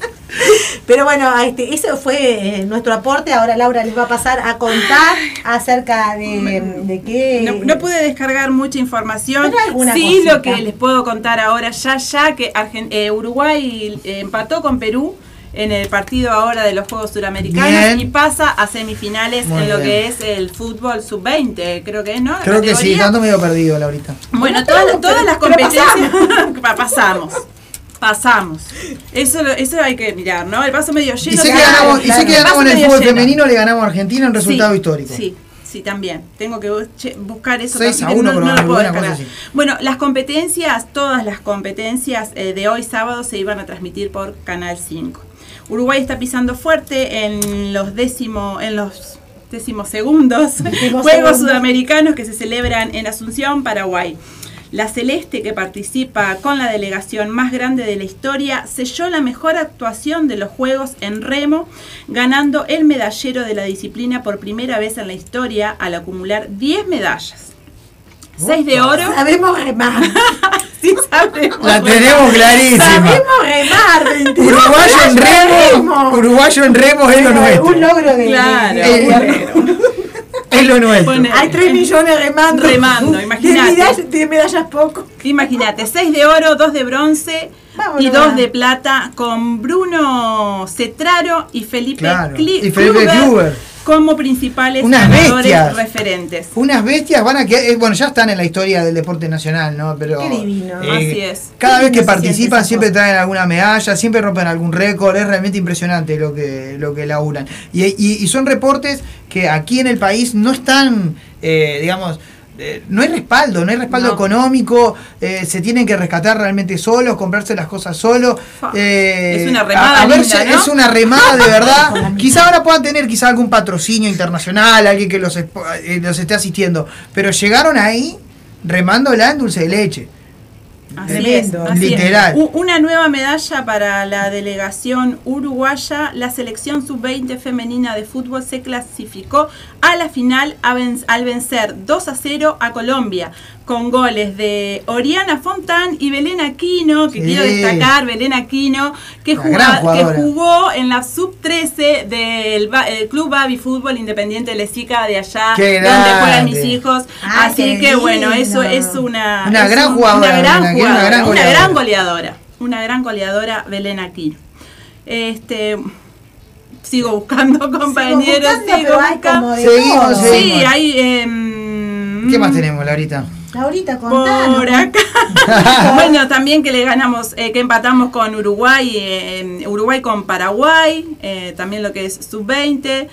Pero bueno, este, ese fue eh, nuestro aporte. Ahora Laura les va a pasar a contar acerca de, de qué. No, no pude descargar mucha información. Sí, cosita. lo que les puedo contar ahora, ya, ya, que Argen- eh, Uruguay eh, empató con Perú en el partido ahora de los Juegos Suramericanos Bien. y pasa a semifinales Muy en lo bien. que es el fútbol sub-20, creo que es, ¿no? Creo que sí, tanto medio perdido, Laurita. Bueno, Pero- todas, todas las competencias [LAUGHS] Pa- pasamos. Pasamos. Eso, lo- eso hay que mirar, ¿no? El paso medio Y lleno. sé que claro, ganamos, y sé que ganamos en el fútbol lleno. femenino, le ganamos a Argentina en resultado Sí, histórico. Sí, sí, también. Tengo que buscar eso. 6 a también, 1 no- no lo puedo descargar. Bueno, las competencias, todas las competencias eh, de hoy sábado se iban a transmitir por Canal 5. Uruguay está pisando fuerte en los décimo, en los décimos segundos [LAUGHS] Juegos segundos. Sudamericanos que se celebran en Asunción, Paraguay. La Celeste, que participa con la delegación más grande de la historia, selló la mejor actuación de los Juegos en remo, ganando el medallero de la disciplina por primera vez en la historia al acumular 10 medallas. 6 de oro. Sabemos remar. [LAUGHS] Sí, sabemos. La tenemos clarísima. Sabemos remar. 22 Uruguayo en remo, uruguayo en remo es lo nuestro. Un logro de. Claro. de- Es lo nuestro. Pone- Hay 3 millones remando. Remando, De imagínate. medallas, de medallas poco. Imagínate, 6 de oro, 2 de bronce Vámonos. y 2 de plata con Bruno Cetraro y Felipe, Claro, Cli- y Felipe Kluber Kluber. Como principales Unas bestias. referentes. Unas bestias van a que bueno, ya están en la historia del deporte nacional, ¿no? Pero Qué divino. Así es. Cada Qué vez que participan siempre traen alguna medalla, siempre rompen algún récord, es realmente impresionante lo que lo que laburan. Y, y- y son reportes que aquí en el país no están, eh, digamos, eh, no hay respaldo, no hay respaldo No. económico, eh, se tienen que rescatar realmente solos, comprarse las cosas solos. Eh, Es una remada a- a ver linda, si- ¿no? Es una remada de verdad. [LAUGHS] Quizá ahora puedan tener quizá algún patrocinio internacional, alguien que los, los esté asistiendo, pero llegaron ahí remándola en dulce de leche. Así Tremendo. es, así es. Literal. U- Una nueva medalla para la delegación uruguaya. La selección sub-20 femenina de fútbol se clasificó a la final a ven- al vencer 2 a 0 a Colombia con goles de Oriana Fontán y Belén Aquino, que Sí. quiero destacar, Belén Aquino, que, que jugó en la sub-13 del el Club Babi Fútbol Independiente de Lezica de allá, Qué donde grande. juegan mis hijos. Ay, Así que bueno, eso es una, Una es gran un- jugadora, una gran Una gran una goleadora. gran goleadora, una gran goleadora Belén Aquino. Este sigo buscando [LAUGHS] compañeros, buscando, sigo buscando. Seguimos, seguimos. Sí, hay em, ¿Qué más tenemos, Laurita? Laurita, contanos. por acá. [LAUGHS] bueno, también que le ganamos, eh, que empatamos con Uruguay, eh, Uruguay con Paraguay, eh, también lo que es sub-20.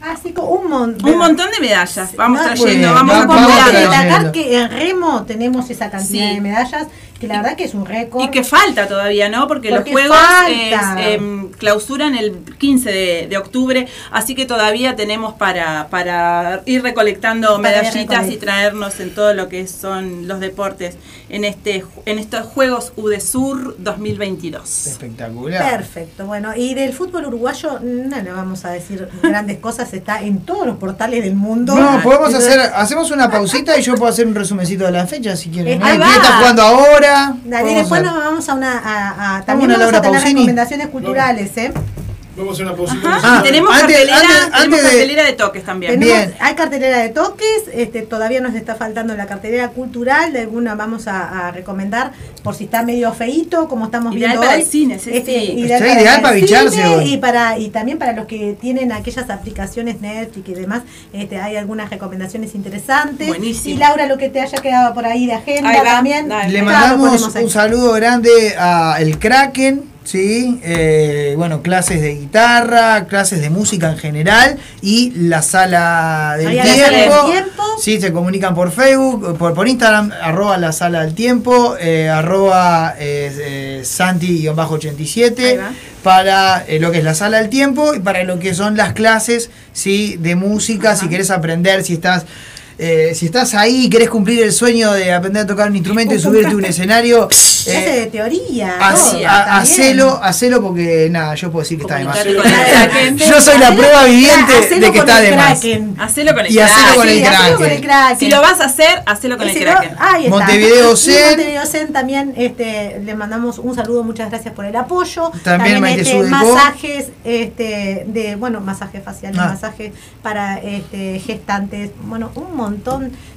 Así como un montón. Un montón de medallas. Vamos No, trayendo, vamos vamos Vamos a destacar que en remo tenemos esa cantidad Sí. de medallas, que la verdad que es un récord. Y que falta todavía, ¿no? Porque, Porque los juegos eh, em, clausuran el 15 de, de octubre, así que todavía tenemos para, para ir recolectando Para medallitas y traernos en todo lo que son los deportes en este en estos Juegos UDESUR 2022. Espectacular. Perfecto, bueno, y del fútbol uruguayo no le vamos a decir grandes cosas, está en todos los portales del mundo. No, podemos hacer, hacemos una pausita y yo puedo hacer un resumencito de la fecha si quieren. Eh, ¿no? ahí ¿Quién va. está jugando ahora? Dale, después hacer. nos vamos a una. A, a- también a vamos a tener Pausini. recomendaciones culturales, ¿eh? Vamos a hacer una pausita. Ah, tenemos antes- cartelera, antes- tenemos antes de- cartelera de toques también. Tenemos- Bien. hay cartelera de toques, este, todavía nos está faltando la cartelera cultural, de alguna vamos a, a recomendar por si está medio feíto, como estamos Ideal viendo para hoy. el cine, sí, Este, sí. ideal Está para ideal el para bicharse cine hoy. Y, para, y también para los que tienen aquellas aplicaciones Netflix y demás, este, hay algunas recomendaciones interesantes. Buenísimo. Y Laura, lo que te haya quedado por ahí de agenda Ahí va, también. dale. Le mandamos un saludo grande a El Kraken, ¿sí? Eh, bueno, clases de guitarra, clases de música en general y la sala del tiempo. la sala del tiempo. Sí, se comunican por Facebook, por, por Instagram, arroba la sala del tiempo, eh, arroba eh, eh, Santi-87 Ahí va. para eh, lo que es la sala del tiempo y para lo que son las clases ¿sí? de música, si querés aprender, si estás... eh, si estás ahí y querés cumplir el sueño de aprender a tocar un instrumento y subirte a un escenario, eh, de teoría. También. hacelo, hacelo porque nada, yo puedo decir que está de más. El. [LAUGHS] Yo soy la prueba viviente hacelo de que con está el de más. Hacelo con el Y hacelo con el Sí, hacelo con el Kraken. Si lo vas a hacer, hacelo con Y el si no, Kraken. ahí está. Montevideo Y Zen. Montevideo Zen también este, le mandamos un saludo, muchas gracias por el apoyo. También Maite este, masajes, este, de, bueno, masajes faciales, Ah. masajes para este, gestantes, bueno, un montón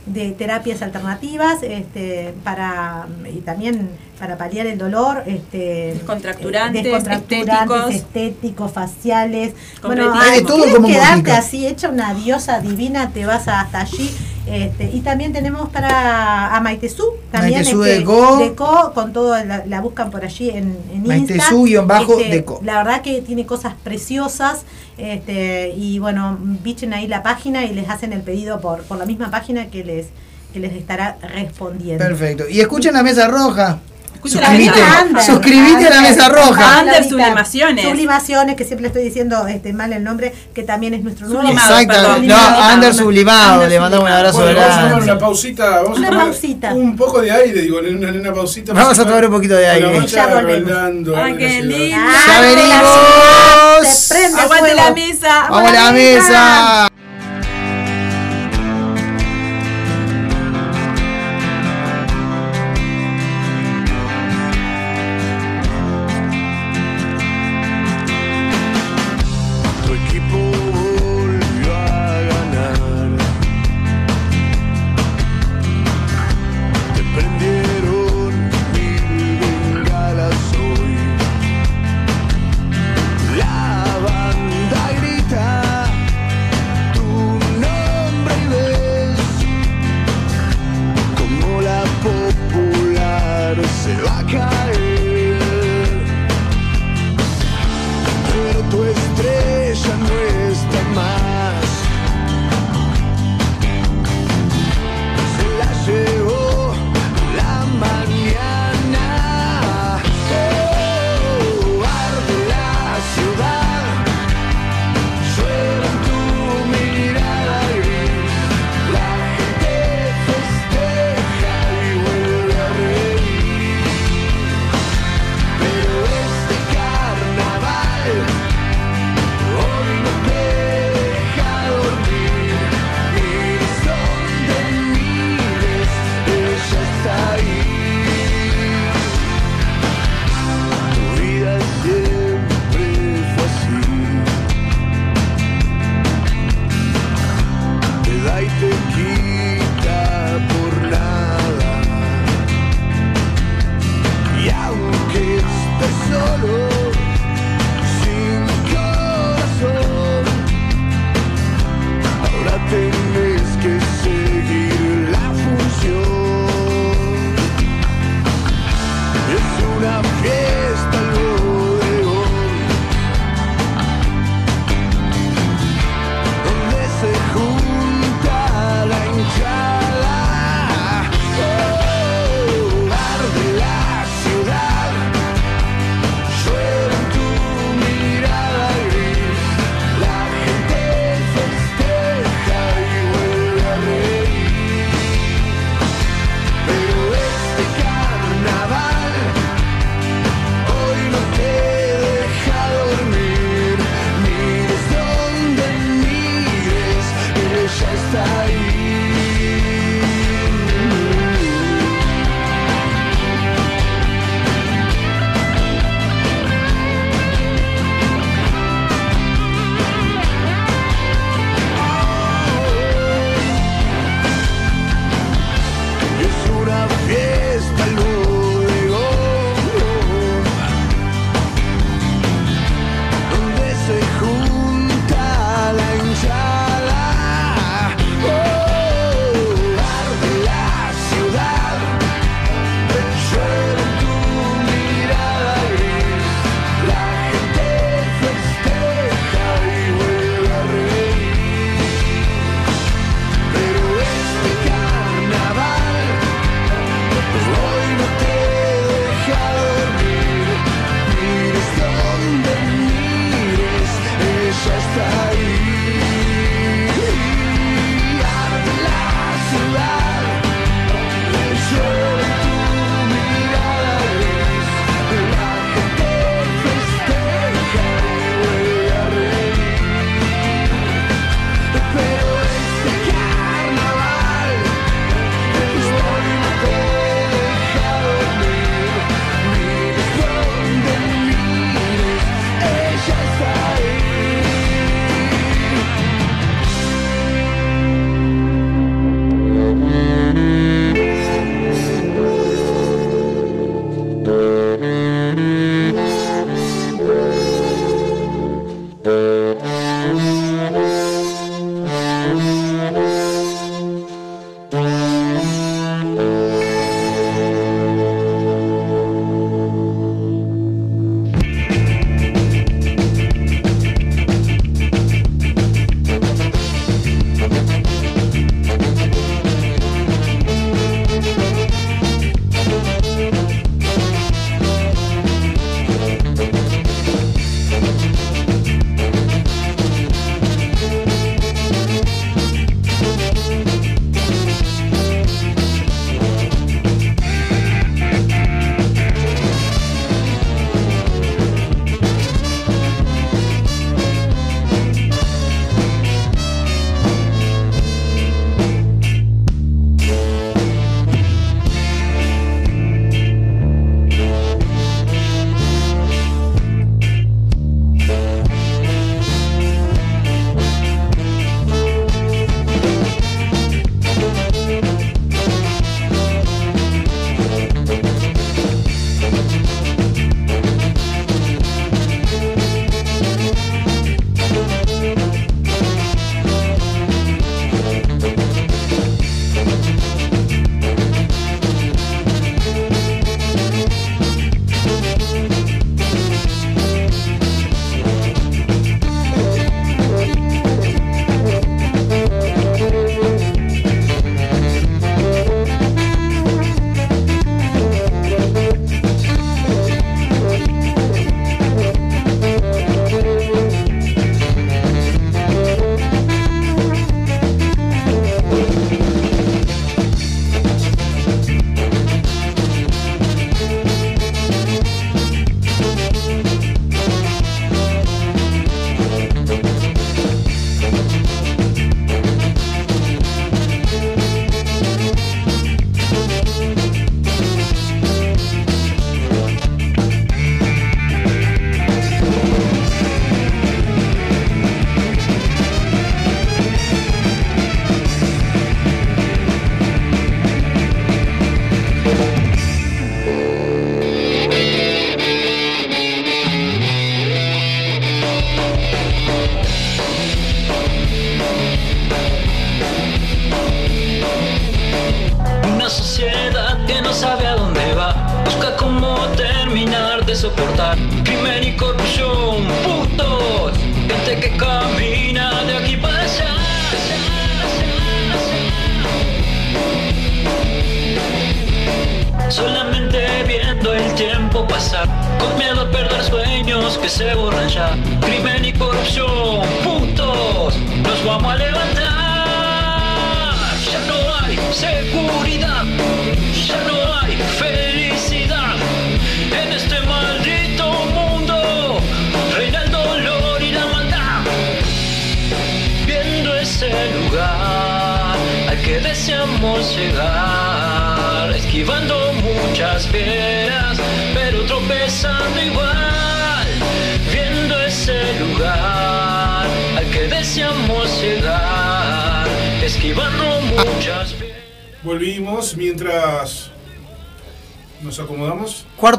de terapias alternativas, este, para y también para paliar el dolor, este, Descontracturantes, eh, descontracturantes, estéticos. estéticos, faciales. Bueno, ay, todo ¿querés como quedarte música. así hecha una diosa divina, te vas hasta allí. Este, y también tenemos para a Maitezú, también Maitezú este, Deco. Deco, con todo, la, la buscan por allí en, en Insta. Maitezú-Deco. Este, La verdad que tiene cosas preciosas. Este, y bueno, bichen ahí la página y les hacen el pedido por, por la misma página que les, que les estará respondiendo. Perfecto. Y escuchen la mesa roja. Escucha la Suscribite. Ander, suscribite a la mesa roja. Ander. Sublimaciones. Sublimaciones, que siempre le estoy diciendo este, mal el nombre, que también es nuestro nuevo. Sublimado, Exacto. perdón. No, Sublimado. Ander sublimado. Le mandamos un abrazo Bueno, vamos a tomar una pausita, vamos Una a tomar pausita. un poco de aire, digo, una, una pausita. Vamos a tomar un poquito de aire. Bueno, Ya vaya volvemos. bailando, Ay, a qué velocidad. lindo. Ah, ¡Ya de la venimos! Aguante la mesa. ¡Vamos a la mesa!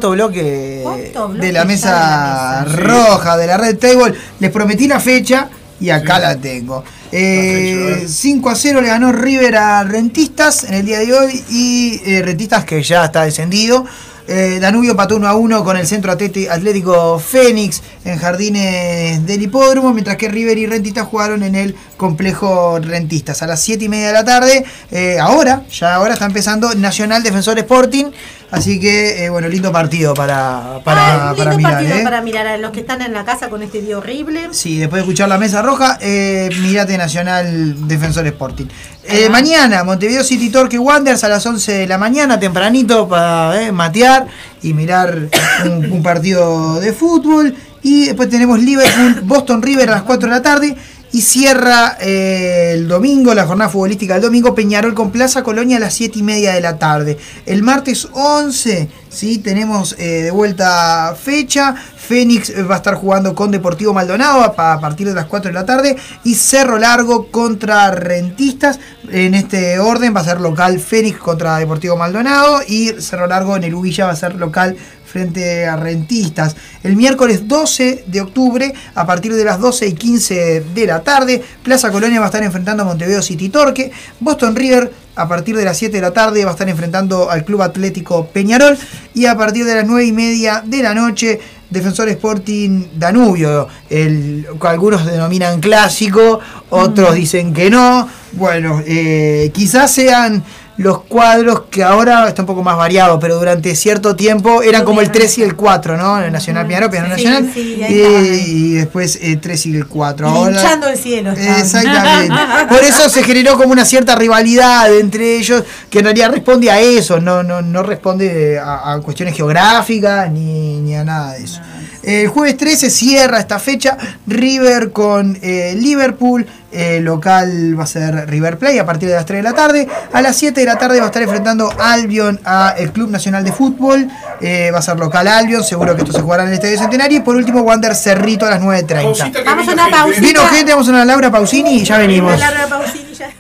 Cuarto bloque, Cuarto bloque de la mesa de la mesa. roja, de la Red Table. Les prometí la fecha y acá Sí. la tengo. Eh, ver. 5 a 0 le ganó River a Rentistas en el día de hoy y eh, Rentistas que ya está descendido. Eh, Danubio empató 1 a 1 con el Centro Atlético Fénix en Jardines del Hipódromo, mientras que River y Rentistas jugaron en el complejo Rentistas a las 7 y media de la tarde. Eh, ahora, ya ahora está empezando Nacional Defensor Sporting, así que eh, bueno, lindo partido para, para, Ah, para lindo mirar. partido ¿eh? para mirar a los que están en la casa con este día horrible. Sí, después de escuchar la mesa roja, eh, mirate Nacional Defensor Sporting. Eh, mañana, Montevideo City Torque Wanderers a las 11 de la mañana, tempranito, para eh, matear y mirar un, un partido de fútbol. Y después tenemos Liverpool, Boston River a las 4 de la tarde. Y cierra eh, el domingo, la jornada futbolística del domingo, Peñarol con Plaza Colonia a las 7 y media de la tarde. El martes 11, ¿sí? tenemos eh, de vuelta fecha. Fénix eh, va a estar jugando con Deportivo Maldonado a, partir de las 4 de la tarde. Y Cerro Largo contra Rentistas. En este orden va a ser local Fénix contra Deportivo Maldonado. Y Cerro Largo en el Ubilla va a ser local frente a Rentistas. El miércoles 12 de octubre, a partir de las 12 y 15 de la tarde, Plaza Colonia va a estar enfrentando a Montevideo City Torque. Boston River, a partir de las 7 de la tarde, va a estar enfrentando al Club Atlético Peñarol. Y a partir de las 9 y media de la noche, Defensor Sporting Danubio, el, algunos denominan clásico, otros dicen que no. Bueno, eh, quizás sean los cuadros que ahora está un poco más variado, pero durante cierto tiempo eran como el 3 y el 4, ¿no? El Nacional Peñarol, Peñarol Sí, Nacional, sí, y, después el 3 y el 4. Ahora, Hinchando el cielo. estaban. Exactamente. [LAUGHS] Por eso se generó como una cierta rivalidad entre ellos, que en realidad responde a eso, no, no, no responde a, a cuestiones geográficas ni, ni a nada de eso. El jueves 13 cierra esta fecha River con eh, Liverpool. Eh, local va a ser River Play a partir de las 3 de la tarde. A las 7 de la tarde va a estar enfrentando Albion a el Club Nacional de Fútbol. eh, va a ser local Albion. Seguro que esto se jugará en el Estadio Centenario. Y por último, Wander Cerrito a las 9.30. Pausita que Vamos a una pausita. Vino gente, vamos a una Laura Pausini y ya venimos. Larga Pausini ya.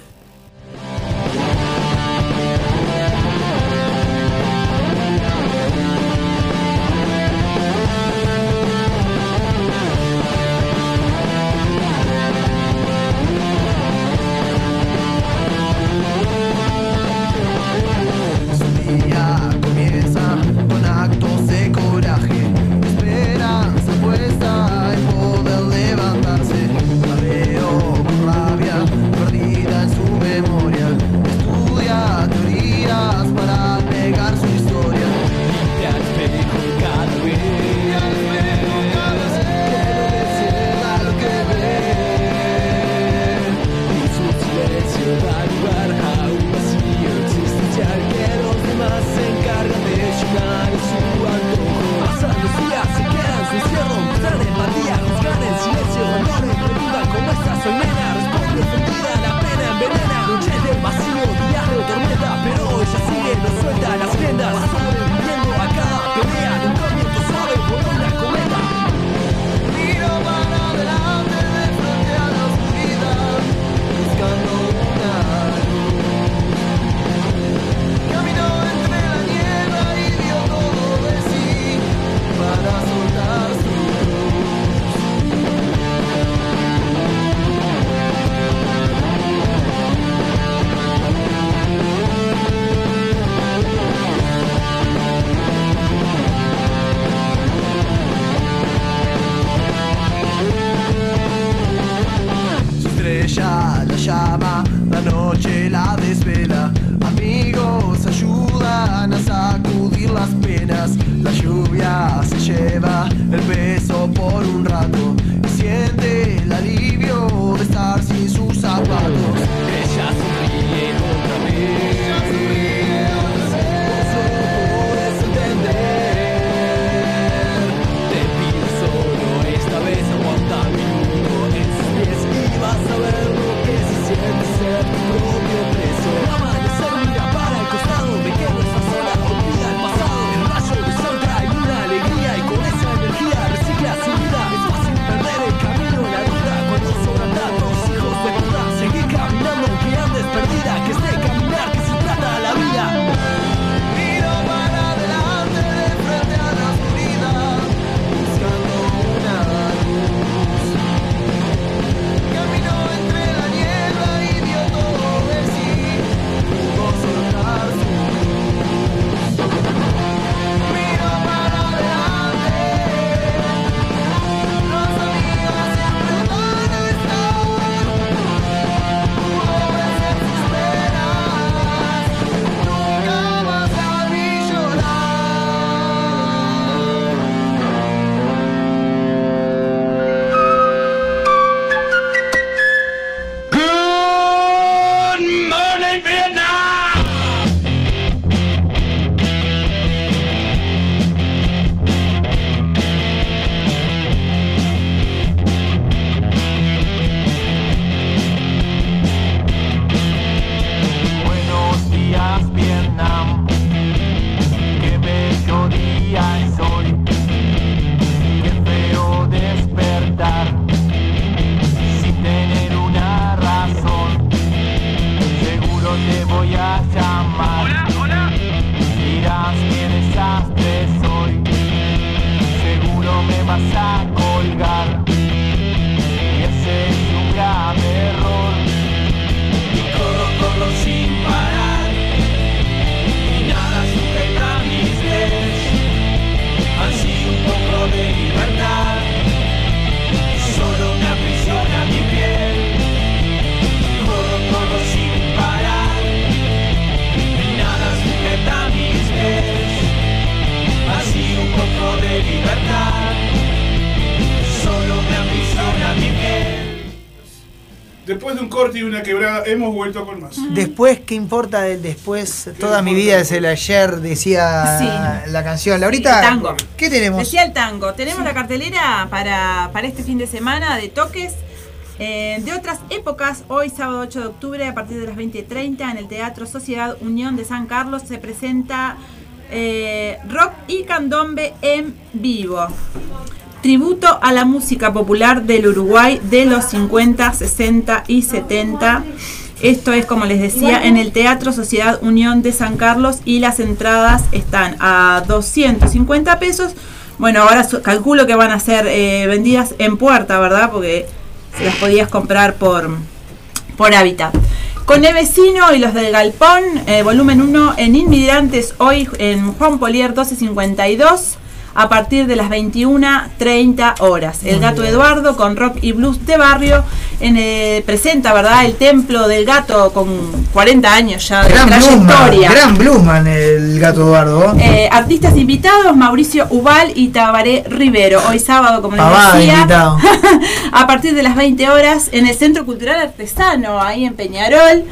Quebrada, hemos vuelto con más. Después, ¿qué importa del después? Toda mi vida es el ayer, decía Sí. la canción. Laurita, El tango. ¿qué tenemos? Decía el tango. Tenemos la cartelera para, para este fin de semana de toques. eh, de otras épocas, hoy sábado 8 de octubre a partir de las 20.30 en el Teatro Sociedad Unión de San Carlos se presenta eh, rock y candombe en vivo. Tributo a la música popular del Uruguay de los 50, 60 y 70. Esto es, como les decía, en el Teatro Sociedad Unión de San Carlos y las entradas están a 250 pesos. Bueno, ahora calculo que van a ser eh, vendidas en puerta, ¿verdad? Porque se las podías comprar por, por hábitat. Con el vecino y los del Galpón, eh, volumen 1 en Inmigrantes, hoy en Juan Polier 1252, a partir de las 21.30 horas. El gato Eduardo con rock y blues de barrio en, eh, presenta, ¿verdad? El templo del gato con 40 años ya de Gran Bluesman, trayectoria. gran Bluesman el gato Eduardo. Eh, artistas invitados, Mauricio Ubal y Tabaré Rivero. Hoy sábado, como les Pavada decía, [LAUGHS] a partir de las 20 horas en el Centro Cultural Artesano, ahí en Peñarol.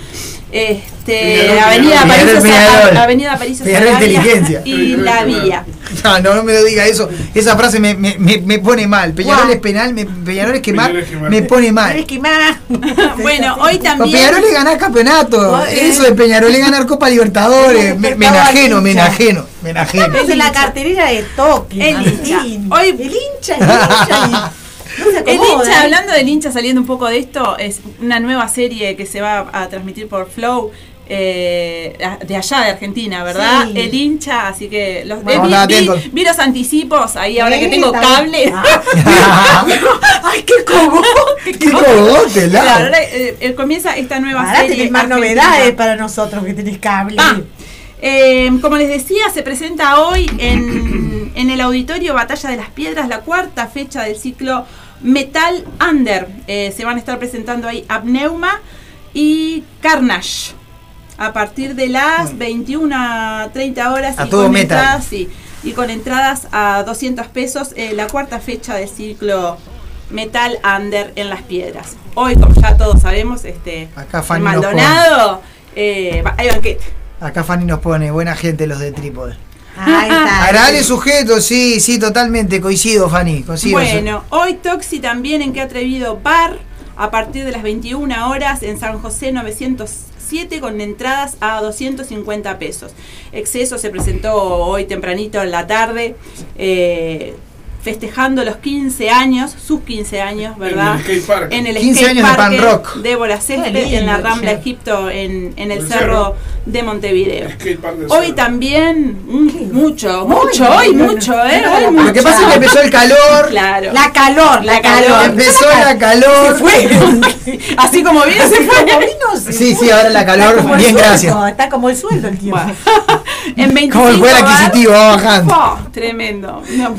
Este, Peñarol, Avenida Peñarol. París, Peñarol. Avenida París Inteligencia. y La [LAUGHS] Vía. No, no, no me lo diga eso. Esa frase me, me, me, me pone mal. Peñarol Guau. es penal, me, Peñarol es quemar, Peñarol es quemar. me pone mal. es. [LAUGHS] Bueno, hoy también. Peñarol es ganar campeonato. Eh. Eso de Peñarol es ganar Copa Libertadores. Me, me enajeno, me enajeno, me enajeno. Es la carterera de Toque. El hincha. Hoy- el hincha, el hincha. [LAUGHS] y- no se El hincha, ¿eh? hablando del hincha, saliendo un poco de esto, es una nueva serie que se va a transmitir por Flow. eh, de allá de Argentina, ¿verdad? Sí. El hincha, así que los, Vamos eh, vi, vi- atentos. vi los anticipos ahí ahora que tengo cable. Ah. [LAUGHS] Ay, qué cogote. Qué cogote, Claro, eh, eh, comienza esta nueva Ahora serie. tenés más argentina. novedades para nosotros que tenés cable. Ah, eh, como les decía, se presenta hoy en, en el auditorio Batalla de las Piedras la cuarta fecha del ciclo Metal Under. Eh, se van a estar presentando ahí Abneuma y Carnage. A partir de las 21 a 30 horas A y todo con metal. entradas, sí, y con entradas a 200 pesos, eh, la cuarta fecha del ciclo Metal Under en las Piedras. Hoy, como ya todos sabemos, este Acá Fanny. Maldonado eh, hay banquete. Acá Fanny nos pone, buena gente los de Trípode. Ahí está. [LAUGHS] Agradable sujeto, sí, sí, totalmente, coincido, Fanny, coincido. Bueno, hoy Toxi también en Qué Atrevido Bar, a partir de las 21 horas en San José 907 con entradas a 250 pesos. Exceso se presentó hoy tempranito en la tarde, eh, festejando los 15 años, sus 15 años, ¿verdad? En el skate park. En el 15 skate años de park pan rock. Débora Césped, en la Rambla. Egipto, en, en el El cerro cerro. de Montevideo. Hoy cerro. también, mm, mucho, mucho, Muy hoy bueno. mucho, ¿eh? Hoy mucho. Lo que pasa es que empezó el calor, Claro. La calor, la, La calor. calor. empezó la calor. [LAUGHS] Así como viene se fue. Como vino, se Sí, fue. sí, ahora la Está calor, como el bien, sueldo, gracias. Está como el sueldo el tiempo. [LAUGHS] En 25 Como el poder adquisitivo va bajando. Oh, tremendo. No.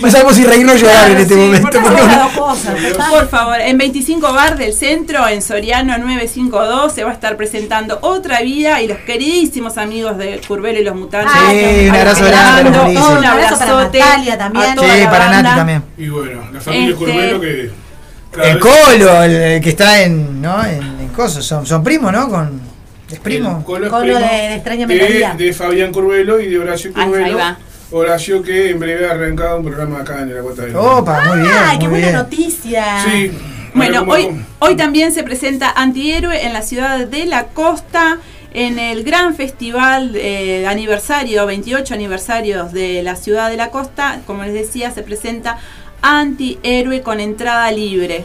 No sabemos si reírnos o llorar en este sí, momento. por cosas. favor, en 25 Bar del Centro, en Soriano 952, se va a estar presentando Otra Vida y los queridísimos amigos de Curvelo y los Mutantes. Sí, un abrazo grande, Un buenísimos. Un abrazo para abrazote. Natalia también. a toda Sí, la para banda. Nati también. Y bueno, la familia Este- Curvelo que. El Colo, el, el que está en, ¿no? en, en cosas, son, son primos, ¿no? Con, ¿Es primo? El Colo es Colo primo de- de extraña melodía. de Fabián Curvelo y de Horacio Ahí- ahí Curvelo. va. Horacio que en breve ha arrancado un programa acá en la cuota de. Opa, muy bien. Ay, qué muy buena bien. noticia. Sí. Bueno, hoy, ¿cómo- hoy también se presenta Antihéroe en la ciudad de La Costa, en el gran festival eh, de aniversario, 28 aniversarios de la ciudad de La Costa. Como les decía, se presenta Antihéroe con entrada libre.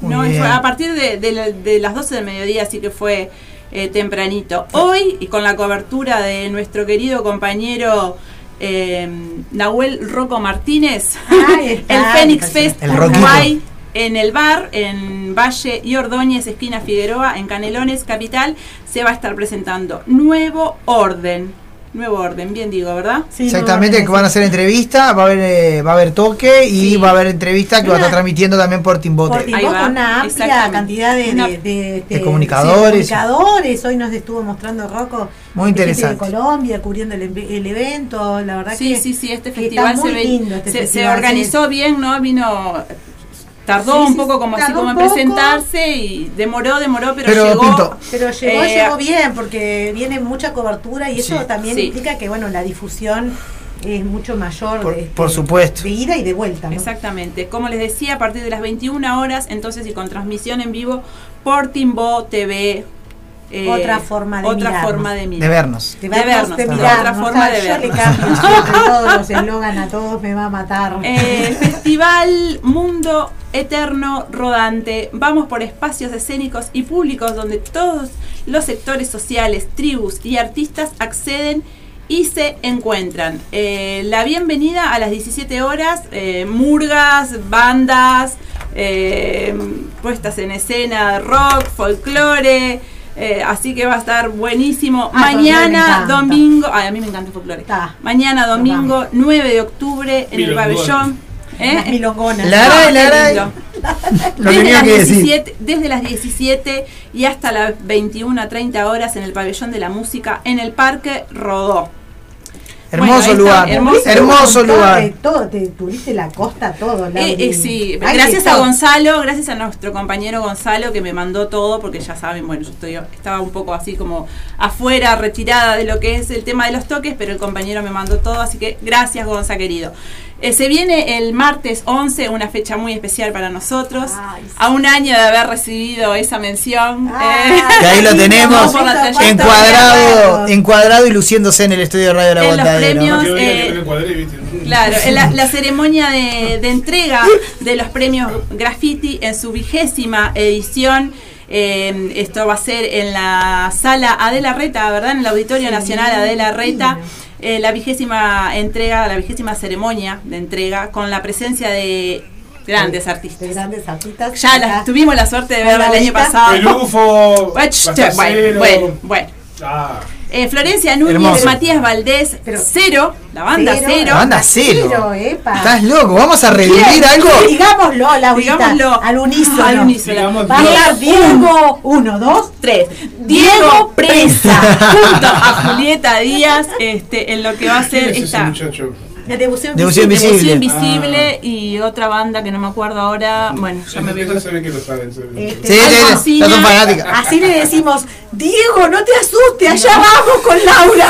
Muy ¿no? Fue a partir de, de la- de las 12 del mediodía, así que fue eh, tempranito. Hoy, y con la cobertura de nuestro querido compañero eh, Nahuel Rocco Martínez, [LAUGHS] el Fénix Fest El. Uruguay, en el bar, en Valle y Ordóñez, esquina Figueroa, en Canelones, capital, se va a estar presentando Nuevo Orden. Nuevo Orden, bien digo, ¿verdad? Sí, Exactamente, que van a hacer entrevista, va a haber eh, va a haber toque y Sí. va a haber entrevista que va a estar Una- transmitiendo también por Timbote. Por con una amplia cantidad de, Una- de, de- de comunicadores. sí, comunicadores. Hoy nos estuvo mostrando Rocco. Muy interesante. De Colombia, cubriendo el, el evento. La verdad Sí, que. sí, sí, este que festival está muy se, ve- lindo este se- se festival, organizó bien, ¿no? Vino tardó Sí, un poco como así como en presentarse y demoró, demoró, pero, Pero llegó. pintó. Pero llegó, Eh, llegó bien, porque viene mucha cobertura y eso también Sí. implica que bueno la difusión es mucho mayor Por- de, por supuesto. de ida y de vuelta. ¿no? Exactamente. Como les decía, a partir de las 21 horas, entonces y con transmisión en vivo por Timbo TV. Eh, Otra forma de otra mirarnos. forma de De mirar. vernos. De De vernos, de otra forma o sea, de yo le vernos. cambio siempre todos los [LAUGHS] eslogan a todos, me va a matar. Eh, [LAUGHS] Festival Mundo Eterno Rodante. Vamos por espacios escénicos y públicos donde todos los sectores sociales, tribus y artistas acceden y se encuentran. Eh, la bienvenida a las 17 horas, eh, murgas, bandas, eh, puestas en escena, rock, folclore. Eh, así que va a estar buenísimo. Ah, Mañana, domingo. Ay, a mí me encanta el folclore. Está. Mañana, domingo, 9 de octubre, en el pabellón. ¿eh? Milongonas. La- Laray, qué laray. lindo. [LAUGHS] Lo Desde las, que decir. 17, desde las 17 y hasta las 21 a 30 horas en el pabellón de la música en el Parque Rodó. Hermoso Bueno, ahí está, lugar. hermoso. Hermoso lugar. de Todo, te tuviste la costa, todo. Eh, eh, sí, gracias a todo. Gonzalo, gracias a nuestro compañero Gonzalo que me mandó todo, porque ya saben, bueno, yo estoy, estaba un poco así como afuera, retirada de lo que es el tema de los toques, pero el compañero me mandó todo, así que gracias Gonza querido. Eh, se viene el martes 11, una fecha muy especial para nosotros, Ay, sí. a un año de haber recibido esa mención. Ay, eh, Que [LAUGHS] ahí lo tenemos encuadrado, encuadrado y luciéndose en el estudio de Radio La En los Aguantadero. premios, Que venga eh. Claro, en la, la [LAUGHS] ceremonia de, de entrega de los premios Graffiti en su vigésima edición. Eh, esto va a ser en la sala Adela Reta, ¿verdad? En el Auditorio Sí, Nacional Adela Reta. eh, la vigésima entrega, la vigésima ceremonia de entrega con la presencia de grandes artistas. De grandes artistas. Ya tuvimos la suerte de verla el año pasado. El UFO. Bueno, bueno, bueno. Ah, Eh, Florencia Núñez, Hermoso. Matías Valdés, Pero- Cero, la banda Cero. La banda cero. Cero, epa. ¿Estás loco? ¿Vamos a revivir algo? Digámoslo, Laurita. Digámoslo. Al unísono. Al unísono. Diego. Uno, dos. Tres. Diego Diego Presa. Junto a Julieta Díaz, este, en lo que va a ¿quién ser esta muchacho? La devoción Devoción visible. Invisible. Devoción Invisible y otra banda que no me acuerdo ahora. Bueno, ya me veo. saben que lo saben. Este, Sí, sí, son fanáticas. Así le decimos, Diego, no te asustes, allá vamos con Laura.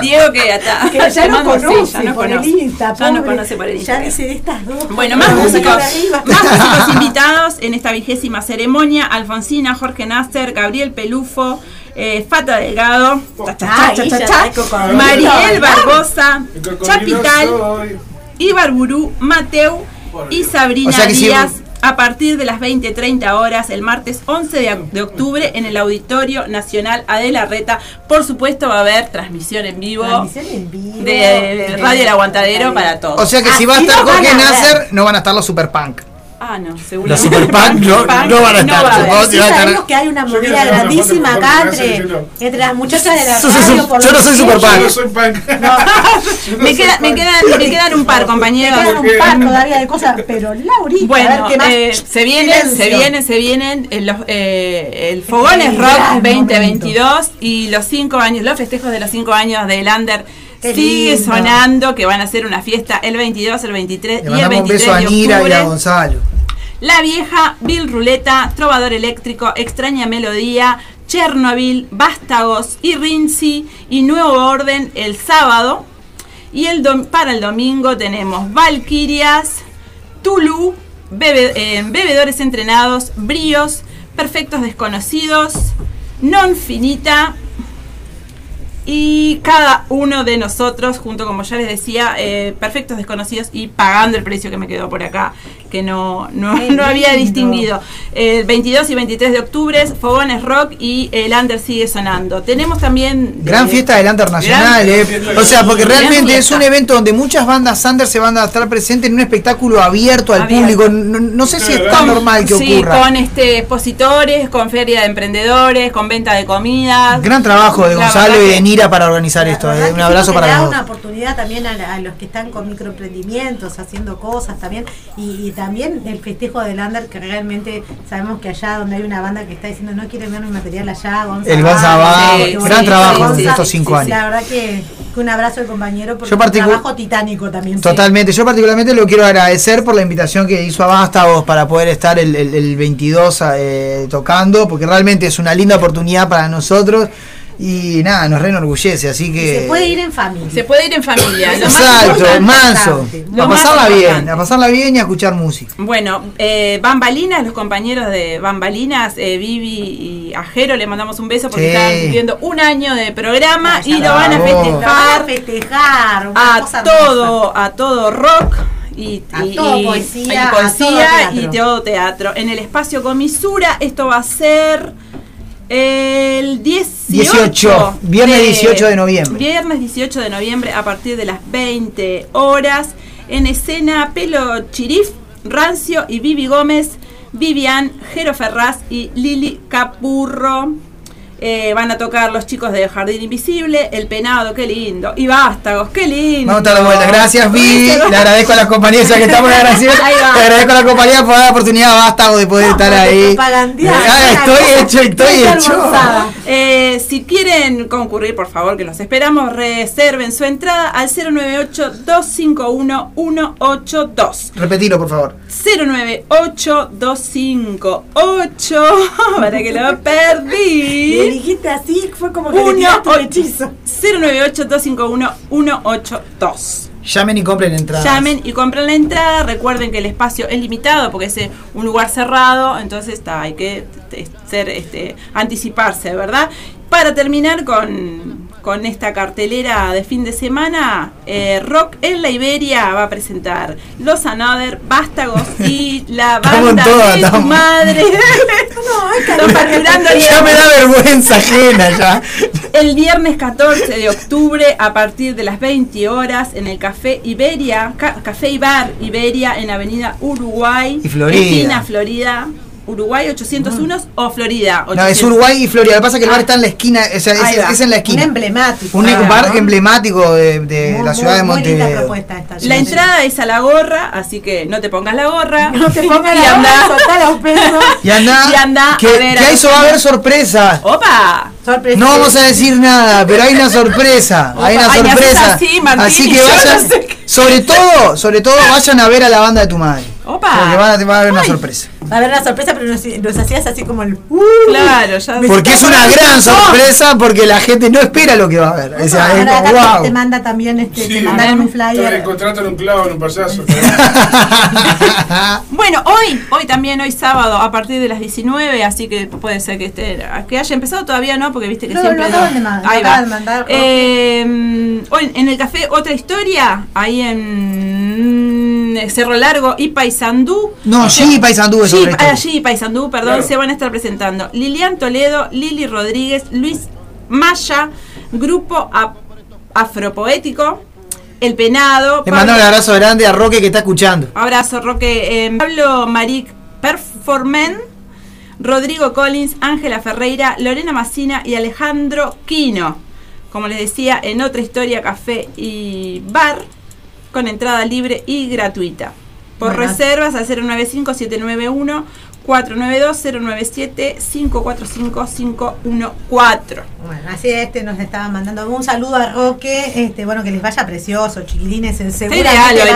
Diego que ata- Que ya sí, conoce ya nos por conoce. el Insta, Ya nos pobre. conoce por el Ya dice de estas dos. Bueno, más músicos, [LAUGHS] más músicos invitados en esta vigésima ceremonia. Alfonsina, Jorge Nasser, Gabriel Pelufo, eh, Fata Delgado, cha, cha, cha. Mariel Barbosa, Chapital, soy. Ibarburú, Mateu y Sabrina O sea que si- Díaz a partir de las 20-30 horas el martes 11 de, de octubre en el Auditorio Nacional Adela Reta. Por supuesto va a haber transmisión en vivo Transmisión en vivo. de, de Radio El Aguantadero para todos. O sea que si va a estar Jorge. Nasser, no van a estar los Super Punk. Ah, no, seguro. Los Super Punk no- no van a estar, va a estar- sabemos que hay una movida grandísima acá entre, las muchachas de la radio. su- por yo no soy sé. super Yo no soy punk. [LAUGHS] No, no [LAUGHS] Me, queda- me quedan, me [LAUGHS] quedan un par, me compañeros. quedan un par todavía de cosas, pero Laurita, a Bueno, ver qué más. eh, se vienen, se vienen, se vienen eh, los, eh, el Fogones Rock gran 2022 y los cinco años, los festejos de los cinco años de Lander Qué sigue lindo. sonando, que van a hacer una fiesta el 22, el 23 Le y el mandamos un 23 beso a Nira y a. Gonzalo. La vieja, Bill Ruleta, Trovador Eléctrico, Extraña Melodía, Chernobyl, Vástagos y Rinzi y Nuevo Orden el sábado. Y el dom- para el domingo tenemos Valkyrias, Tulu, bebe- eh, Bebedores Entrenados, Bríos, Perfectos Desconocidos, Non Finita y cada uno de nosotros, junto como ya les decía, eh, Perfectos Desconocidos y pagando el precio que me quedó por acá, que no, no, no había distinguido. El 22 y 23 de octubre, Fogones Rock y el Under sigue sonando. Tenemos también... Gran eh, fiesta del Under Nacional, gran- eh. O sea, porque realmente es un evento donde muchas bandas Under se van a estar presentes en un espectáculo abierto al Abierto. público. No, no sé si es tan Con- normal que sí, ocurra. con este expositores, con feria de emprendedores, con venta de comidas. Gran trabajo de La Gonzalo y de Nira para organizar esto. La eh. verdad Un abrazo sí, para da los una oportunidad también a, a los que están con microemprendimientos, haciendo cosas también, y, y también el festejo del Under, que realmente sabemos que allá donde hay una banda que está diciendo no quieren ver mi material allá, Gonza El Gonza qué gran trabajo Gonza. de estos cinco años. La verdad que Que un abrazo al compañero por Yo un trabajo titánico también. sí. Totalmente, yo particularmente lo quiero agradecer por la invitación que hizo a Vástagos para poder estar el, el- el 22 eh, tocando, porque realmente es una linda oportunidad para nosotros y nada, nos re enorgullece, así Y que... Se puede ir en familia. Se puede ir en familia. Lo más Exacto, importante- manso, Lo a más pasarla bien, a pasarla bien y a escuchar música. Bueno, eh, Bambalinas, los compañeros de Bambalinas, eh, Vivi y Ajero, le mandamos un beso porque Sí. están cumpliendo un año de programa y lo van a bravo. Lo van a festejar festejar. a todo, a todo rock. Y, A y- todo y- poesía, y a poesía todo y todo teatro. En el espacio Comisura, esto va a ser el 18, 18, viernes 18 de noviembre. Viernes 18 de noviembre a partir de las 20 horas. En escena Pelo Chirif, Rancio y Vivi Gómez, Vivian, Jero Ferraz y Lili Capurro. Eh, van a tocar los chicos de Jardín Invisible, El Penado, qué lindo. Y Vástagos, qué lindo. Vamos a dar la vuelta. Gracias. Eso. Le agradezco a las compañías ya que estamos agradecidos. [LAUGHS] Le agradezco a la compañía por dar la oportunidad a Vástago de poder estar ahí. Ah, estoy hecho, estoy hecho. Eh, si quieren concurrir, por favor, que los esperamos, reserven su entrada al 098-251-182. Repetilo, por favor. 098-258, [LAUGHS] para que lo perdí. Dijiste así, fue como que le Uno, tiraste un ocho. hechizo. 098-251-182. Llamen y compren entradas. Llamen y compren la entrada. Recuerden que el espacio es limitado porque es eh, un lugar cerrado, entonces está, hay que t- ser, este, anticiparse, ¿verdad? Para terminar con, con esta cartelera de fin de semana, eh, Rock en la Iberia va a presentar Los Another, Vástagos [LAUGHS] y la banda todas, de tu estamos. madre. [LAUGHS] Facturando Ya me da vergüenza ajena ya. el viernes 14 de octubre a partir de las 20 horas en el Café Iberia, Ca- Café y Bar Iberia en Avenida Uruguay, Y Florida. esquina Florida, Uruguay 801 o Florida. No, es 800. Uruguay y Florida. Lo que pasa es que el bar Ah. está en la esquina, o sea, es, en la Un esquina. emblemático. Un Ah, bar ¿no? emblemático de, de Muy, la ciudad de muy- muy linda Montevideo. propuesta esta. La entrada es a la gorra, así que no te pongas la gorra. [LAUGHS] No te pongas [LAUGHS] y la soltá los pesos. Y anda, Y anda que, a ver que a a los eso va a haber sorpresa. ¡Opa! Sorpresa. No vamos a decir nada, pero hay una sorpresa. Hay una Ay, sorpresa. así, Martín, y que vayan, no sé qué- sobre todo, sobre todo vayan a ver a la banda de tu madre. ¡Opa! Porque van a, va a haber una sorpresa. Va a haber una sorpresa, pero nos, nos hacías así como el. Uh, Claro, ya Porque es una gran sorpresa porque la gente no espera lo que va a ver. O sea, es Ahora como, wow. te manda también este, Sí, te mandaron un Te flyer. contratan un clavo en un payaso. [LAUGHS] [LAUGHS] Bueno, hoy, hoy también, hoy sábado, a partir de las 19, así que puede ser que esté, que haya empezado todavía, ¿no? Porque viste que No, siempre. acaban de mandar, Ahí va. acaban de mandar, Eh, hoy en el café Otra Historia, ahí en mm, Cerro Largo y Paysandú. No, G Paysandú es ah, Jeep, Paysandú, perdón, Claro. se van a estar presentando Lilian Toledo, Lili Rodríguez, Luis Maya, Grupo Afropoético, El Penado. Le Pablo- mando un abrazo grande a Roque que está escuchando. Abrazo, Roque. Eh, Pablo Maric Performen, Rodrigo Collins, Ángela Ferreira, Lorena Massina y Alejandro Quino. Como les decía, en otra historia, café y bar, con entrada libre y gratuita. Por Bueno. reservas al 095-791. 492-097-545-514. Bueno, así este nos estaba mandando un saludo a Roque, este, bueno, que les vaya precioso, chiquilines, en seguramente ideal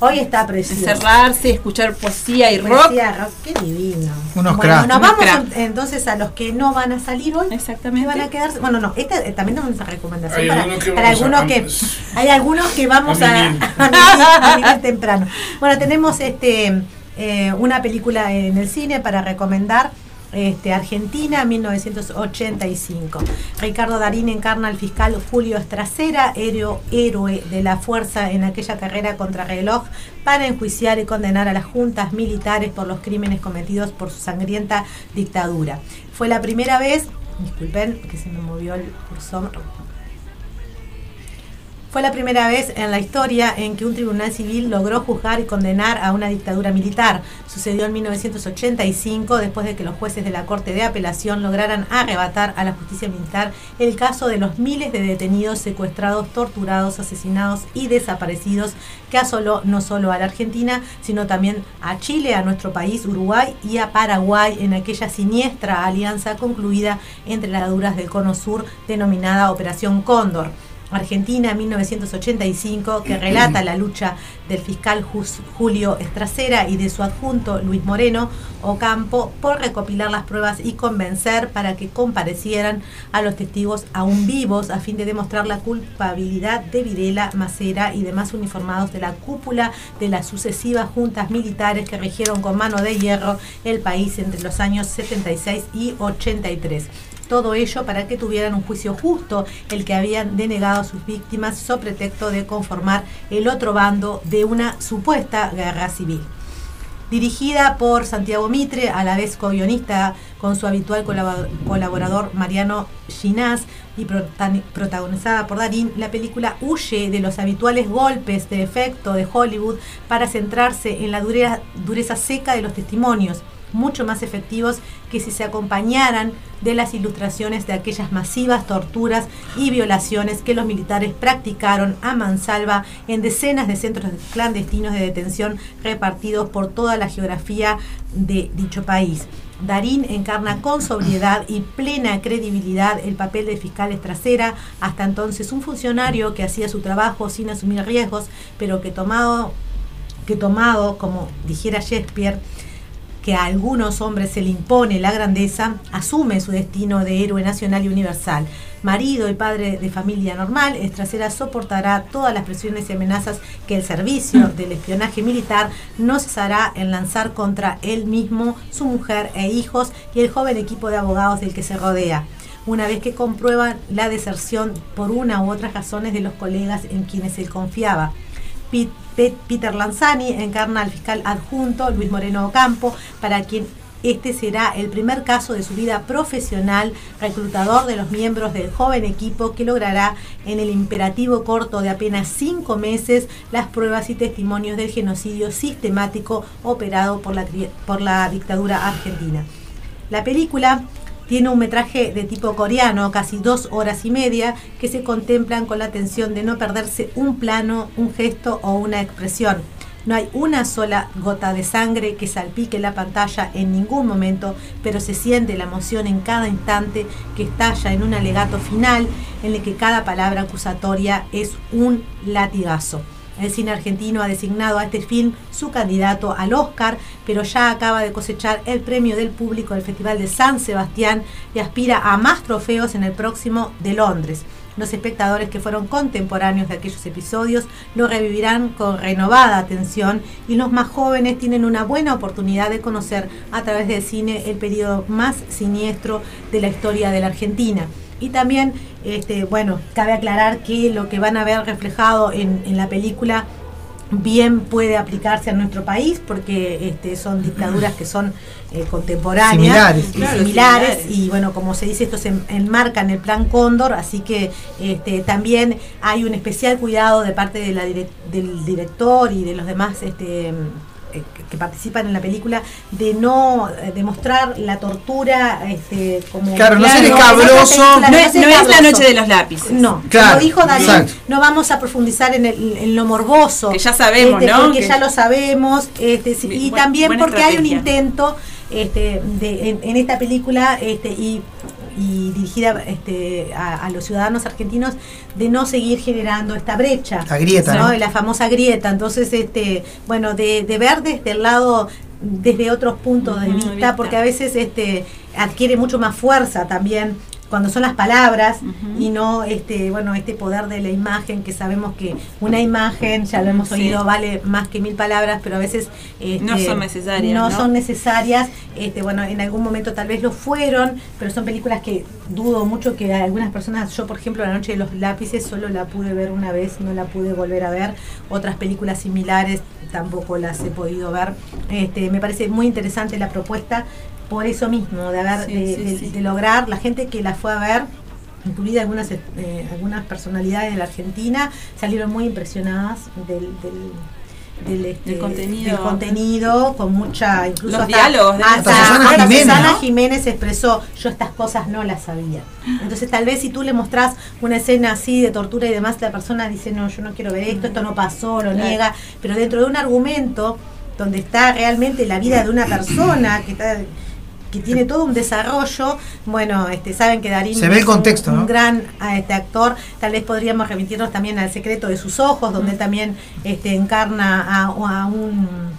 hoy está precioso. Encerrarse, escuchar poesía y rock. Poesía, rock, qué divino. Unos bueno, cracks. nos Unos vamos entonces a los que no van a salir hoy. Exactamente. van a quedarse. Bueno, no, esta eh, también tenemos esa recomendación Hay para, algunos que para vamos a- algunos que [LAUGHS] hay algunos que vamos a a, mimir [LAUGHS] temprano. Bueno, tenemos este eh, una película en el cine para recomendar. Este, Argentina, 1985. Ricardo Darín encarna al fiscal Julio Estracera, héroe, de la fuerza en aquella carrera contra reloj, para enjuiciar y condenar a las juntas militares por los crímenes cometidos por su sangrienta dictadura. Fue la primera vez, disculpen que se me movió el cursor, fue la primera vez en la historia en que un tribunal civil logró juzgar y condenar a una dictadura militar. Sucedió en 1985, después de que los jueces de la Corte de Apelación lograran arrebatar a la justicia militar el caso de los miles de detenidos secuestrados, torturados, asesinados y desaparecidos que asoló no solo a la Argentina, sino también a Chile, a nuestro país, Uruguay y a Paraguay en aquella siniestra alianza concluida entre las dictaduras del Cono Sur denominada Operación Cóndor. Argentina 1985, que relata la lucha del fiscal Julio Estracera y de su adjunto Luis Moreno Ocampo por recopilar las pruebas y convencer para que comparecieran a los testigos aún vivos a fin de demostrar la culpabilidad de Videla, Macera y demás uniformados de la cúpula de las sucesivas juntas militares que rigieron con mano de hierro el país entre los años 76 y 83. Todo ello para que tuvieran un juicio justo, el que habían denegado a sus víctimas, sobre pretexto de conformar el otro bando de una supuesta guerra civil. Dirigida por Santiago Mitre, a la vez co-guionista con su habitual colabo- colaborador Mariano Ginás y protagonizada por Darín, la película huye de los habituales golpes de efecto de Hollywood para centrarse en la dureza, dureza seca de los testimonios, mucho más efectivos que si se acompañaran de las ilustraciones de aquellas masivas torturas y violaciones que los militares practicaron a mansalva en decenas de centros clandestinos de detención repartidos por toda la geografía de dicho país. Darín encarna con sobriedad y plena credibilidad el papel de fiscal trasera, hasta entonces un funcionario que hacía su trabajo sin asumir riesgos, pero que tomado, que tomado como dijera Shakespeare, que a algunos hombres se le impone la grandeza, asume su destino de héroe nacional y universal. Marido y padre de familia normal, Estracera soportará todas las presiones y amenazas que el servicio del espionaje militar no cesará en lanzar contra él mismo, su mujer e hijos y el joven equipo de abogados del que se rodea una vez que comprueban la deserción por una u otras razones de los colegas en quienes él confiaba. Pit- Pet- Peter Lanzani encarna al fiscal adjunto Luis Moreno Ocampo, para quien este será el primer caso de su vida profesional, reclutador de los miembros del joven equipo que logrará en el imperativo corto de apenas cinco meses las pruebas y testimonios del genocidio sistemático operado por la, por la dictadura argentina. La película tiene un metraje de tipo coreano, casi dos horas y media, que se contemplan con la atención de no perderse un plano, un gesto o una expresión. No hay una sola gota de sangre que salpique la pantalla en ningún momento, pero se siente la emoción en cada instante que estalla en un alegato final en el que cada palabra acusatoria es un latigazo. El cine argentino ha designado a este film su candidato al Oscar, pero ya acaba de cosechar el premio del público del Festival de San Sebastián y aspira a más trofeos en el próximo de Londres. Los espectadores que fueron contemporáneos de aquellos episodios lo revivirán con renovada atención y los más jóvenes tienen una buena oportunidad de conocer a través del cine el periodo más siniestro de la historia de la Argentina. Y también, este, bueno, cabe aclarar que lo que van a ver reflejado en, en la película bien puede aplicarse a nuestro país porque este, son dictaduras que son eh, contemporáneas Similares. y Claro, similares similares. y bueno como se dice esto se en- enmarca en el plan Cóndor así que este, también hay un especial cuidado de parte de la del director y de los demás este, que- que participan en la película de no eh, demostrar la tortura este, como Claro, no ser escabroso. No no es, ser no es la noche de los lápices. No, Claro, como dijo Darín, exacto. no vamos a profundizar en, el- en lo morboso. Que ya sabemos, este, ¿no? Que- ya lo sabemos. Este, y buen- también porque hay un intento este, de, en, en esta película este, y, y dirigida este, a, a los ciudadanos argentinos de no seguir generando esta brecha. La grieta, La famosa grieta. Entonces, este, bueno, de, de ver desde el lado desde otros puntos de vista. porque a veces este adquiere mucho más fuerza también cuando son las palabras y no este bueno este poder de la imagen que sabemos que una imagen ya lo hemos Sí. oído vale más que mil palabras pero a veces este, No son necesarias, no, ¿no? son necesarias. Este bueno en algún momento tal vez lo fueron pero son películas que dudo mucho que algunas personas yo por ejemplo la noche de los lápices solo la pude ver una vez no la pude volver a ver. Otras películas similares tampoco las he podido ver. Este me parece muy interesante la propuesta por eso mismo de haber Sí, de, sí, de- sí. de lograr la gente que la fue a ver incluida algunas eh, algunas personalidades de la Argentina salieron muy impresionadas del, del del, este, Del contenido. del contenido, con mucha incluso Los hasta- diálogos de- hasta, Hasta Susana hasta Jiménez, Susana ¿no? Jiménez expresó yo estas cosas no las sabía entonces tal vez si tú le mostrás una escena así de tortura y demás la persona dice no yo no quiero ver esto esto no pasó lo Claro. niega pero dentro de un argumento donde está realmente la vida de una persona que está que tiene todo un desarrollo. Bueno, este, saben que Darín Se ve el es un- contexto, un, ¿no? gran ah, este, actor. Tal vez podríamos remitirnos también al secreto de sus ojos, donde él también este, encarna a, a un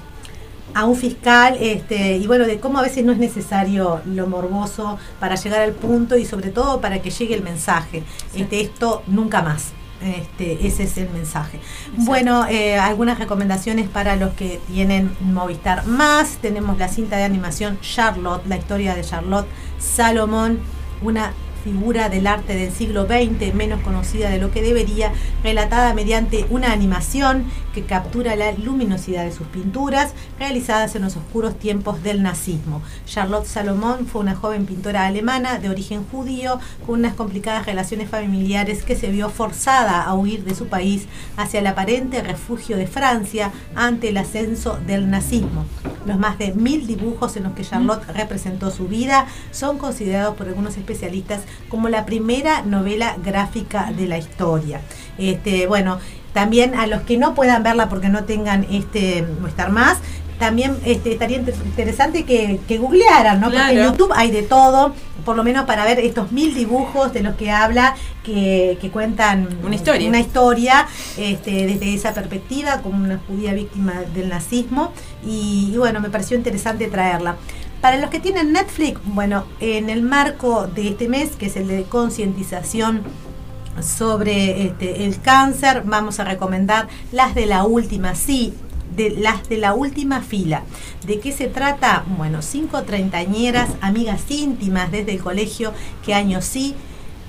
a un fiscal este, y bueno, de cómo a veces no es necesario lo morboso para llegar al punto y sobre todo para que llegue el mensaje. Este, esto nunca más. Este, ese es el mensaje. Bueno, eh, algunas recomendaciones para los que tienen Movistar Más. Tenemos la cinta de animación Charlotte, la historia de Charlotte Salomón, una figura del arte del siglo XX, menos conocida de lo que debería, relatada mediante una animación que captura la luminosidad de sus pinturas, realizadas en los oscuros tiempos del nazismo. Charlotte Salomón fue una joven pintora alemana de origen judío con unas complicadas relaciones familiares que se vio forzada a huir de su país hacia el aparente refugio de Francia ante el ascenso del nazismo. Los más de mil dibujos en los que Charlotte representó su vida son considerados por algunos especialistas como la primera novela gráfica de la historia. Este, bueno, también a los que no puedan verla porque no tengan este estar más, también este, estaría inter- interesante que, que googlearan, ¿no? Porque en. YouTube hay de todo, por lo menos para ver estos mil dibujos de los que habla, que, que cuentan Una historia. una historia este, desde esa perspectiva, como una judía víctima del nazismo, y, y bueno, me pareció interesante traerla. Para los que tienen Netflix, bueno, en el marco de este mes, que es el de concientización sobre este, el cáncer, vamos a recomendar las de la última, sí, de las de la última fila. ¿De qué se trata? Bueno, cinco treintañeras, amigas íntimas desde el colegio, que año sí,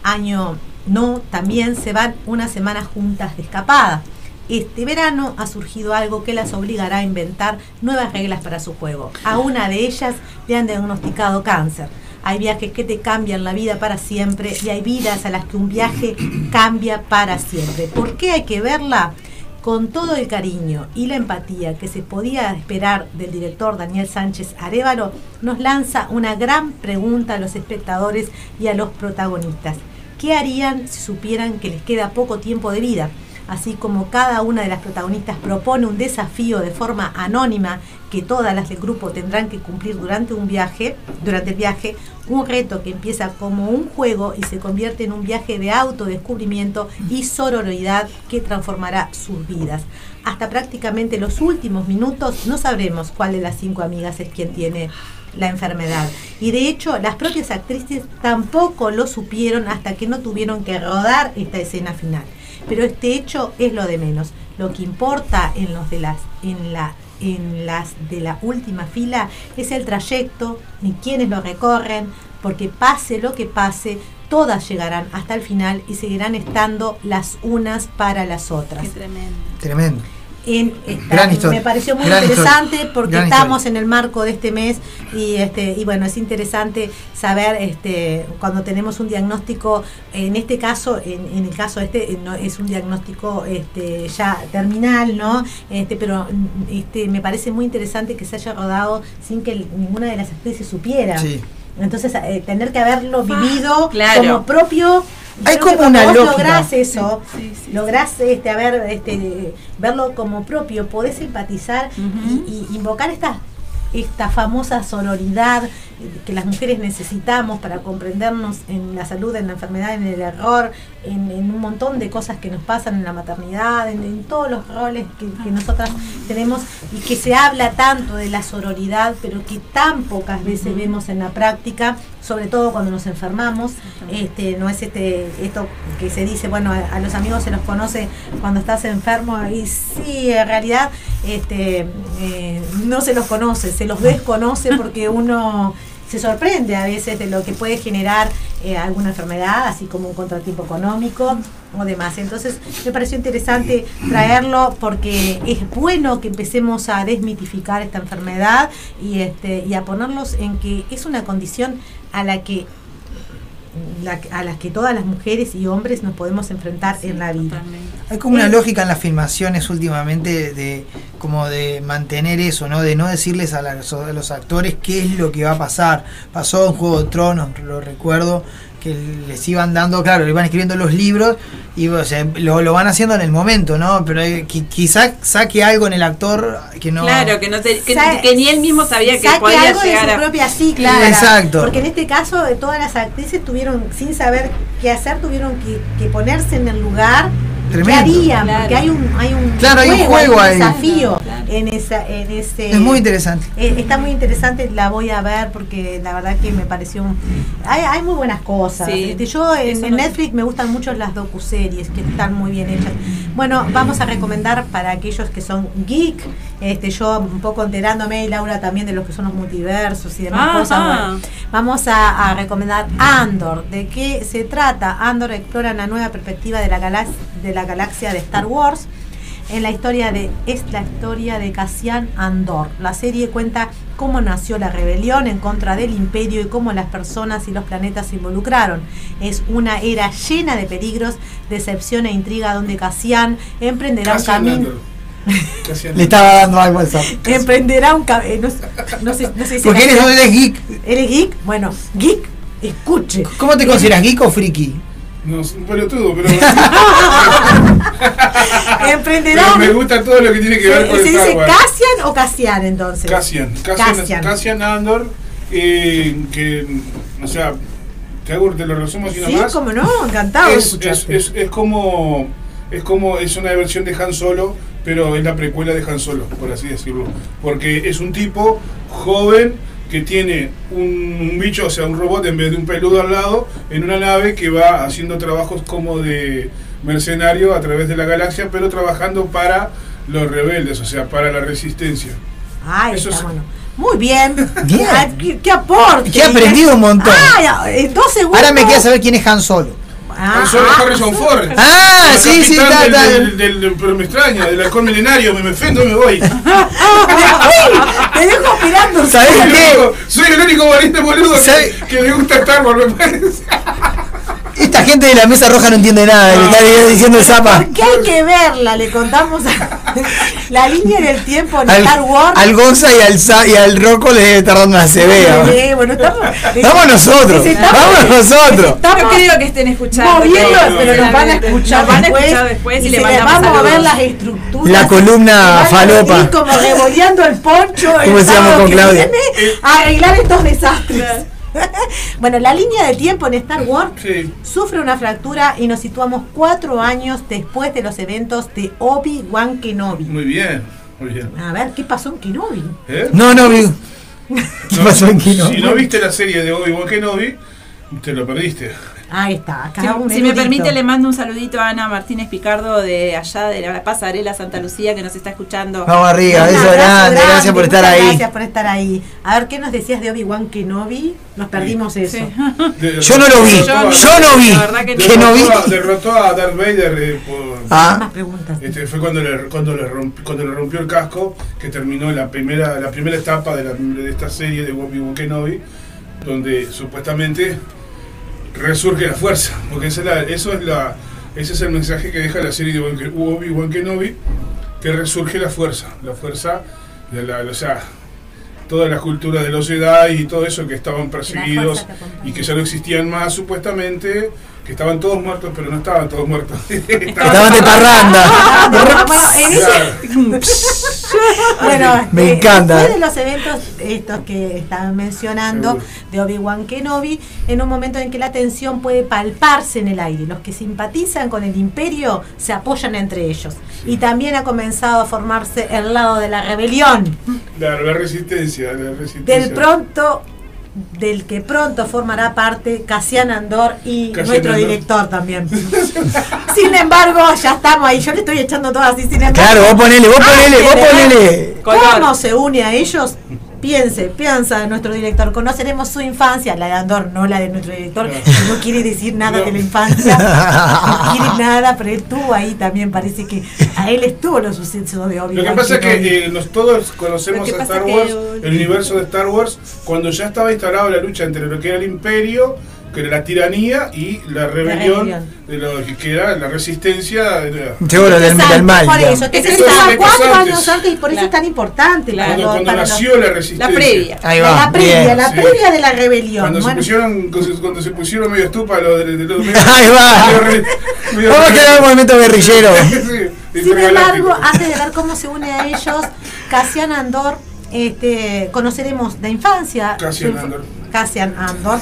año no, también se van una semana juntas de escapada. Este verano ha surgido algo que las obligará a inventar nuevas reglas para su juego. A una de ellas le han diagnosticado cáncer. Hay viajes que te cambian la vida para siempre y hay vidas a las que un viaje cambia para siempre. ¿Por qué hay que verla? Con todo el cariño y la empatía que se podía esperar del director Daniel Sánchez Arevalo, nos lanza una gran pregunta a los espectadores y a los protagonistas. ¿Qué harían si supieran que les queda poco tiempo de vida? Así como cada una de las protagonistas propone un desafío de forma anónima que todas las del grupo tendrán que cumplir durante un viaje, durante el viaje, un reto que empieza como un juego y se convierte en un viaje de autodescubrimiento y sororidad que transformará sus vidas. Hasta prácticamente los últimos minutos no sabremos cuál de las cinco amigas es quien tiene la enfermedad. Y de hecho, las propias actrices tampoco lo supieron hasta que no tuvieron que rodar esta escena final. Pero este hecho es lo de menos. Lo que importa en los de las en la en las de la última fila es el trayecto y quienes lo recorren, porque pase lo que pase, todas llegarán hasta el final y seguirán estando las unas para las otras. Qué tremendo. Tremendo. En esta- Gran historia. Me pareció muy Gran interesante historia. porque Gran estamos historia. en el marco de este mes y este y bueno es interesante saber este cuando tenemos un diagnóstico en este caso en, en el caso este eh, no es un diagnóstico este ya terminal no este pero este me parece muy interesante que se haya rodado sin que ninguna de las actrices supiera Sí. entonces eh, tener que haberlo vivido claro. como propio Hay como una vos lógica. lográs eso Sí, lográs este, a ver, este, verlo como propio, podés empatizar Ujú. y, y invocar esta, esta famosa sororidad eh, que las mujeres necesitamos para comprendernos en la salud, en la enfermedad, en el error, en, en un montón de cosas que nos pasan en la maternidad, en, en todos los roles que, que nosotras tenemos y que se habla tanto de la sororidad, pero que tan pocas veces vemos en la práctica, sobre todo cuando nos enfermamos. Este, no es este esto que se dice, bueno, a, a los amigos se los conoce cuando estás enfermo y sí, en realidad este, eh, no se los conoce, se los desconoce [LAUGHS] porque uno se sorprende a veces de lo que puede generar eh, alguna enfermedad, así como un contratiempo económico o demás. Entonces me pareció interesante traerlo porque es bueno que empecemos a desmitificar esta enfermedad y, este, y a ponerlos en que es una condición a la que la- a las que todas las mujeres y hombres nos podemos enfrentar en la vida. Totalmente. Hay como una lógica en las filmaciones últimamente de como de mantener eso, ¿no? De no decirles a, las- a los actores qué es lo que va a pasar. Pasó en Juego de Tronos, lo recuerdo, que les iban dando, claro, le iban escribiendo los libros Y o sea, lo, lo van haciendo en el momento, ¿no? Pero eh, qui- quizá saque algo en el actor que no. Claro, que, no te- que, Sa- que ni él mismo sabía que saque podía algo de llegar su a... propia psique. Claro. Exacto. Porque en este caso, eh, todas las actrices tuvieron, sin saber qué hacer, tuvieron que, que ponerse en el lugar. ¿Qué Tremendo. harían? Claro. Porque hay un, hay un Claro, hay un juego hay ahí. un desafío Claro. en, esa, en ese. Es muy interesante. Eh, está muy interesante, la voy a ver porque la verdad que me pareció. un- Hay, hay muy buenas cosas. Sí, Este, yo en, eso en no- Netflix me gustan mucho las docuseries que están muy bien hechas. Bueno, vamos a recomendar para aquellos que son geek, este, yo un poco enterándome y Laura también de los que son los multiversos y demás Ajá. cosas. bueno, vamos a, a recomendar Andor. ¿De qué se trata? Andor explora una nueva perspectiva de la, galax- de la galaxia de Star Wars en la historia de es la historia de Cassian Andor. La serie cuenta cómo nació la rebelión en contra del imperio y cómo las personas y los planetas se involucraron. Es una era llena de peligros, decepción e intriga donde Cassian emprenderá un camino. Le estaba dando algo al sapo. emprenderá un camino no, no sé, no sé si Porque eres, eres geek. ¿Eres geek? Bueno, geek, escuche. ¿Cómo te consideras, geek o friki? No, es un pelotudo, pero, [LAUGHS] Emprenderá pero me gusta todo lo que tiene que ver ¿Se, con se Star dice Wars. Cassian o Cassian entonces? Cassian, Cassian, Cassian. Cassian Andor, eh, que, o sea, te, hago, te lo resumo así Sí, nomás. como no, encantado es, es, es, es como es como es una versión de Han Solo pero es la precuela de Han Solo por así decirlo porque es un tipo joven que tiene un, un bicho o sea un robot en vez de un peludo al lado en una nave que va haciendo trabajos como de mercenario a través de la galaxia pero trabajando para los rebeldes o sea para la resistencia Ay, Eso está es- bueno. Muy bien. Bien. Ay, ¿Qué, qué aporte? Que he aprendido un montón. Ay, en dos segundos. Ahora me queda saber quién es Han Solo. Ah, Solo Harrison Ford Ah, sí, sí, capitán está, del, está. del- del- pero me extraña del halcón milenario me, me ofendo y me voy [LAUGHS] te dejo esperando. ¿Sabés Soy el qué? único- Soy el único valiente boludo que, que le gusta Star Wars, me parece. Esta gente de la mesa roja no entiende nada. Le está diciendo el zapa. ¿Por qué hay que verla? Le contamos a- la línea del tiempo en Al, Star Wars. al Gonza y al, Sa- y al Rocco le debe estar dando una CB. Bueno, estamos, Vamos nosotros, les estamos- vamos nosotros. les estamos No creo que estén escuchando. moviendo, pero nos van a Nos escuchar van a después, escuchar después y, y le se les mandamos vamos a ver las estructuras. La columna falopa. como revoleando el poncho. el ¿Cómo se llama sábado con Claudia? arreglar estos desastres. [LAUGHS] bueno, la línea de tiempo en Star Wars Sí. sufre una fractura y nos situamos cuatro años después de los eventos de Obi-Wan Kenobi. Muy bien, muy bien. A ver, ¿qué pasó en Kenobi? ¿Eh? No, no, vi. [LAUGHS] ¿Qué No, pasó en Kino? Si no viste la serie de Obi-Wan Kenobi, te lo perdiste. Ahí está, acá Si, un si me permite, le mando un saludito a Ana Martínez Picardo de allá de la pasarela Santa Lucía que nos está escuchando. Vamos arriba, beso grande, gracias por estar ahí. Gracias por estar ahí. A ver, ¿qué nos decías de Obi-Wan Kenobi? Nos perdimos eso. Sí. Yo no lo vi, yo no vi. La verdad que Que no vi. derrotó a- Derrotó a Darth Vader eh, por- Ah, Más preguntas. Este, fue cuando le, cuando, le romp- cuando le rompió el casco, que terminó la primera, la primera etapa de, la- de esta serie de Obi-Wan Kenobi, donde supuestamente resurge la fuerza, porque esa es la- eso es la, ese es el mensaje que deja la serie de Obi- Obi-Wan Kenobi, que resurge la fuerza, la fuerza de la, o sea, toda la cultura de los Jedi y todo eso que estaban perseguidos y que ya no existían más supuestamente, que estaban todos muertos, pero no estaban todos muertos. [LAUGHS] estaban de parranda. En ese-. [LAUGHS] Bueno, Me eh, encanta. Después de los eventos estos que estaban mencionando de Obi-Wan Kenobi, en un momento en que la tensión puede palparse en el aire. Los que simpatizan con el imperio se apoyan entre ellos. Y también ha comenzado a formarse el lado de la rebelión. La, la resistencia, la resistencia. Del pronto del que pronto formará parte Casian Andor y Cassian nuestro Andor. director también. [LAUGHS] sin embargo, ya estamos ahí. Yo le estoy echando todo así. Sin embargo, Claro, vos ponele, vos ponele, vos ponele. ¿Cómo se une a ellos? Piense, piensa en nuestro director. Conoceremos su infancia, la de Andor, no la de nuestro director. Que No quiere decir nada No. de la infancia. [LAUGHS] No quiere nada, pero él estuvo ahí también. Parece que a él estuvo los sucesos de Obi-Wan. Lo que pasa es que eh, nos, todos conocemos a Star que- Wars, el universo de Star Wars, cuando ya estaba instalada la lucha entre lo que era el Imperio que era la tiranía y la rebelión, rebelión. de lo que era la resistencia. de la- Seguro del, mal. Por eso, que se cuatro años antes y por eso Claro. es tan importante. Claro. Cuando, cuando para los- nació la resistencia. La previa. Ahí va. la previa, bien. la Sí. previa de la rebelión. Cuando se pusieron, cuando se- cuando se pusieron medio estupa los de, de los [LAUGHS] Ahí va. medio re- medio Vamos a re- quedar el movimiento guerrillero. [LAUGHS] Sí, Sin embargo, antes de ver cómo se une a ellos, Cassian Andor, este, conoceremos la infancia. Cassian su- Andor. Cassian Andor.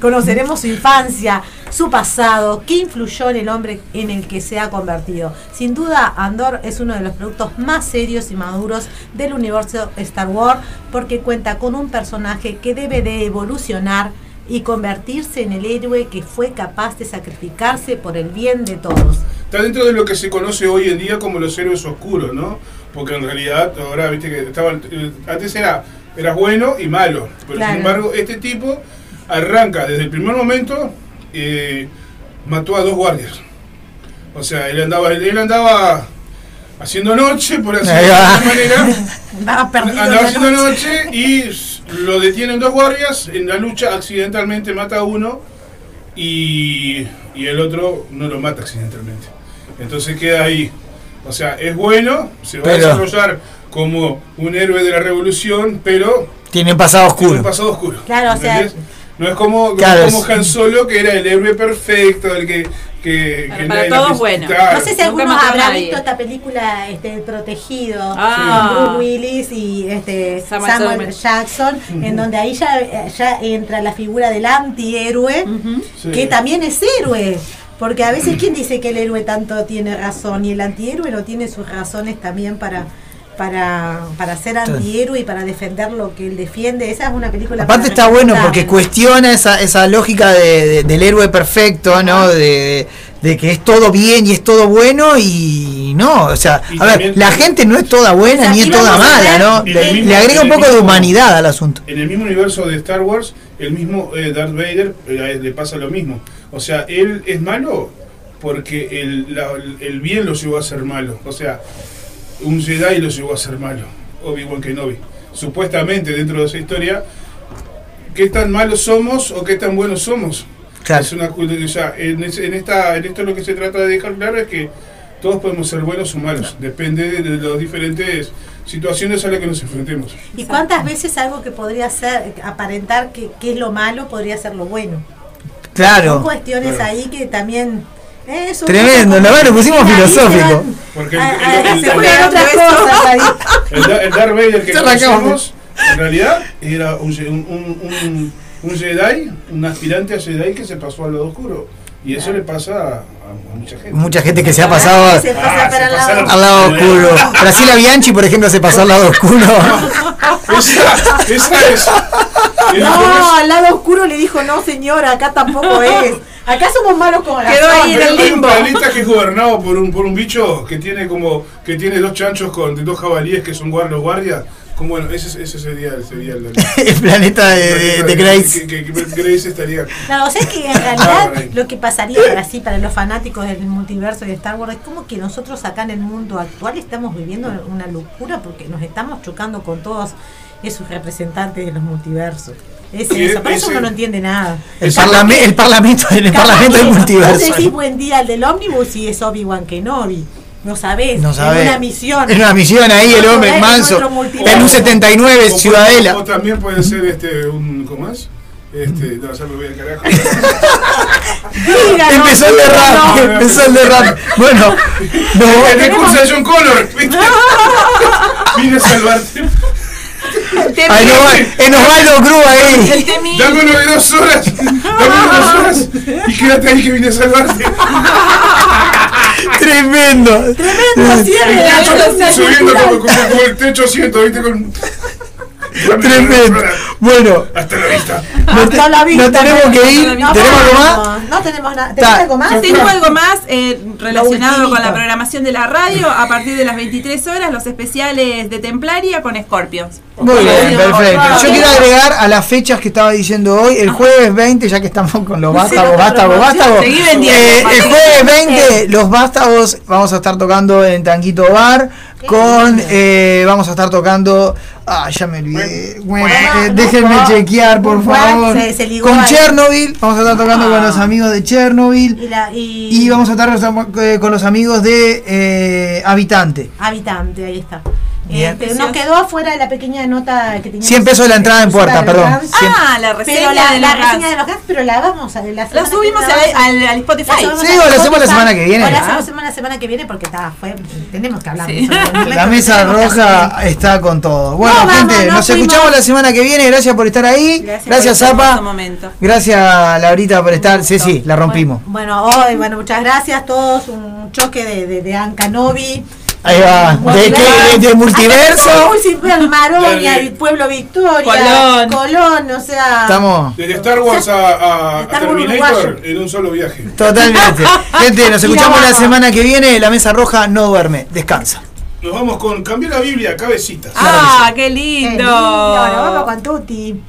Conoceremos su infancia, su pasado, qué influyó en el hombre en el que se ha convertido. Sin duda, Andor es uno de los productos más serios y maduros del universo Star Wars porque cuenta con un personaje que debe de evolucionar y convertirse en el héroe que fue capaz de sacrificarse por el bien de todos. Está dentro de lo que se conoce hoy en día como los héroes oscuros, ¿no? Porque en realidad ahora, viste que estaba, eh, antes era, era bueno y malo, pero Claro. sin embargo este tipo arranca desde el primer momento, eh, mató a dos guardias. O sea, él andaba, él andaba haciendo noche, por así de alguna manera. [LAUGHS] Andaba perdido. Andaba haciendo noche. noche y lo detienen dos guardias. En la lucha accidentalmente mata a uno y, y el otro no lo mata accidentalmente. Entonces queda ahí. O sea, es bueno, se va Pero- a desarrollar como un héroe de la revolución, pero Tiene un pasado tiene un oscuro. pasado oscuro. Claro, o sea-. No es como, no Claro, es como es- Han Solo, que era el héroe perfecto, el que... que, Para- que para nadie- todos bueno. Claro. No sé si Nunca algunos mató a habrán nadie. visto esta película este, Protegido Ah. con Bruce Willis y este, Samuel Samuel, Jackson. En donde ahí ya, ya entra la figura del antihéroe, Sí. que también es héroe. Porque a veces, ¿quién dice que el héroe tanto tiene razón? Y el antihéroe no tiene sus razones también para, para, para ser antihéroe y para defender lo que él defiende. Esa es una película. Aparte está bueno porque cuestiona esa, esa lógica de- de- del héroe perfecto, ¿no? De, de que es todo bien y es todo bueno y no, o sea, Y a ver, la gente no es toda buena O sea, ni es toda mala, ¿no? Mismo- Le agrega un poco de humanidad al asunto. En el mismo universo de Star Wars, el mismo eh, Darth Vader eh, le pasa lo mismo. O sea, él es malo porque el, la- el bien lo llevó a ser malo. O sea, un Jedi lo llevó a ser malo. Obi-Wan Kenobi. Supuestamente, dentro de esa historia, ¿qué tan malos somos o qué tan buenos somos? Claro. Es una, o sea, en, en esta, en esto lo que se trata de dejar claro es que todos podemos ser buenos o malos. Depende de, de las diferentes situaciones a las que nos enfrentemos. ¿Y cuántas veces algo que podría ser, aparentar que, que es lo malo, podría ser lo bueno? Son Claro. cuestiones Claro. ahí que también. Son Tremendo, cosas ¿no? Bueno, pusimos filosófico. Porque el- a- el- el- se el- el- cosas ahí. El, Da- el Darth Vader que [LAUGHS] conocemos, en realidad, era un, un, un, un- Jedi, un aspirante a Jedi que se pasó al lado oscuro. Y eso le pasa a, a mucha gente. Mucha gente que se ha pasado Se pasa Ah, para se lado. al lado oscuro. Graciela Bianchi, por ejemplo, se pasó al lado oscuro. [LAUGHS] Esa, esa es. [LAUGHS] el- No, al lado oscuro le dijo, no señora, acá tampoco es. Acá somos malos con Quedó ahí en Hay el hay un limbo. planeta que es gobernado por un, por un bicho que tiene como que tiene dos chanchos con dos jabalíes que son guar- los guardias. Como bueno, ese, ese sería, sería el, [LAUGHS] El planeta de, de, de Grace. Que, que- que Grace estaría. No, o sea que en realidad lo que pasaría para sí, para los fanáticos del multiverso y de Star Wars, es como que nosotros acá en el mundo actual estamos viviendo una locura porque nos estamos chocando con todos esos representantes de los multiversos. Es Sí, eso, por eso ese- uno no entiende nada. El, parlame- el parlamento, el parlamento del Vos multiverso. decís buen día al del ómnibus y es Obi-Wan Kenobi. No sabés, No en sabe. una misión. Es una misión ahí, el hombre manso. En un 79, O- Ciudadela. O también puede ser este un ¿cómo es? Este, no, ya me voy al carajo. Díganos, Empezó el de rap, no, no. empezó el de rap. Bueno, [LAUGHS] no, el de John Connor, ¿viste? [LAUGHS] Vine a salvarte. Ahí no va, en Osvaldo Cruz ahí. Dame uno de dos horas. Dame uno de dos horas. Y quédate ahí que vine a salvarte. Tremendo. Tremendo cierre. Subiendo como, como, como el techo asiento, ¿viste? Con... Tremendo. Bueno, Hasta la vista. Hasta la vista. no tenemos que ir. No, ¿Tenemos algo más? no, no tenemos nada. ¿Tenemos algo más? Tengo algo más eh, relacionado con la programación de la radio. A partir de las 23 horas, los especiales de Templaria con Scorpions. Muy bien, perfecto. Yo quiero agregar a las fechas que estaba diciendo hoy, el jueves 20, ya que estamos con los vástagos, vástagos, vástagos. Eh, el jueves 20, los vástagos, vamos a estar tocando en Tanguito Bar con eh, vamos a estar tocando ah ya me olvidé. Bueno, eh, déjenme chequear por favor. con. Chernobyl vamos a estar tocando con los amigos de Chernobyl. Y, vamos a estar eh, con los amigos de eh, Habitante. Habitante, ahí está. Bien. Este, nos quedó afuera la pequeña nota que teníamos. 100 pesos la entrada en puerta, de perdón. Ah, la reseña Pero la, de la los reseña de los Guns, pero la vamos a la que subimos al, vamos a- al- al Spotify. Sí, o la hacemos la semana que viene. O la Ah. hacemos la semana que viene porque está, fue, tenemos que hablar Sí. de eso. [LAUGHS] La mesa roja está con todo. Bueno, No, vamos, gente, no nos fuimos. escuchamos la semana que viene. Gracias por estar ahí. Gracias, Gracias, este Zapa. momento. Gracias, Laurita, por estar. Sí, sí, la rompimos. Bueno, hoy, bueno, muchas gracias a todos. Un choque de, de, de Ancanovi. Ahí va. ¿De qué? ¿De, de multiverso? Super Maronia, y Pueblo Victoria, Colón. Colón, o sea. Estamos. Desde Star Wars a, Terminator en un solo viaje. Totalmente. [LAUGHS] Gente, nos escuchamos la semana que viene. La mesa roja no duerme. Descansa. Nos vamos con Cambió la Biblia, cabecitas. Ah, qué lindo, nos vamos con Tuti.